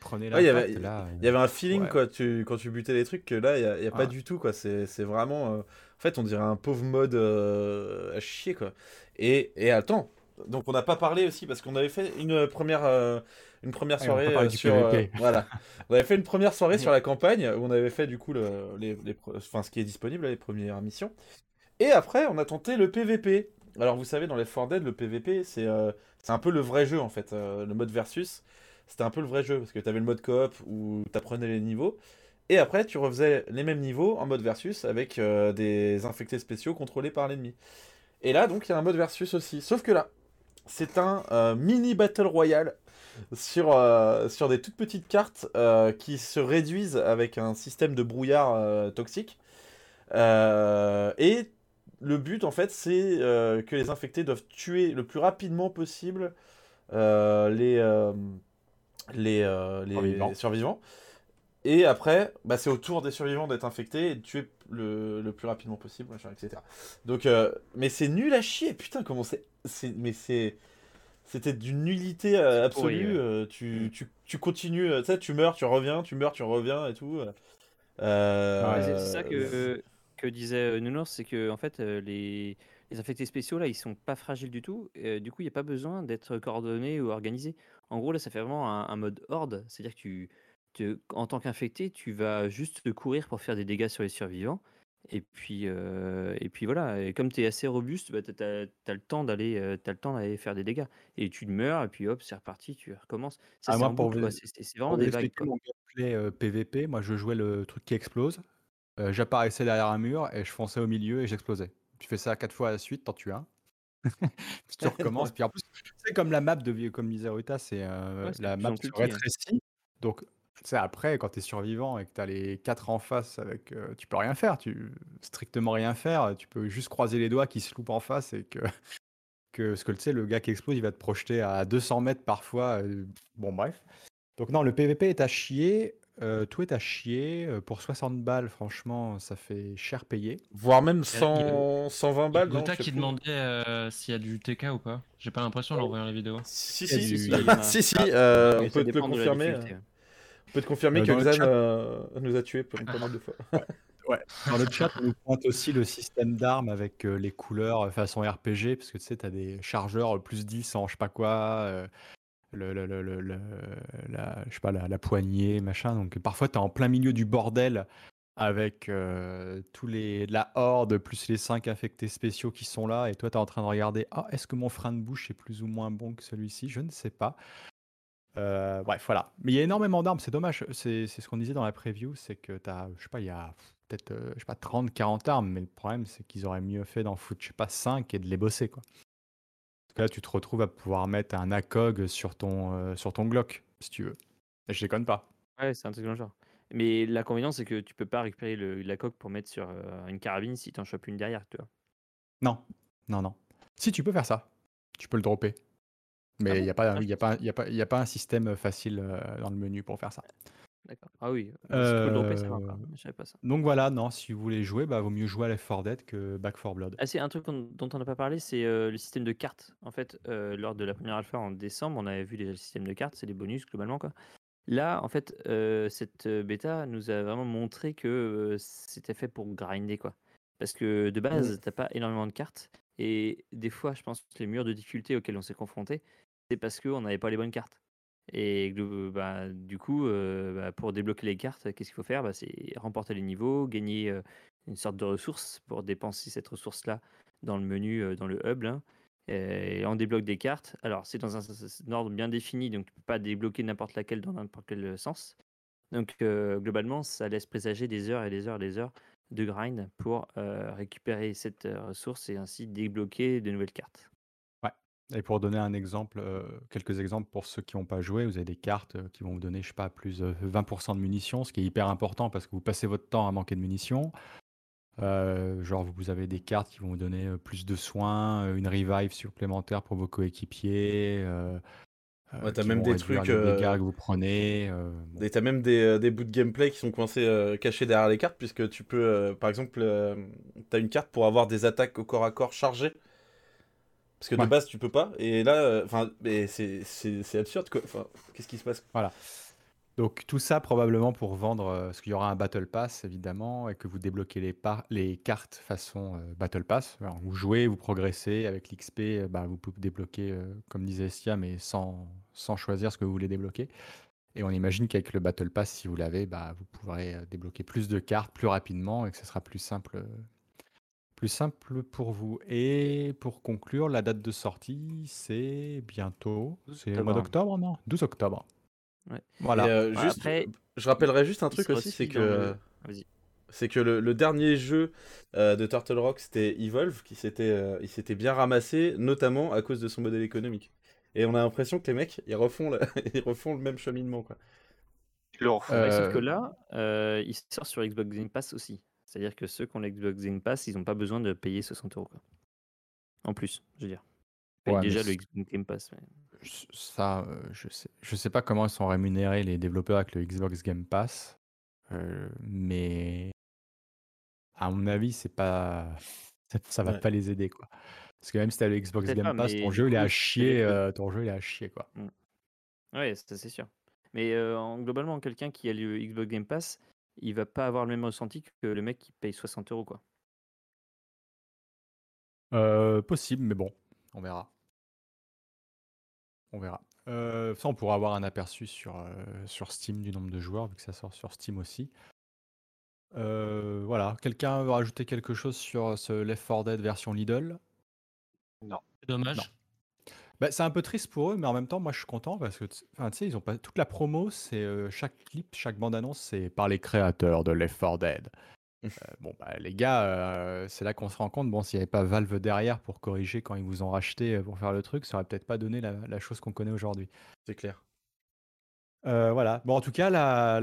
prenait la il y avait, il y avait un feeling quoi, tu, quand tu butais les trucs que là, il n'y a, pas du tout. quoi. C'est vraiment. Euh, en fait, on dirait un pauvre mode euh, à chier. quoi. Et, et attends, donc on n'a pas parlé aussi parce qu'on avait fait une première une première soirée euh, sur euh, voilà. On avait fait une première soirée sur la campagne où on avait fait du coup le, les, enfin, ce qui est disponible les premières missions. Et après, on a tenté le PVP. Alors vous savez, dans les 4 Dead, le PVP, c'est euh, c'est un peu le vrai jeu en fait. le mode versus, c'était un peu le vrai jeu parce que tu avais le mode coop où tu apprenais les niveaux. Et après, tu refaisais les mêmes niveaux en mode versus avec des infectés spéciaux contrôlés par l'ennemi. Et là, donc, il y a un mode versus aussi. Sauf que là, c'est un mini battle royale sur, euh, sur des toutes petites cartes euh, qui se réduisent avec un système de brouillard euh, toxique. et le but, en fait, c'est que les infectés doivent tuer le plus rapidement possible les, les, les survivants. Et après, bah, c'est au tour des survivants d'être infectés et de tuer le, le plus rapidement possible, etc. Donc, mais c'est nul à chier, putain, comment c'est. Mais c'est. C'était d'une nullité euh, absolue. Euh, tu, tu, tu, continues, euh, tu sais, tu meurs, tu reviens, tu meurs, tu reviens et tout. c'est ça que, que disait Nounours, c'est que en fait, les, les infectés spéciaux là, ils sont pas fragiles du tout. du coup, il n'y a pas besoin d'être coordonné ou organisé. En gros, là, ça fait vraiment un, mode horde, c'est-à-dire que tu, tu en tant qu'infecté, tu vas juste courir pour faire des dégâts sur les survivants. Et puis, et puis voilà, et comme tu es assez robuste, bah, tu as, le temps d'aller le temps d'aller faire des dégâts. Et tu meurs, et puis hop, c'est reparti, tu recommences. Ça, ah, pour C'est vraiment des vagues. mon gameplay PVP, moi je jouais le truc qui explose. J'apparaissais derrière un mur et je fonçais au milieu et j'explosais. Tu fais ça quatre fois à la suite, t'en tues un. puis tu recommences. Puis en plus, c'est comme la map de, comme disait Ruta, c'est la map se rétrécit. Donc sais, après, quand tu es survivant et que tu as les quatre en face, avec, euh, tu peux rien faire, tu strictement rien faire. Tu peux juste croiser les doigts qui se loupent en face et que, que ce que tu sais, le gars qui explose, il va te projeter à 200 mètres parfois. Euh, bon, bref. Donc, non, le PVP est à chier. Euh, tout est à chier. Pour 60 balles, franchement, ça fait cher payé. Voire même 100, 120 balles. Gotha qui demandait s'il y a du TK ou pas. J'ai pas l'impression en voyant les vidéos. Si, si, si, si, si, on peut te confirmer. Je peux te confirmer euh, que Xan euh, nous a tués pas mal de fois. Ouais. Dans le chat, on nous pointe aussi le système d'armes avec euh, les couleurs façon RPG, parce que tu sais, tu as des chargeurs plus 10 en je sais pas quoi. le, la, je sais pas, la, poignée, machin. Donc parfois, tu es en plein milieu du bordel avec euh, tous les, la horde plus les 5 infectés spéciaux qui sont là. Et toi, tu es en train de regarder Ah, est-ce que mon frein de bouche est plus ou moins bon que celui-ci? Je ne sais pas. Euh, bref, voilà. Mais il y a énormément d'armes, c'est dommage. C'est ce qu'on disait dans la preview c'est que tu as, je sais pas, il y a peut-être, euh, je sais pas, 30, 40 armes. Mais le problème, c'est qu'ils auraient mieux fait d'en foutre, je sais pas, 5 et de les bosser, quoi là, tu te retrouves à pouvoir mettre un ACOG sur ton, euh, sur ton Glock, si tu veux. Et je déconne pas. Ouais, c'est un truc dans le genre. Mais l'inconvénient, c'est que tu peux pas récupérer le, la coque pour mettre sur euh, une carabine si tu en chopes une derrière, tu vois. Non, non, non. Si, tu peux faire ça. Tu peux le dropper. Mais ah il n'y a, pas, ah, a, pas, un système facile euh, dans le menu pour faire ça. D'accord. Ah oui, euh, savais pas ça. Donc voilà, non, si vous voulez jouer, bah, vaut mieux jouer à Left 4 Dead que Back 4 Blood. Ah, c'est un truc dont on n'a pas parlé, c'est euh, le système de cartes. En fait, euh, lors de la première alpha en décembre, on avait vu les systèmes de cartes, c'est des bonus globalement. Quoi. Là, en fait, cette bêta nous a vraiment montré que c'était fait pour grinder. Quoi. Parce que de base, tu t'as pas énormément de cartes. Et des fois, je pense que les murs de difficulté auxquels on s'est confronté, c'est parce qu'on n'avait pas les bonnes cartes. Et bah, du coup, bah, pour débloquer les cartes, qu'est-ce qu'il faut faire? Bah, C'est remporter les niveaux, gagner une sorte de ressource pour dépenser cette ressource-là dans le menu, dans le hub. et on débloque des cartes. Alors, c'est dans un, ordre bien défini, donc tu ne peux pas débloquer n'importe laquelle dans n'importe quel sens. Donc, globalement, ça laisse présager des heures et des heures et des heures de grind pour récupérer cette ressource et ainsi débloquer de nouvelles cartes. Et pour donner un exemple, euh, quelques exemples pour ceux qui n'ont pas joué, vous avez des cartes euh, qui vont vous donner, je sais pas, plus de 20% de munitions, ce qui est hyper important parce que vous passez votre temps à manquer de munitions. Euh, genre, vous avez des cartes qui vont vous donner plus de soins, une revive supplémentaire pour vos coéquipiers. Ouais, t'as même des trucs, que vous prenez. Et t'as même des, des bouts de gameplay qui sont coincés, cachés derrière les cartes, puisque tu peux, par exemple, t'as une carte pour avoir des attaques au corps à corps chargées. Parce que de base, tu peux pas. Et là, euh, c'est absurde, quoi. Enfin, qu'est-ce qui se passe? Voilà. Donc tout ça probablement pour vendre, euh, parce qu'il y aura un Battle Pass évidemment, et que vous débloquez les, les cartes façon euh, Battle Pass. vous jouez, vous progressez, avec l'XP, bah, vous pouvez débloquer, comme disait Estia, mais sans, sans choisir ce que vous voulez débloquer. Et on imagine qu'avec le Battle Pass, si vous l'avez, bah, vous pourrez débloquer plus de cartes plus rapidement et que ce sera plus simple plus simple pour vous. Et pour conclure, la date de sortie, c'est bientôt. C'est le mois d'octobre, non? 12 octobre. Voilà. Euh, juste, je rappellerai juste un truc aussi, c'est que. C'est que le, dernier jeu euh, de Turtle Rock, c'était Evolve, qui s'était euh, il s'était bien ramassé, notamment à cause de son modèle économique. Et on a l'impression que les mecs, ils refont, ils refont le même cheminement. Quoi. Sauf que là, il sort sur Xbox Game Pass aussi. C'est-à-dire que ceux qui ont l'Xbox Game Pass, ils n'ont pas besoin de payer 60 euros. En plus, je veux dire. Ils déjà le Xbox Game Pass. Ça, euh, je sais, je sais pas comment ils sont rémunérés les développeurs avec le Xbox Game Pass, euh, mais à mon avis, c'est pas, ça, va pas les aider quoi. Parce que même si tu as le Xbox Game Pass, ton jeu il est à chier, euh, ton jeu il est à chier quoi. Mmh. Oui, c'est sûr. Mais globalement, quelqu'un qui a le Xbox Game Pass, il va pas avoir le même ressenti que le mec qui paye 60 euros, quoi. Euh, possible, mais bon, on verra. On verra. Euh, ça, on pourra avoir un aperçu sur, euh, sur Steam du nombre de joueurs, vu que ça sort sur Steam aussi. voilà. Quelqu'un veut rajouter quelque chose sur ce Left 4 Dead version Lidl? Non. Dommage. Bah, c'est un peu triste pour eux, mais en même temps, moi, je suis content parce que, tu sais, ils ont pas toute la promo, c'est euh, chaque clip, chaque bande-annonce, c'est par les créateurs de Left 4 Dead. Euh, bon, bah, les gars, euh, c'est là qu'on se rend compte, bon, s'il n'y avait pas Valve derrière pour corriger quand ils vous ont racheté pour faire le truc, ça aurait peut-être pas donné la, chose qu'on connaît aujourd'hui. C'est clair. voilà. Bon, en tout cas, la,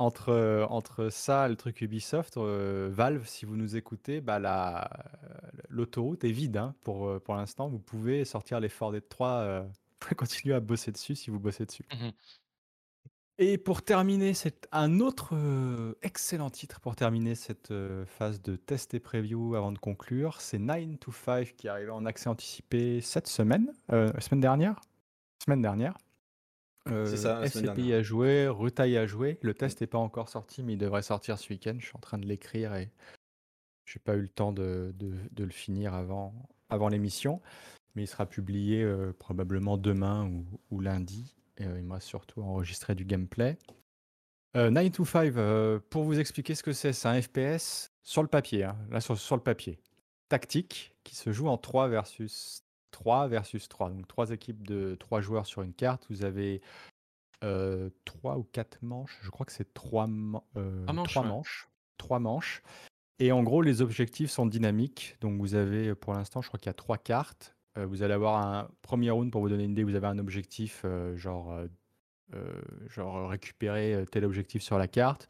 entre, entre ça le truc Ubisoft, Valve, si vous nous écoutez, bah la, l'autoroute est vide hein, pour, pour l'instant. Vous pouvez sortir les Ford Dead 3, continuer à bosser dessus si vous bossez dessus. Mmh et pour terminer, c'est un autre excellent titre pour terminer cette phase de test et preview avant de conclure. C'est 9 to 5 qui est arrivé en accès anticipé cette semaine, semaine dernière? Semaine dernière. C'est ça, SCPI a joué, Rutaille a joué. Le test n'est pas encore sorti, mais il devrait sortir ce week-end. Je suis en train de l'écrire et j'ai pas eu le temps de, de, le finir avant, avant l'émission. mais il sera publié probablement demain ou, lundi. Et, il me reste surtout enregistré du gameplay. 9 to 5, pour vous expliquer ce que c'est, c'est un FPS sur le papier, hein, là sur, sur, le papier. Tactique qui se joue en 3 versus 3 versus 3. Donc 3 équipes de 3 joueurs sur une carte. Vous avez 3 ou 4 manches. Je crois que c'est 3, manches, manches. 3 manches. Et en gros, les objectifs sont dynamiques. Donc vous avez pour l'instant, je crois qu'il y a 3 cartes. vous allez avoir un premier round pour vous donner une idée. Vous avez un objectif genre euh, genre récupérer euh, tel objectif sur la carte.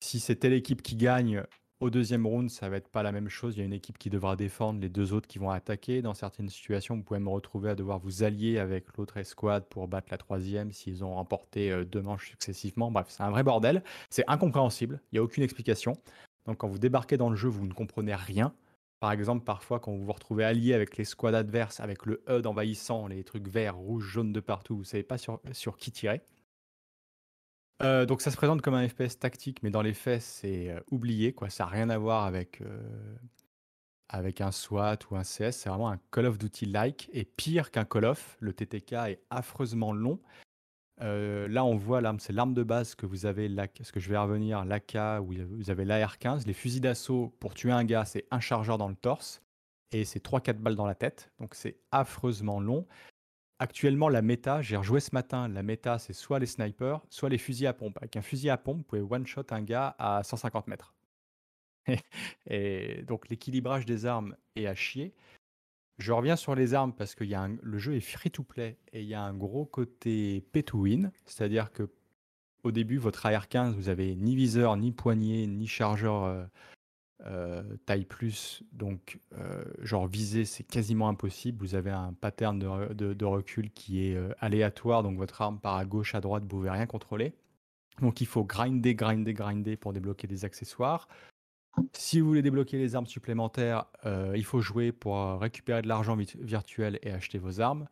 Si c'est telle équipe qui gagne, au deuxième round, ça va être pas la même chose. Il y a une équipe qui devra défendre, les deux autres qui vont attaquer. Dans certaines situations, vous pouvez me retrouver à devoir vous allier avec l'autre escouade pour battre la troisième s'ils ont remporté euh, deux manches successivement. Bref, c'est un vrai bordel. C'est incompréhensible. Il n'y a aucune explication. Donc quand vous débarquez dans le jeu, vous ne comprenez rien. Par exemple, parfois, quand vous vous retrouvez allié avec les squads adverses, avec le HUD envahissant, les trucs verts, rouges, jaunes de partout, vous ne savez pas sur qui tirer. Euh, donc ça se présente comme un FPS tactique, mais dans les faits, c'est euh, oublié, quoi. Ça n'a rien à voir avec, euh, avec un SWAT ou un CS. C'est vraiment un Call of Duty-like. Et pire qu'un Call of, le TTK est affreusement long. là, on voit l'arme, c'est l'arme de base que vous avez, ce que je vais revenir, l'AK, où vous avez l'AR-15. Les fusils d'assaut, pour tuer un gars, c'est un chargeur dans le torse. Et c'est 3-4 balles dans la tête. Donc c'est affreusement long. Actuellement, la méta, j'ai rejoué ce matin, la méta, c'est soit les snipers, soit les fusils à pompe. Avec un fusil à pompe, vous pouvez one-shot un gars à 150 mètres. et donc l'équilibrage des armes est à chier. Je reviens sur les armes parce que le jeu est free-to-play et il y a un gros côté pay-to-win, c'est-à-dire que au début, votre AR-15, vous avez ni viseur, ni poignée, ni chargeur euh, taille plus, donc euh, genre viser, c'est quasiment impossible. Vous avez un pattern de, recul qui est euh, aléatoire, donc votre arme part à gauche, à droite, vous pouvez rien contrôler. Donc il faut grinder, grinder, grinder pour débloquer des accessoires. Si vous voulez débloquer les armes supplémentaires, il faut jouer pour récupérer de l'argent virtuel et acheter vos armes.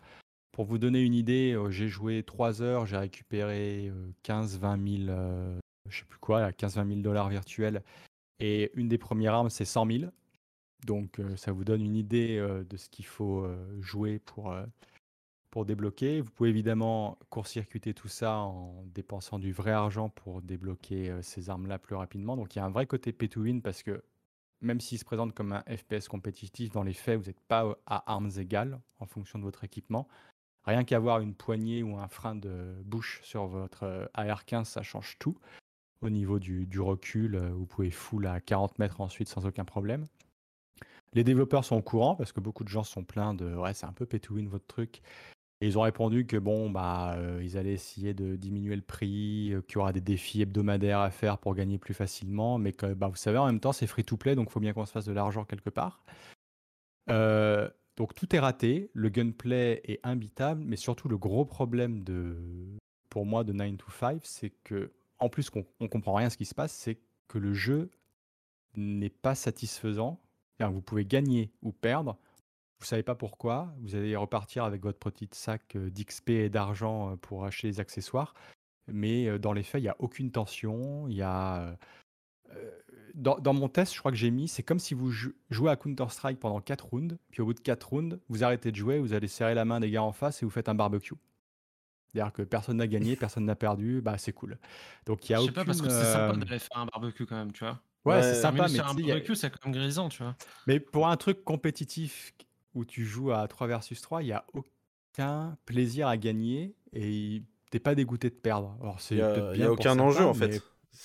Pour vous donner une idée, j'ai joué 3 heures, j'ai récupéré 15-20 000, je sais plus quoi, 15-20 000 dollars virtuels et une des premières armes, c'est 100 000. Donc ça vous donne une idée de ce qu'il faut jouer pour, pour débloquer. Vous pouvez évidemment court-circuiter tout ça en dépensant du vrai argent pour débloquer ces armes-là plus rapidement. Donc il y a un vrai côté pay to win parce que même s'il se présente comme un FPS compétitif, dans les faits, vous n'êtes pas à armes égales en fonction de votre équipement. Rien qu'avoir une poignée ou un frein de bouche sur votre AR-15, ça change tout au niveau du, recul. Euh, vous pouvez full à 40 mètres ensuite sans aucun problème. Les développeurs sont au courant parce que beaucoup de gens sont pleins de ouais, c'est un peu pay to win votre truc. Et ils ont répondu que bon, bah, euh, ils allaient essayer de diminuer le prix, euh, qu'il y aura des défis hebdomadaires à faire pour gagner plus facilement, mais que bah, vous savez, en même temps, c'est free to play, donc il faut bien qu'on se fasse de l'argent quelque part. donc tout est raté, le gunplay est imbitable, mais surtout le gros problème de, pour moi de 9 to 5, c'est que en plus qu'on ne comprend rien ce qui se passe, c'est que le jeu n'est pas satisfaisant. Vous pouvez gagner ou perdre. Vous savez pas pourquoi. Vous allez repartir avec votre petit sac euh, d'XP et d'argent euh, pour acheter les accessoires. Mais euh, dans les faits, il n'y a aucune tension. Il y a. Dans, mon test, je crois que j'ai mis, c'est comme si vous jouez à Counter-Strike pendant 4 rounds, puis au bout de 4 rounds, vous arrêtez de jouer, vous allez serrer la main des gars en face et vous faites un barbecue. C'est-à-dire que personne n'a gagné, personne n'a perdu, bah c'est cool. Donc il y a Je sais pas parce que c'est sympa d'aller faire un barbecue quand même, tu vois. Ouais, c'est sympa, mais un barbecue, c'est quand même grisant, tu vois. Mais pour un truc compétitif où tu joues à 3 versus 3, il n'y a aucun plaisir à gagner et t'es pas dégoûté de perdre. Alors c'est il n'y a, aucun enjeu en fait.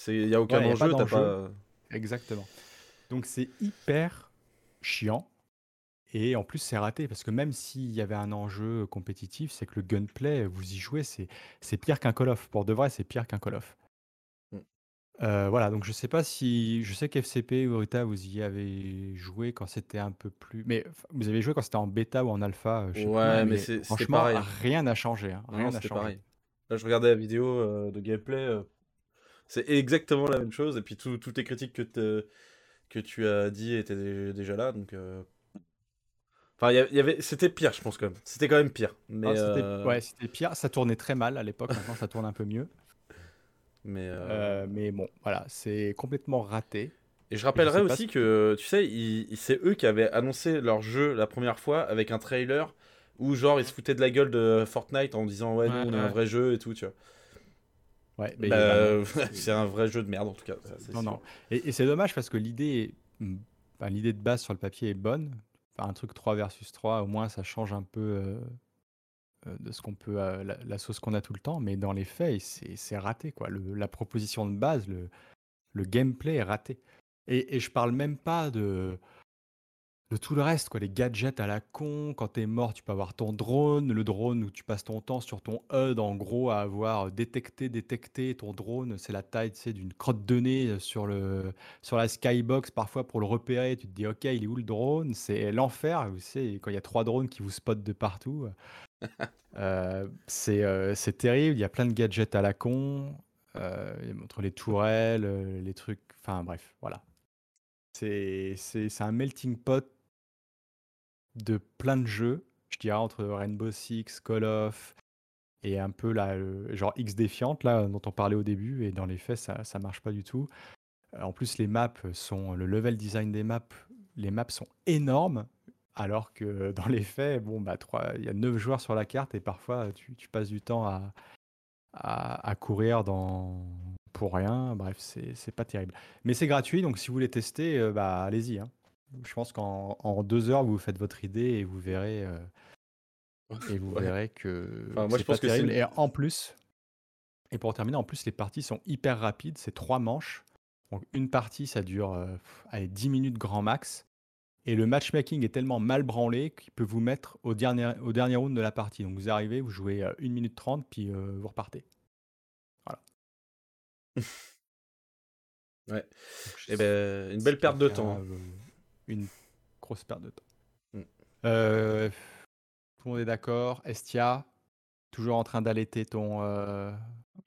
Il n'y a aucun enjeu, t'as pas. Exactement. Donc c'est hyper chiant et en plus, c'est raté parce que même s'il y avait un enjeu compétitif, c'est que le gunplay, vous y jouez, c'est, c'est pire qu'un Call of. Pour de vrai, c'est pire qu'un Call of. Mmh. Euh, voilà, donc je sais pas si. Je sais qu'FCP ou Rita, vous y avez joué quand c'était un peu plus. Mais vous avez joué quand c'était en bêta ou en alpha euh, Ouais, mais, c'est, franchement, pareil. rien n'a changé. Hein, rien n'a changé. pareil. Là, je regardais la vidéo euh, de gameplay. c'est exactement la même chose. Et puis toutes les critiques que, que tu as dit étaient déjà là. Donc. Enfin, y avait, c'était pire, je pense quand même. C'était quand même pire. Mais ah, euh, Ouais, c'était pire. Ça tournait très mal à l'époque. Maintenant, ça tourne un peu mieux. Mais, euh, euh, mais bon, voilà, c'est complètement raté. Et je rappellerai aussi que, tu sais, c'est eux qui avaient annoncé leur jeu la première fois avec un trailer Ou genre, ils se foutaient de la gueule de Fortnite en disant ouais, nous on est un vrai jeu et tout, tu vois. Ouais, bah, c'est un vrai jeu de merde en tout cas. non, non. Et, c'est dommage parce que l'idée, l'idée de base sur le papier est bonne. Un truc 3 versus 3, au moins ça change un peu euh, euh, de ce qu'on peut, euh, la, sauce qu'on a tout le temps. Mais dans les faits, c'est raté quoi. la proposition de base, le, gameplay est raté. Et, et je parle même pas de de tout le reste, quoi, les gadgets à la con. Quand t'es mort, tu peux avoir ton drone, le drone où tu passes ton temps sur ton HUD, en gros, à avoir détecté, détecté ton drone. C'est la taille, tu sais, d'une crotte de nez sur, le, sur la skybox, parfois pour le repérer. Tu te dis, ok, il est où le drone? C'est l'enfer, vous savez, quand il y a trois drones qui vous spotent de partout. Euh, euh, c'est terrible, il y a plein de gadgets à la con. Euh, entre les tourelles, les trucs, enfin bref, voilà. C'est un melting pot de plein de jeux, je dirais entre Rainbow Six, Call of et un peu là, genre X défiante là dont on parlait au début et dans les faits ça ça marche pas du tout. En plus les maps sont le level design des maps, les maps sont énormes alors que dans les faits bon bah il y a 9 joueurs sur la carte et parfois tu, tu passes du temps à, à, à courir dans pour rien. Bref, c'est pas terrible. Mais c'est gratuit, donc si vous voulez tester, euh, bah allez-y. Hein. Je pense qu'en deux heures, vous faites votre idée et vous verrez, euh, et vous verrez que moi, je pense pas terrible. Et en plus, et pour terminer, en plus, les parties sont hyper rapides. C'est trois manches. Donc une partie, ça dure euh, allez, 10 minutes grand max. Et le matchmaking est tellement mal branlé qu'il peut vous mettre au dernier, au dernier round de la partie. Donc vous arrivez, vous jouez 1 minute 30, puis vous repartez. Voilà. ouais. Et eh ben, une belle perte de temps. Hein une grosse perte de temps. Mm. Euh, tout le monde est d'accord. Estia, toujours en train d'allaiter ton. Euh,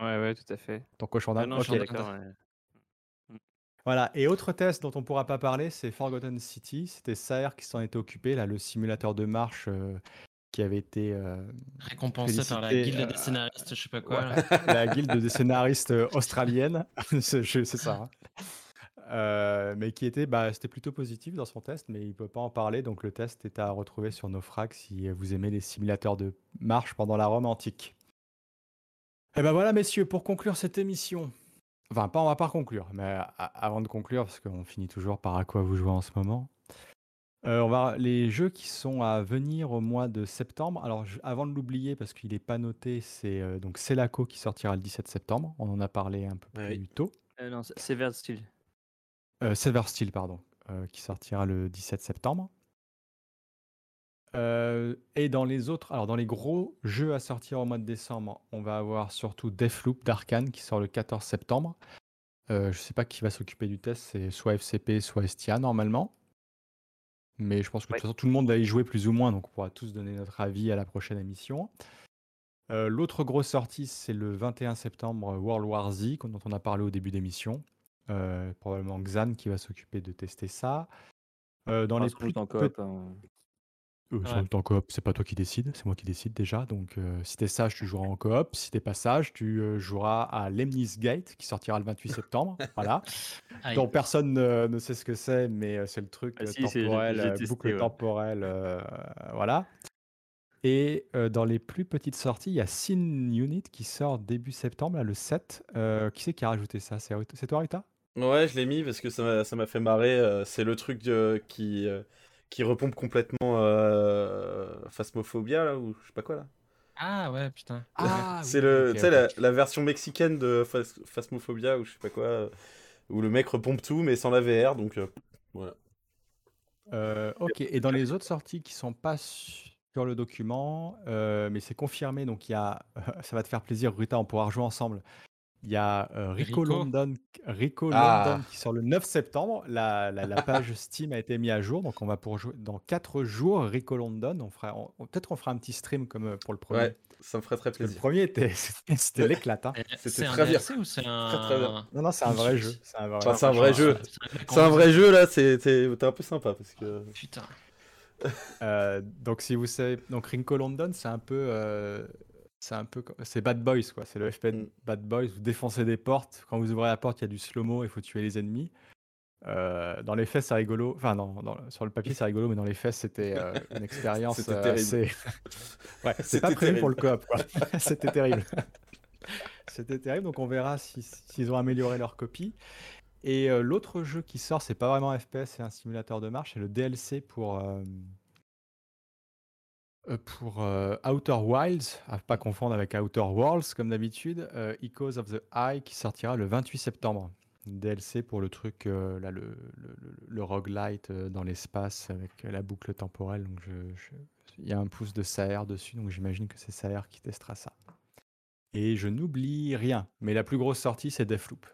ouais, ouais, tout à fait. Ton cochon d'Inde. Mm. Voilà, et autre test dont on ne pourra pas parler, c'est Forgotten City. C'était Saer qui s'en était occupé, là, le simulateur de marche euh, qui avait été récompensé par la guilde des scénaristes, je sais pas quoi. la guilde des scénaristes australienne, c'est ça. Hein. Euh, mais qui était, bah, c'était plutôt positif dans son test, mais il ne peut pas en parler. Donc le test est à retrouver sur nos frags si vous aimez les simulateurs de marche pendant la Rome antique. Et ben voilà, messieurs, pour conclure cette émission. Enfin, pas, on va pas conclure, mais avant de conclure, parce qu'on finit toujours par à quoi vous jouez en ce moment. Euh, on va les jeux qui sont à venir au mois de septembre. Alors, avant de l'oublier, parce qu'il n'est pas noté, c'est euh, donc Celaco qui sortira le 17 septembre. On en a parlé un peu plus tôt. non, c'est Vert Steel. Euh, Silver Steel, pardon, euh, qui sortira le 17 septembre. Euh, et dans les autres, alors dans les gros jeux à sortir au mois de décembre, on va avoir surtout Deathloop d'Arkane qui sort le 14 septembre. je ne sais pas qui va s'occuper du test, c'est soit FCP, soit Estia normalement. Mais je pense que de toute façon tout le monde va y jouer plus ou moins, donc on pourra tous donner notre avis à la prochaine émission. L'autre grosse sortie, c'est le 21 septembre World War Z, dont on a parlé au début d'émission. Euh, probablement Xan qui va s'occuper de tester ça. Euh, dans les plus temps coop, hein. euh, le temps coop, c'est pas toi qui décides, c'est moi qui décide déjà. Donc, si t'es sage, tu joueras en coop. Si t'es pas sage, tu joueras à Lemnis Gate qui sortira le 28 septembre. voilà. dont personne ne, sait ce que c'est, mais c'est le truc ah, temporel, boucle temporelle. voilà. Et dans les plus petites sorties, il y a Sin Unit qui sort début septembre, là, le 7. qui c'est qui a rajouté ça? C'est toi, Rita Ouais, je l'ai mis parce que ça m'a fait marrer. Euh, c'est le truc qui, euh, qui repompe complètement euh, Phasmophobia, là, ou je sais pas quoi, là. Ah ouais, putain. Ah, c'est le, la, la, version mexicaine de Phasmophobia, ou je sais pas quoi, où le mec repompe tout, mais sans la VR, donc voilà. ok, et dans les autres sorties qui sont pas sur le document, mais c'est confirmé, donc il y a, ça va te faire plaisir, Rita, on pourra rejouer ensemble. Il y a Rico, London, Rico ah. London qui sort le 9 septembre. La, la, page Steam a été mise à jour, donc on va pour jouer dans 4 jours Rico London. On fera, peut-être on fera un petit stream comme pour le premier. Ouais, ça me ferait très plaisir. Le premier était, c'était l'éclate. Hein. C'était très bien. ou c'est un... Très, très bien. Non, non, c'est un vrai jeu. C'est un vrai, enfin, un vrai jeu. C'est un vrai jeu là. C'était un peu sympa parce que. Putain. Euh, donc si vous savez, donc Rico London, c'est un peu. Euh, c'est un peu c'est Bad Boys quoi, c'est le FP mm. Bad Boys, vous défoncez des portes, quand vous ouvrez la porte, il y a du slow-mo, il faut tuer les ennemis. dans les faits, c'est rigolo. Enfin, sur le papier, c'est rigolo, mais dans les faits, c'était une expérience assez. ouais, c'est pas prévu pour le coop. c'était terrible. c'était terrible. Donc, on verra s'ils ont amélioré leur copie. Et l'autre jeu qui sort, c'est pas vraiment FPS, c'est un simulateur de marche, c'est le DLC pour, pour Outer Wilds, à pas confondre avec Outer Worlds comme d'habitude, Echoes of the Eye qui sortira le 28 septembre. DLC pour le truc, là, le, le, le, roguelite dans l'espace avec la boucle temporelle. Donc, il y a un pouce de Saer dessus, donc j'imagine que c'est Saer qui testera ça. Et je n'oublie rien, mais la plus grosse sortie, c'est Deathloop.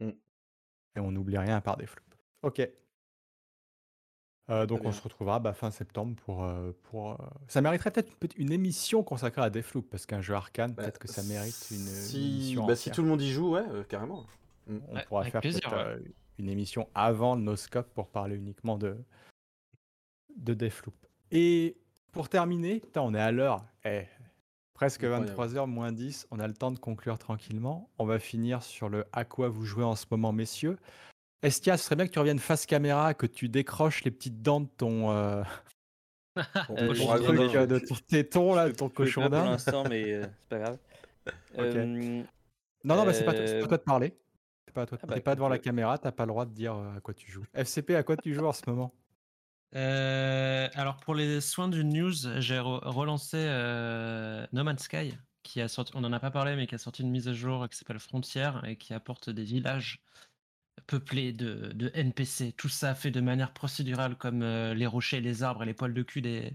Mmh. Et on n'oublie rien par des flops. Ok. Euh, donc on se retrouvera bah, fin septembre pour. Euh, pour euh, Ça mériterait peut-être une, émission consacrée à Deathloop, parce qu'un jeu arcane, bah, peut-être que ça mérite une, si... émission. Bah, si tout le monde y joue, ouais, carrément. Mm. On pourra faire une émission avant le NoScope pour parler uniquement de, de Deathloop. Et pour terminer, on est à l'heure. Eh, presque 23h moins 10. On a le temps de conclure tranquillement. On va finir sur le à quoi vous jouez en ce moment, messieurs. Estia, ce serait bien que tu reviennes face caméra, que tu décroches les petites dents de ton. Euh... euh truc, euh, de ton téton, là, de ton cochon d'Inde. pour l'instant, mais euh, c'est pas grave. Non, non, bah, c'est pas, pas, toi de parler. C'est pas toi. Ah, bah, pas devant la caméra, t'as pas le droit de dire à quoi tu joues. FCP, à quoi tu joues en ce moment? Euh, alors pour les soins du news, j'ai relancé euh, No Man's Sky, qui a sorti, on n'en a pas parlé, mais qui a sorti une mise à jour qui s'appelle Frontière et qui apporte des villages peuplés de, NPC. Tout ça fait de manière procédurale, comme euh, les rochers, les arbres et les poils de cul des,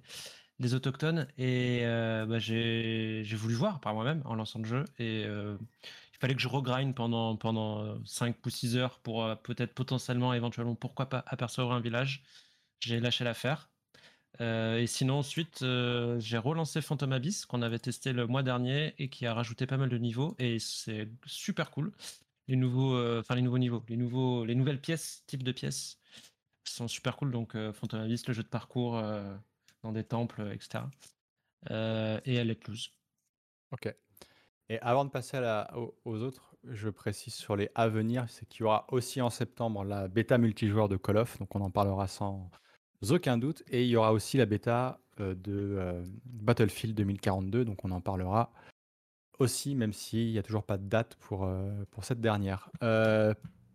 des autochtones. Et bah, j'ai voulu voir par moi-même en lançant le jeu. Et il fallait que je regrind pendant, pendant 5 ou 6 heures pour peut-être potentiellement, éventuellement, pourquoi pas apercevoir un village j'ai lâché l'affaire. Euh, et sinon, ensuite, euh, j'ai relancé Phantom Abyss qu'on avait testé le mois dernier et qui a rajouté pas mal de niveaux et c'est super cool. Les nouveaux, euh, enfin les nouveaux niveaux, les nouveaux, les nouvelles pièces, types de pièces sont super cool. Donc Phantom Abyss, le jeu de parcours dans des temples, etc. et elle est plus. Ok. Et avant de passer aux, autres, je précise sur les à venir, c'est qu'il y aura aussi en septembre la bêta multijoueur de Call of, donc on en parlera sans aucun doute. Et il y aura aussi la bêta euh, de euh, Battlefield 2042, donc on en parlera aussi, même s'il n'y a toujours pas de date pour, euh, pour cette dernière.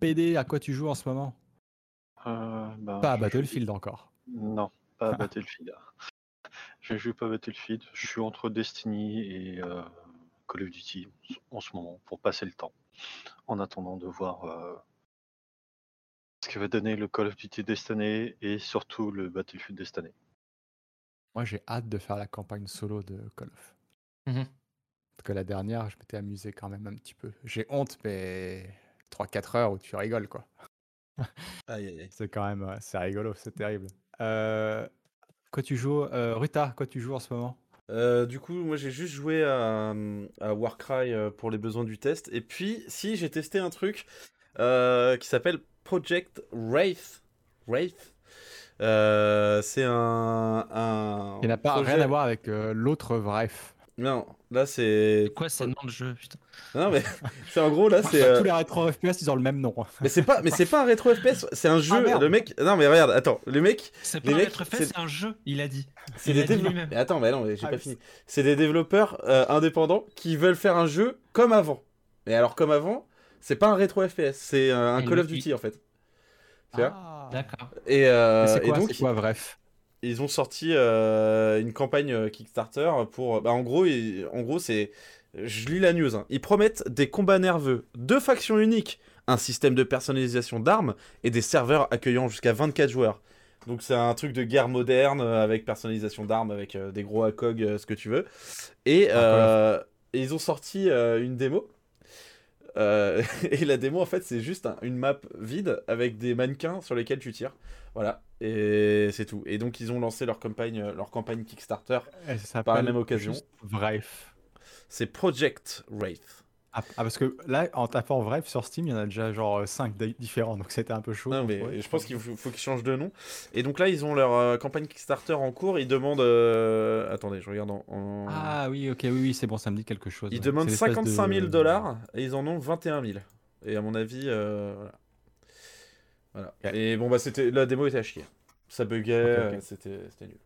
PD, à quoi tu joues en ce moment? Bah, Pas à Battlefield encore. Non, pas à Battlefield. Je joue pas à Battlefield. Je suis entre Destiny et Call of Duty en ce moment pour passer le temps, en attendant de voir ce que va donner le Call of Duty Destiny et surtout le Battlefield Destiny. Moi, j'ai hâte de faire la campagne solo de Call of. Mmh Parce que la dernière, je m'étais amusé quand même un petit peu. J'ai honte, mais 3-4 heures où tu rigoles, quoi. C'est quand même, c'est rigolo, c'est terrible. Euh, quoi tu joues, euh, Ruta, quoi tu joues en ce moment? Euh, du coup, moi j'ai juste joué à, à Warcry pour les besoins du test. Et puis, si j'ai testé un truc qui s'appelle Project Wraith. Wraith. Euh, c'est un, un. Il n'a pas rien à voir avec euh, l'autre Wraith. Non, là c'est. Quoi, c'est le nom de jeu, putain. Non, mais c'est en gros là, c'est. Euh, tous les rétro FPS, ils ont le même nom. Mais c'est pas, mais c'est pas un rétro FPS, c'est un jeu. Ah, le mec, non mais regarde, attends, le mec. C'est pas un rétro FPS, c'est un jeu, il a dit. C'est des développeurs. Mais attends, mais non, j'ai ah, pas fini. C'est des développeurs indépendants qui veulent faire un jeu comme avant. Mais alors comme avant, c'est pas un rétro FPS, c'est un Call of Duty en fait. Ah, d'accord. Et, euh, et donc, quoi, bref? Ils ont sorti euh, une campagne euh, Kickstarter pour. Bah, en gros, en gros, c'est. Je lis la news. Hein. Ils promettent des combats nerveux, deux factions uniques, un système de personnalisation d'armes et des serveurs accueillant jusqu'à 24 joueurs. Donc c'est un truc de guerre moderne avec personnalisation d'armes, avec des gros ACOG, ce que tu veux. Et, et ils ont sorti une démo euh, et la démo, en fait, c'est juste une map vide avec des mannequins sur lesquels tu tires. Voilà, et c'est tout. Et donc, ils ont lancé leur campagne, euh, leur campagne Kickstarter par la même occasion. Bref. C'est Project Wraith. Ah, ah, parce que là, en tapant Bref sur Steam, il y en a déjà genre 5 différents, donc c'était un peu chaud. Non, mais je pense qu'il faut, qu'ils changent de nom. Et donc là, ils ont leur euh, campagne Kickstarter en cours. Ils demandent. Euh, attendez, je regarde en, Ah oui, ok, oui, oui, c'est bon, ça me dit quelque chose. Ils demandent 55 000 dollars et ils en ont 21 000. Et à mon avis, euh, voilà. Voilà. Et bon, bah, c'était la démo était à chier. Ça buguait, c'était nul.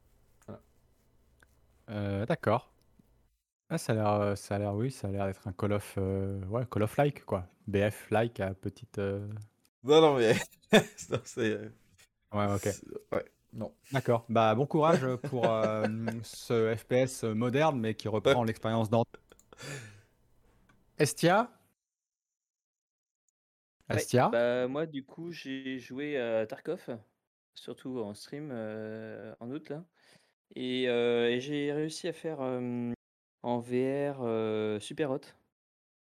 D'accord. Ah, ça a l'air, ça a l'air, oui, ça a l'air d'être un Call of, ouais, Call of like quoi. BF like à petite. Non, non, mais c'est. Ouais, ok. Ouais, non. D'accord. Bah, bon courage pour ce FPS moderne, mais qui reprend l'expérience d'Ant. Estia? Estia? bah, moi, du coup, j'ai joué à Tarkov, surtout en stream en août là. Et, et j'ai réussi à faire en VR Super Hot.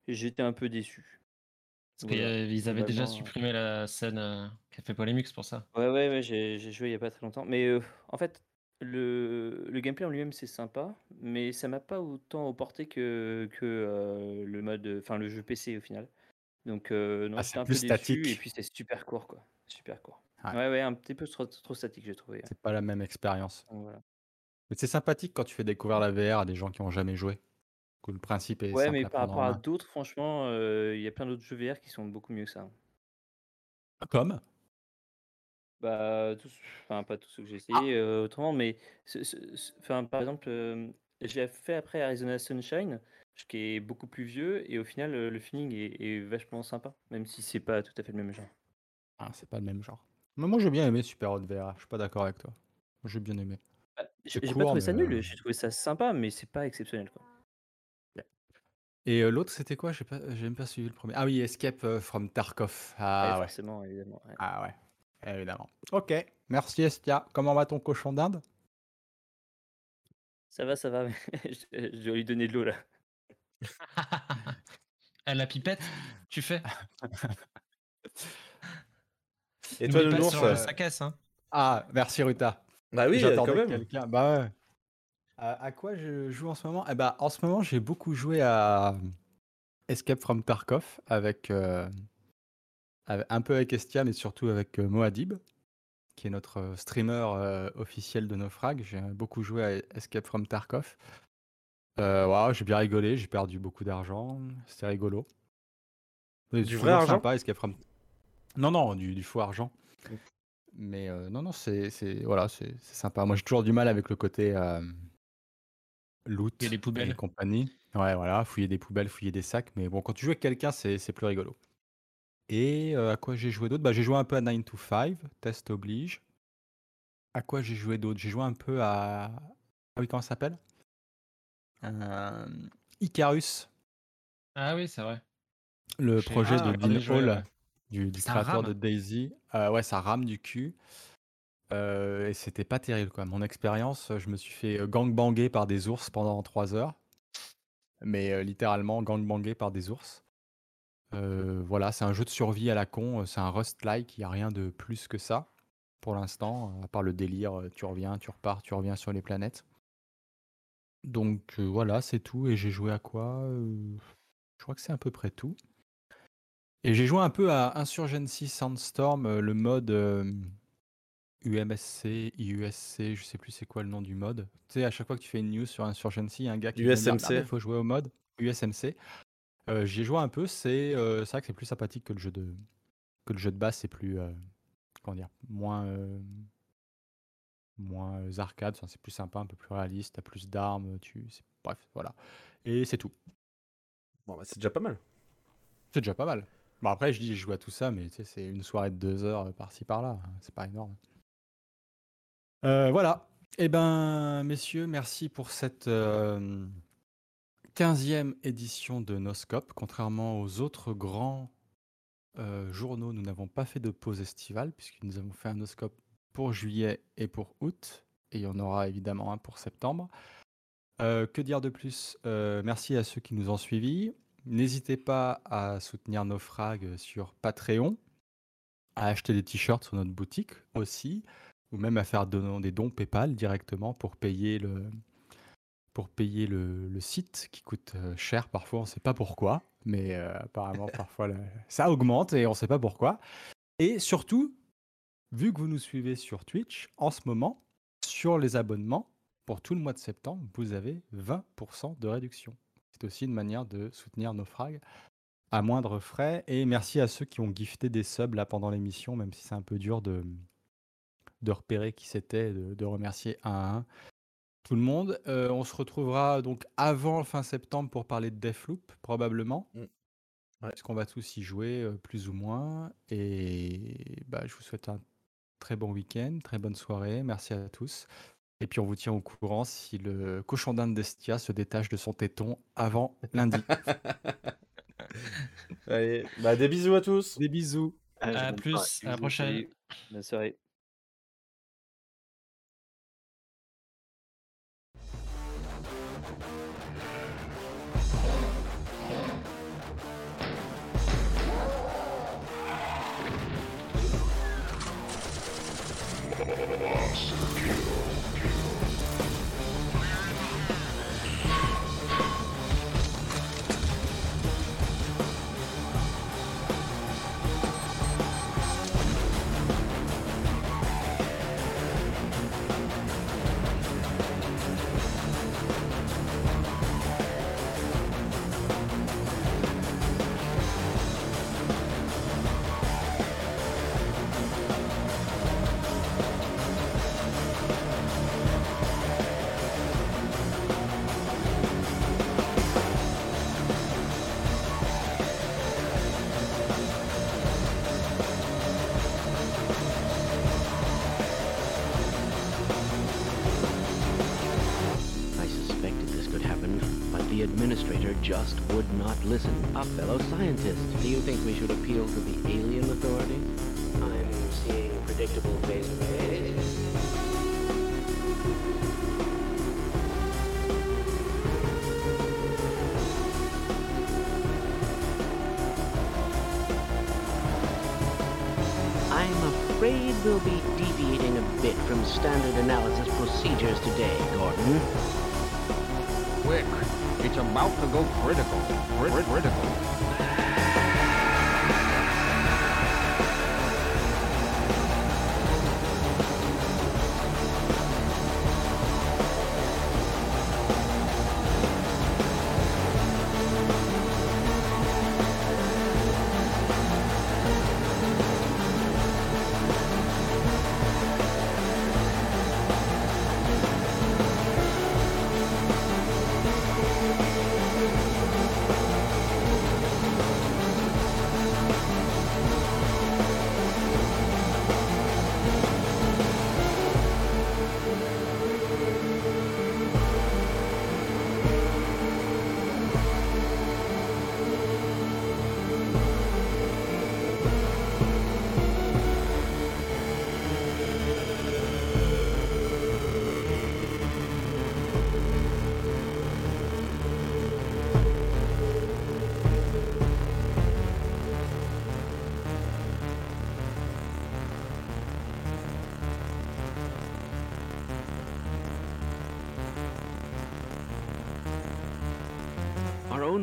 J'étais un peu déçu. Parce qu'ils avaient déjà supprimé la scène qui a fait polémique, c'est pour ça. Ouais, ouais, ouais, j'ai joué il y a pas très longtemps. Mais en fait, le, le gameplay en lui-même, c'est sympa, mais ça m'a pas autant apporté que, que le mode, enfin le jeu PC au final. Donc non, ah, j'étais un peu déçu statique. et puis c'est super court quoi, super court. Ouais, ouais, un petit peu trop, trop statique j'ai trouvé. C'est pas la même expérience. voilà. Mais c'est sympathique quand tu fais découvrir la VR à des gens qui ont jamais joué. Que le principe est Ouais, mais par rapport à d'autres, franchement, il y a plein d'autres jeux VR qui sont beaucoup mieux que ça. Comme? Bah, tous, enfin pas tous ceux que j'ai Ah! essayé autrement, mais ce- ce- ce- enfin par exemple, j'ai fait après Arizona Sunshine, qui est beaucoup plus vieux, et au final le feeling est, est vachement sympa, même si c'est pas tout à fait le même genre. Ah, c'est pas le même genre. Mais moi j'ai bien aimé Super Hot VR, je suis pas d'accord avec toi. J'ai bien aimé. J'ai pas trouvé ça nul, j'ai trouvé ça sympa, mais c'est pas exceptionnel quoi. Et euh, l'autre c'était quoi? J'ai pas, même pas suivi le premier. Ah oui, Escape from Tarkov. Ouais, Ah ouais. forcément, évidemment. ouais. Ah ouais. Évidemment. Ok. Merci Estia. Comment va ton cochon d'Inde? Ça va, ça va, mais je, je dois lui donner de l'eau là. À la pipette, tu fais? Et toi, sur euh, sa caisse, hein. Ah, merci Ruta. Bah oui, J'attendais quand même. quelqu'un. Bah ouais. À, à quoi je joue en ce moment? Eh bah, en ce moment, j'ai beaucoup joué à Escape from Tarkov avec, euh, avec- un peu avec Estia, mais surtout avec euh, Moadib, qui est notre euh, streamer euh, officiel de Naufrag. J'ai beaucoup joué à Escape from Tarkov. Euh, j'ai bien rigolé, j'ai perdu beaucoup d'argent, c'était rigolo. Du vrai argent? sympa, Escape from... Non, non, du, du faux argent. Mais euh, non, non, c'est voilà, c'est sympa. Moi, j'ai toujours du mal avec le côté euh, loot Et les et poubelles. compagnie. Ouais, voilà, fouiller des poubelles, fouiller des sacs. Mais bon, quand tu joues avec quelqu'un, c'est plus rigolo. Et euh, à quoi j'ai joué d'autre? Bah, j'ai joué un peu à 9 to 5, test oblige. À quoi j'ai joué d'autre? J'ai joué un peu à... Ah oui, comment ça s'appelle? Icarus, Ah oui, c'est vrai. le projet Ah, de Dean joué, Hall. Du, du créateur rame. de Daisy. Euh, ouais, ça rame du cul. Euh, et c'était pas terrible, quoi. Mon expérience, je me suis fait euh, gangbanger par des ours pendant 3 heures. Mais euh, littéralement gangbanger par des ours. Voilà, c'est un jeu de survie à la con. C'est un Rust-like, il n'y a rien de plus que ça pour l'instant, à part le délire, tu reviens, tu repars, tu reviens sur les planètes. Donc voilà, c'est tout. Et j'ai joué à quoi? Je crois que c'est à peu près tout. Et j'ai joué un peu à Insurgency Sandstorm, euh, le mode euh, UMSC, IUSC, je sais plus c'est quoi le nom du mode. Tu sais, à chaque fois que tu fais une news sur Insurgency, il y a un gars qui USMC. il faut jouer au mode USMC. Euh, J'y ai joué un peu, c'est euh, vrai que c'est plus sympathique que le jeu de, que le jeu de base, c'est plus, euh, comment dire, moins, euh, moins euh, arcade, c'est plus sympa, un peu plus réaliste, t'as plus d'armes, tu, bref, voilà. Et c'est tout. Bon, bah, c'est déjà pas mal. C'est déjà pas mal. Bon, après, je dis, je joue à tout ça, mais c'est une soirée de deux heures euh, par-ci par-là. hein, C'est pas énorme. Euh, voilà. Eh ben, messieurs, merci pour cette euh, 15e édition de Noscope. Contrairement aux autres grands euh, journaux, nous n'avons pas fait de pause estivale, puisque nous avons fait un Noscope pour juillet et pour août. Et il y en aura évidemment un pour septembre. Euh, que dire de plus? Euh, Merci à ceux qui nous ont suivis. N'hésitez pas à soutenir nos frags sur Patreon, à acheter des t-shirts sur notre boutique aussi, ou même à faire des dons PayPal directement pour payer le, pour payer le, le site qui coûte euh, cher parfois, on ne sait pas pourquoi, mais euh, apparemment parfois le- ça augmente et on ne sait pas pourquoi. Et surtout, vu que vous nous suivez sur Twitch, en ce moment, sur les abonnements, pour tout le mois de septembre, vous avez 20% de réduction. C'est aussi une manière de soutenir nos frags à moindre frais. Et merci à ceux qui ont gifté des subs là pendant l'émission, même si c'est un peu dur de, de repérer qui c'était, de, de remercier un à un tout le monde. Euh, on se retrouvera donc avant fin septembre pour parler de Deathloop, probablement. Mm. Parce qu'on va tous y jouer, euh, plus ou moins. Et bah, je vous souhaite un très bon week-end, très bonne soirée. Merci à tous. Et puis on vous tient au courant si le cochon d'Inde d'Estia se détache de son téton avant lundi. Allez, bah, des bisous à tous. Des bisous. À, plus, à la prochaine. Bonne soirée.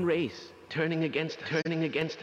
Race, turning against, turning against.